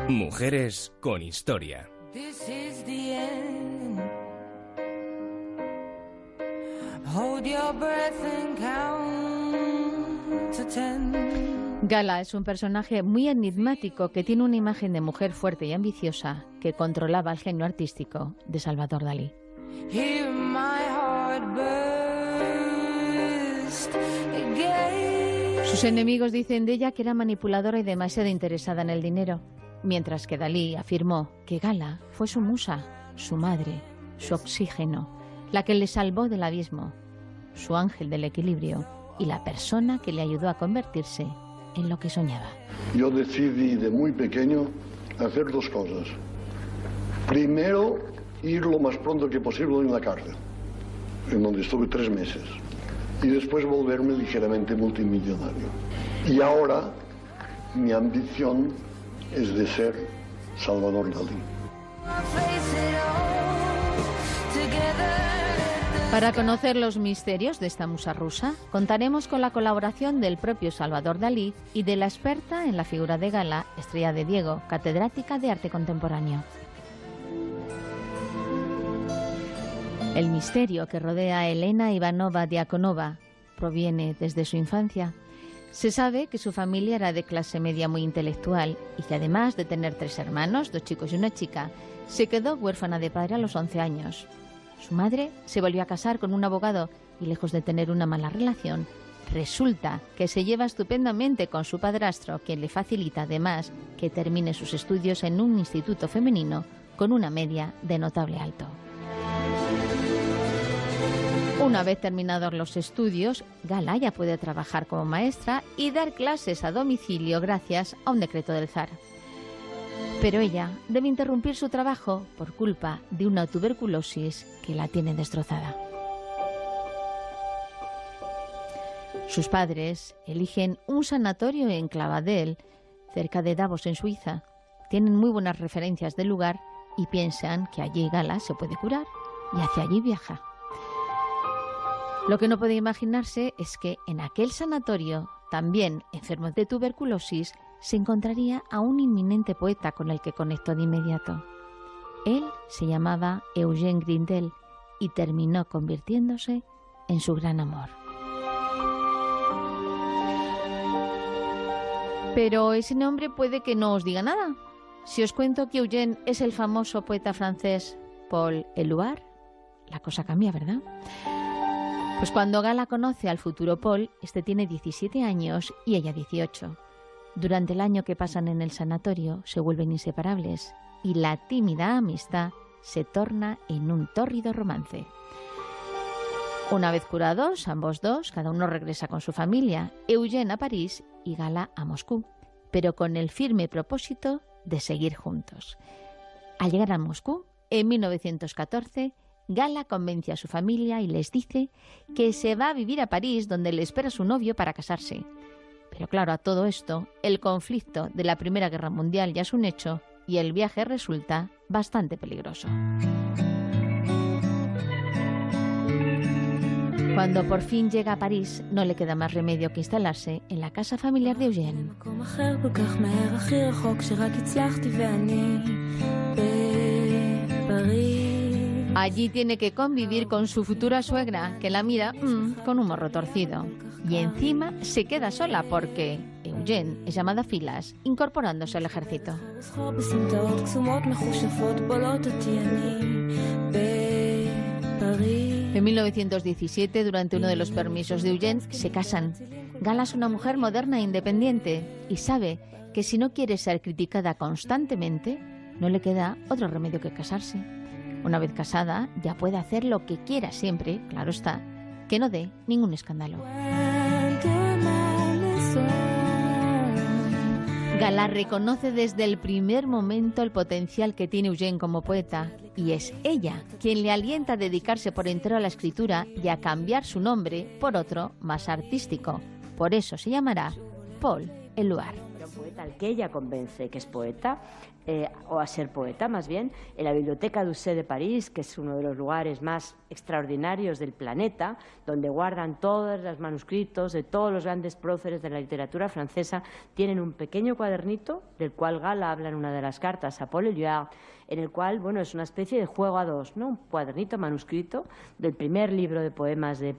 Mujeres con historia. This is the end. Hold your breath and count to ten. Gala es un personaje muy enigmático que tiene una imagen de mujer fuerte y ambiciosa que controlaba el genio artístico de Salvador Dalí. Hear my heart burst again. Sus enemigos dicen de ella que era manipuladora y demasiado interesada en el dinero, mientras que Dalí afirmó que Gala fue su musa, su madre, su oxígeno, la que le salvó del abismo, su ángel del equilibrio y la persona que le ayudó a convertirse en lo que soñaba. Yo decidí de muy pequeño hacer dos cosas. Primero, ir lo más pronto que posible en la cárcel, en donde estuve tres meses. Y después volverme ligeramente multimillonario. Y ahora, mi ambición es de ser Salvador Dalí. Para conocer los misterios de esta musa rusa, contaremos con la colaboración del propio Salvador Dalí y de la experta en la figura de Gala, Estrella de Diego, catedrática de arte contemporáneo. El misterio que rodea a Elena Ivanova Diakonova proviene desde su infancia. Se sabe que su familia era de clase media muy intelectual y que además de tener tres hermanos, dos chicos y una chica, se quedó huérfana de padre a los 11 años. Su madre se volvió a casar con un abogado y lejos de tener una mala relación, resulta que se lleva estupendamente con su padrastro, quien le facilita además que termine sus estudios en un instituto femenino con una media de notable alto. Una vez terminados los estudios, Gala ya puede trabajar como maestra y dar clases a domicilio gracias a un decreto del zar. Pero ella debe interrumpir su trabajo por culpa de una tuberculosis que la tiene destrozada. Sus padres eligen un sanatorio en Clavadel, cerca de Davos, en Suiza. Tienen muy buenas referencias del lugar y piensan que allí Gala se puede curar y hacia allí viaja. Lo que no puede imaginarse es que en aquel sanatorio, también enfermo de tuberculosis, se encontraría a un inminente poeta con el que conectó de inmediato. Él se llamaba Eugène Grindel y terminó convirtiéndose en su gran amor. Pero ese nombre puede que no os diga nada. Si os cuento que Eugène es el famoso poeta francés Paul Eluard, la cosa cambia, ¿verdad? Pues cuando Gala conoce al futuro Paul, este tiene 17 años y ella 18. Durante el año que pasan en el sanatorio se vuelven inseparables y la tímida amistad se torna en un tórrido romance. Una vez curados, ambos dos, cada uno regresa con su familia, Eugène a París y Gala a Moscú, pero con el firme propósito de seguir juntos. Al llegar a Moscú, en 1914, Gala convence a su familia y les dice que se va a vivir a París donde le espera su novio para casarse. Pero claro, a todo esto, el conflicto de la Primera Guerra Mundial ya es un hecho y el viaje resulta bastante peligroso. Cuando por fin llega a París, no le queda más remedio que instalarse en la casa familiar de Eugène. Allí tiene que convivir con su futura suegra, que la mira mm, con un morro torcido. Y encima se queda sola porque Eugene es llamada filas, incorporándose al ejército. En 1917, durante uno de los permisos de Eugene, se casan. Gala es una mujer moderna e independiente y sabe que si no quiere ser criticada constantemente, no le queda otro remedio que casarse. Una vez casada, ya puede hacer lo que quiera siempre, claro está, que no dé ningún escándalo. Gala reconoce desde el primer momento el potencial que tiene Eugène como poeta y es ella quien le alienta a dedicarse por entero a la escritura y a cambiar su nombre por otro más artístico. Por eso se llamará Paul Eluard. Un poeta que ella convence que es poeta, eh, o a ser poeta más bien, en la Biblioteca d'Ossé de París, que es uno de los lugares más extraordinarios del planeta, donde guardan todos los manuscritos de todos los grandes próceres de la literatura francesa, tienen un pequeño cuadernito del cual Gala habla en una de las cartas a Paul Éluard, en el cual, bueno, es una especie de juego a dos, ¿no? Un cuadernito manuscrito del primer libro de poemas de,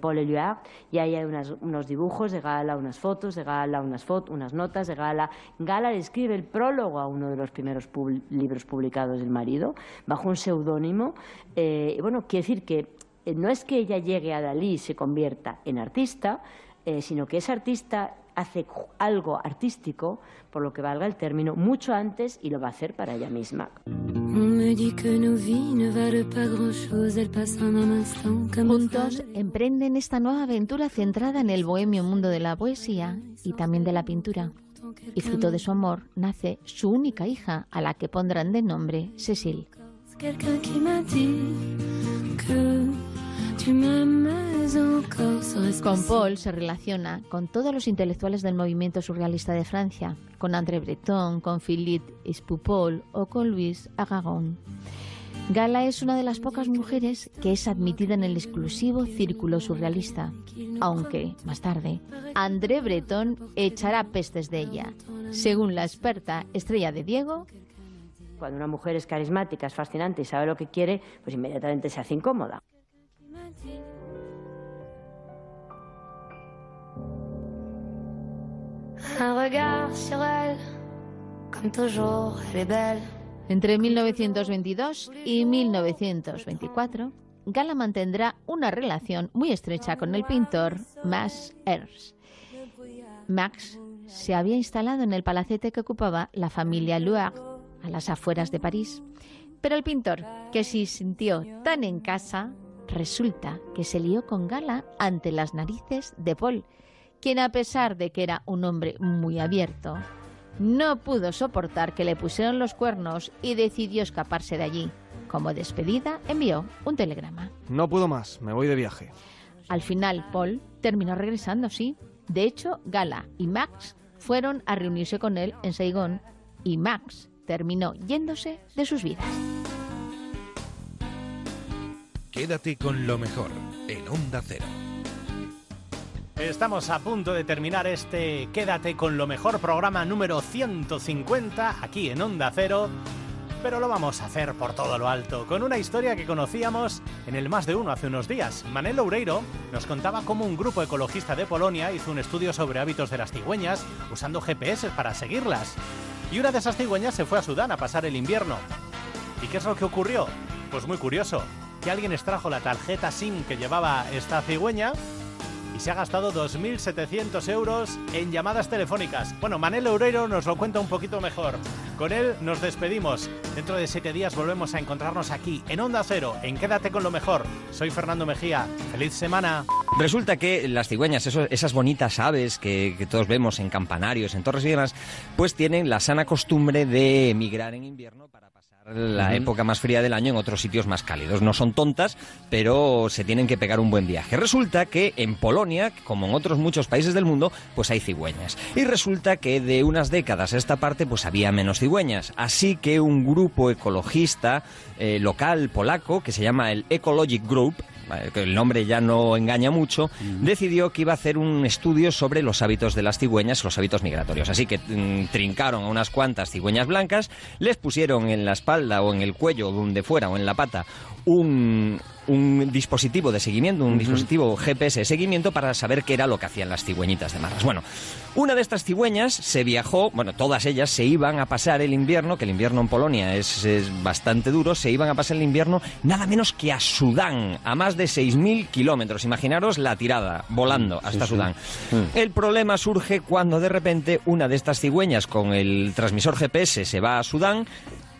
Paul Éluard, y ahí hay unos dibujos de Gala, unas fotos de Gala, unas, unas notas de Gala. Gala le escribe el prólogo a uno de los primeros libros publicados del marido, bajo un seudónimo. Eh, y bueno, quiere decir que eh, no es que ella llegue a Dalí y se convierta en artista, eh, sino que ese artista hace algo artístico, por lo que valga el término, mucho antes y lo va a hacer para ella misma. Juntos emprenden esta nueva aventura centrada en el bohemio mundo de la poesía y también de la pintura. Y fruto de su amor nace su única hija, a la que pondrán de nombre Cecil. Quelqu'un qui m'a dit que tu m'aimais encore. Serait-ce Con Paul se relaciona con todos los intelectuales del movimiento surrealista de Francia, con André Breton, con Philippe Espupol o con Louis Aragon. Gala es una de las pocas mujeres que es admitida en el exclusivo círculo surrealista, aunque, más tarde, André Breton echará pestes de ella. Según la experta Estrella de Diego, Cuando una mujer es carismática, es fascinante y sabe lo que quiere, pues inmediatamente se hace incómoda. Entre 1922 y 1924, Gala mantendrá una relación muy estrecha con el pintor Max Ernst. Max se había instalado en el palacete que ocupaba la familia Luard, a las afueras de París. Pero el pintor, que se sintió tan en casa, resulta que se lió con Gala ante las narices de Paul, quien a pesar de que era un hombre muy abierto, no pudo soportar que le pusieron los cuernos y decidió escaparse de allí. Como despedida, envió un telegrama. No puedo más, me voy de viaje. Al final, Paul terminó regresando, sí. De hecho, Gala y Max fueron a reunirse con él en Saigón y Max terminó yéndose de sus vidas. Quédate con lo mejor en Onda Cero. Estamos a punto de terminar este Quédate con lo mejor programa número 150 aquí en Onda Cero. pero lo vamos a hacer por todo lo alto, con una historia que conocíamos en el Más de Uno hace unos días. Manel Loureiro nos contaba cómo un grupo ecologista de Polonia hizo un estudio sobre hábitos de las cigüeñas usando GPS para seguirlas. Y una de esas cigüeñas se fue a Sudán a pasar el invierno. ¿Y qué es lo que ocurrió? Pues muy curioso, que alguien extrajo la tarjeta SIM que llevaba esta cigüeña se ha gastado 2.700 euros en llamadas telefónicas. Bueno, Manel Loureiro nos lo cuenta un poquito mejor. Con él nos despedimos. Dentro de siete días volvemos a encontrarnos aquí, en Onda Cero, en Quédate con lo mejor. Soy Fernando Mejía. ¡Feliz semana! Resulta que las cigüeñas, esas bonitas aves que, que todos vemos en campanarios, en torres y demás, pues tienen la sana costumbre de emigrar en invierno para la época más fría del año en otros sitios más cálidos. No son tontas, pero se tienen que pegar un buen viaje. Resulta que en Polonia, como en otros muchos países del mundo, pues hay cigüeñas. Y resulta que de unas décadas a esta parte, pues había menos cigüeñas. Así que un grupo ecologista eh, local polaco, que se llama el Ecologic Group, el nombre ya no engaña mucho, decidió que iba a hacer un estudio sobre los hábitos de las cigüeñas, los hábitos migratorios. Así que mm, trincaron a unas cuantas cigüeñas blancas, les pusieron en la espalda o en el cuello, donde fuera, o en la pata, un, un dispositivo de seguimiento, un dispositivo GPS de seguimiento para saber qué era lo que hacían las cigüeñitas de marras. Bueno, una de estas cigüeñas se viajó, bueno, todas ellas se iban a pasar el invierno, que el invierno en Polonia es, es bastante duro, se iban a pasar el invierno nada menos que a Sudán, a más de 6.000 kilómetros. Imaginaros la tirada, volando hasta sí. Sudán. El problema surge cuando de repente una de estas cigüeñas con el transmisor GPS se va a Sudán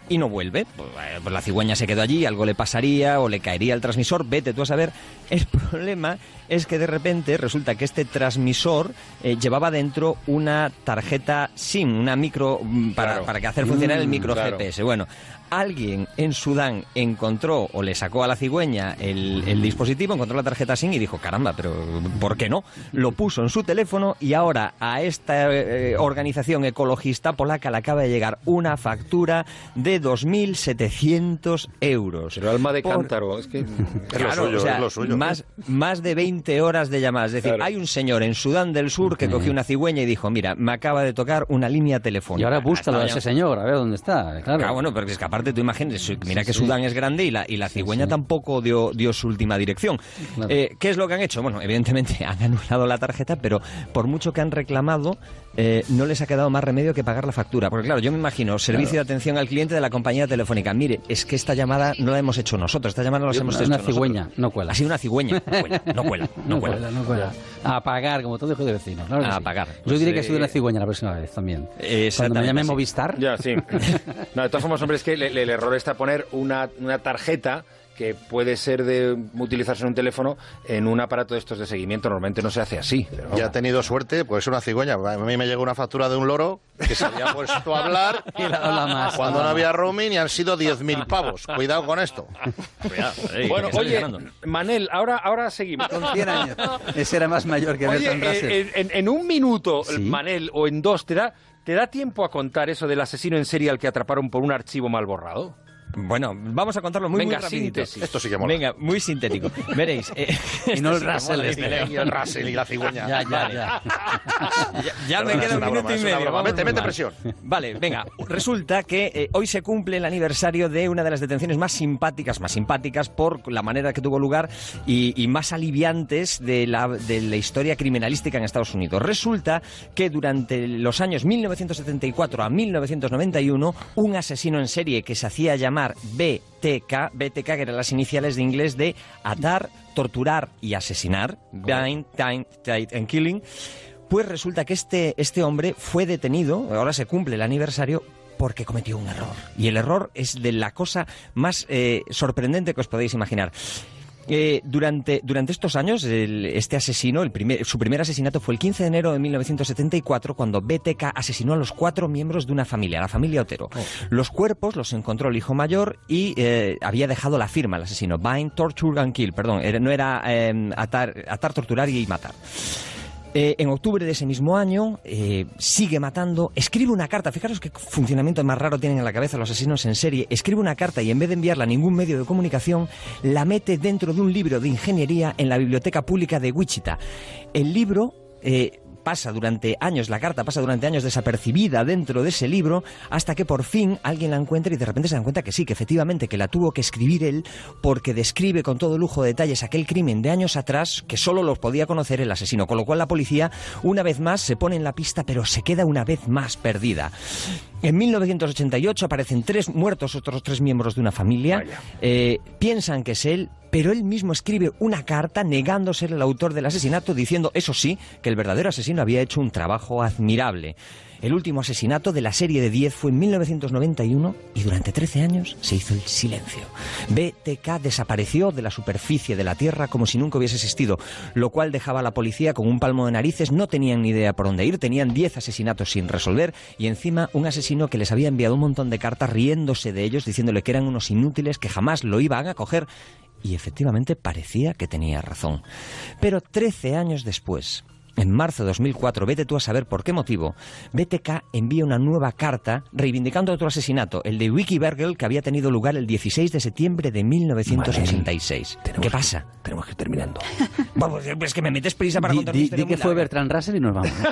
y no vuelve. Pues, la cigüeña se quedó allí, algo le pasaría o le caería el transmisor, vete tú a saber. El problema es que de repente resulta que este transmisor eh, llevaba dentro una tarjeta SIM, una micro mm, para, Claro. para que hacer funcionar el Mm, micro claro. GPS. Bueno, alguien en Sudán encontró o le sacó a la cigüeña el, el dispositivo, encontró la tarjeta SIM y dijo, caramba, pero ¿por qué no? Lo puso en su teléfono y ahora a esta eh, organización ecologista polaca le acaba de llegar una factura de 2.700 euros. Pero alma de Por- cántaro, es que Claro, o sea, Más, más de 20 horas de llamadas. Es decir, hay un señor en Sudán del Sur que cogió una cigüeña y dijo, mira, me acaba de tocar una línea telefónica. Y ahora búscalo a ese señor, a ver dónde está. Claro. Claro, bueno, porque es que aparte tú imagínate, mira Sí, que sí. Sudán es grande y la, y la cigüeña sí. tampoco dio, dio su última dirección. Claro. Eh, ¿Qué es lo que han hecho? Bueno, evidentemente han anulado la tarjeta, pero por mucho que han reclamado, eh, no les ha quedado más remedio que pagar la factura. Porque claro, yo me imagino, servicio Claro. de atención al cliente de la compañía telefónica. Mire, es que esta llamada no la hemos hecho nosotros, esta llamada no la Una- hemos una hecho nosotros. cigüeña, no cuela. Ha sido una cigüeña, no cuela, no cuela, no No cuela. cuela, no cuela. A pagar, como todo hijo de vecino. Claro A sí. pagar. Yo Pues, diré que ha eh, sido una cigüeña la próxima vez también. Cuando me llame. Movistar. Ya, sí. No, de todas formas, hombre, es que le- el error está poner una, una tarjeta que puede ser de utilizarse en un teléfono en un aparato de estos de seguimiento. Normalmente no se hace así. pero Ya ha tenido suerte, pues es una cigüeña. A mí me llegó una factura de un loro que se había puesto a hablar Y la más. cuando no había roaming y han sido 10.000 pavos. Cuidado con esto. bueno, oye, Manel, ahora, ahora seguimos. Con 100 años. Ese era más mayor que Oye, eh, en, en un minuto, Sí. Manel, o en dos, ¿te da, ¿te da tiempo a contar eso del asesino en serie al que atraparon por un archivo mal borrado? Bueno, vamos a contarlo muy, Venga, muy síntesis. Esto sí que mola. Venga, muy sintético. Veréis. eh, Y no el sí Russell mola, este. este. Y el Russell y la cigüeña. Ya, ya, Vale. ya. Ya, ya me queda un minuto broma, y medio. Mete, mete presión. Vale, venga. Resulta que eh, hoy se cumple el aniversario de una de las detenciones más simpáticas, más simpáticas por la manera que tuvo lugar y, y más aliviantes de la, de la historia criminalística en Estados Unidos. Resulta que durante los años 1974 a 1991, un asesino en serie que se hacía llamar BTK, BTK que eran las iniciales de inglés de atar, torturar y asesinar, bind, time, tight and killing, pues resulta que este, este hombre fue detenido, ahora se cumple el aniversario, porque cometió un error. Y el error es de la cosa más eh, sorprendente que os podéis imaginar. Eh, durante, durante estos años, el- este asesino, el primer, su primer asesinato fue el 15 de enero de 1974, cuando BTK asesinó a los cuatro miembros de una familia, la familia Otero. Los cuerpos los encontró el hijo mayor y eh, había dejado la firma, el asesino. Bind, Torture and Kill, perdón, era- no era eh, atar, atar, torturar y matar. Eh, en octubre de ese mismo año eh, sigue matando, escribe una carta, fijaros qué funcionamiento más raro tienen en la cabeza los asesinos en serie, escribe una carta y en vez de enviarla a ningún medio de comunicación, la mete dentro de un libro de ingeniería en la biblioteca pública de Wichita. El libro... eh, pasa durante años, la carta pasa durante años desapercibida dentro de ese libro, hasta que por fin alguien la encuentra y de repente se dan cuenta que sí, que efectivamente, que la tuvo que escribir él porque describe con todo lujo de detalles aquel crimen de años atrás que solo los podía conocer el asesino, con lo cual la policía una vez más se pone en la pista pero se queda una vez más perdida. En 1988 aparecen tres muertos, otros tres miembros de una familia. Eh, piensan que es él, pero él mismo escribe una carta negando ser el autor del asesinato, diciendo, eso sí, que el verdadero asesino había hecho un trabajo admirable. El último asesinato de la serie de 10 fue en 1991 y durante 13 años se hizo el silencio. BTK desapareció de la superficie de la Tierra como si nunca hubiese existido, lo cual dejaba a la policía con un palmo de narices, no tenían ni idea por dónde ir, tenían 10 asesinatos sin resolver y encima un asesino que les había enviado un montón de cartas riéndose de ellos, diciéndole que eran unos inútiles, que jamás lo iban a coger y efectivamente parecía que tenía razón. Pero 13 años después, en marzo de 2004, vete tú a saber por qué motivo, BTK envía una nueva carta reivindicando otro asesinato, el de Vicky Bergel, que había tenido lugar el 16 de septiembre de 1966. ¿Qué pasa? Tenemos que ir terminando. Vamos, es que me metes prisa para Di, contar di- di que fue. Bertrand Russell y nos vamos.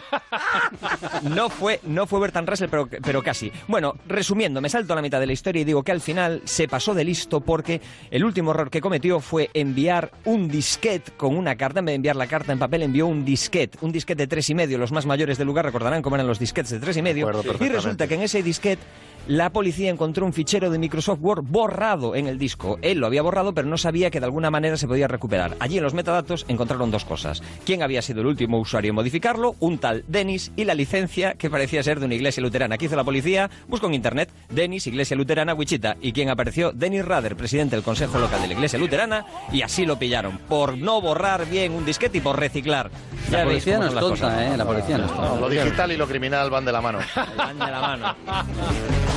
No fue, no fue Bertrand Russell, pero, pero casi. Bueno, resumiendo, me salto a la mitad de la historia y digo que al final se pasó de listo porque el último error que cometió fue enviar un disquete con una carta. En vez de enviar la carta en papel, envió un disquete. Un disquete de tres y medio. Los más mayores del lugar recordarán cómo eran los disquetes de tres y medio. Y resulta que en ese disquete la policía encontró un fichero de Microsoft Word borrado en el disco. Él lo había borrado, pero no sabía que de alguna manera se podía recuperar. Allí en los metadatos encontraron dos cosas. ¿Quién había sido el último usuario en modificarlo? Un tal Dennis y la licencia que parecía ser de una iglesia luterana. ¿Qué hizo la policía? Buscó en internet Dennis, iglesia luterana, Wichita. ¿Y quién apareció? Dennis Rader, presidente del consejo local de la iglesia luterana. Y así lo pillaron. Por no borrar bien un disquete y por reciclar. La veis policía no son es las tonta, cosas. ¿eh? La policía no es tonta. No, lo digital y lo criminal van de la mano. Van de la mano.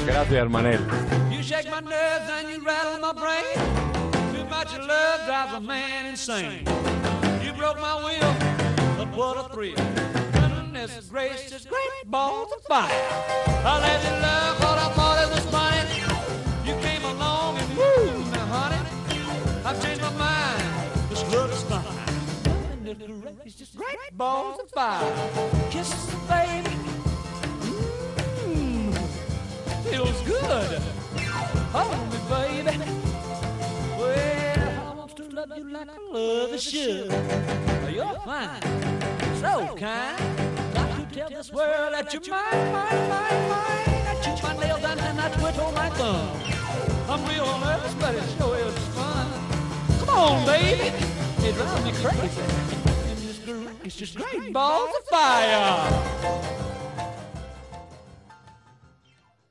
Gracias, Manel. You shake my nerves and you rattle my brain. Too much of love drives a man insane. You broke my will, but what a thrill. Goodness gracious, great balls of fire. I let you love what I thought it was funny. You came along and woo, now honey, I've changed my fine. Goodness gracious, great balls of fire. Kisses, the baby. Mmm, feels good. Hold me, baby. Well, I want to love you like I love a should. You're fine, so kind. Got to tell this world that you're mine, mine, mine, mine. I chew my nails and then I twiddle my thumb. I'm real nervous, but it sure is fun. Come on, baby. It drives me crazy. It's just great. Balls of fire.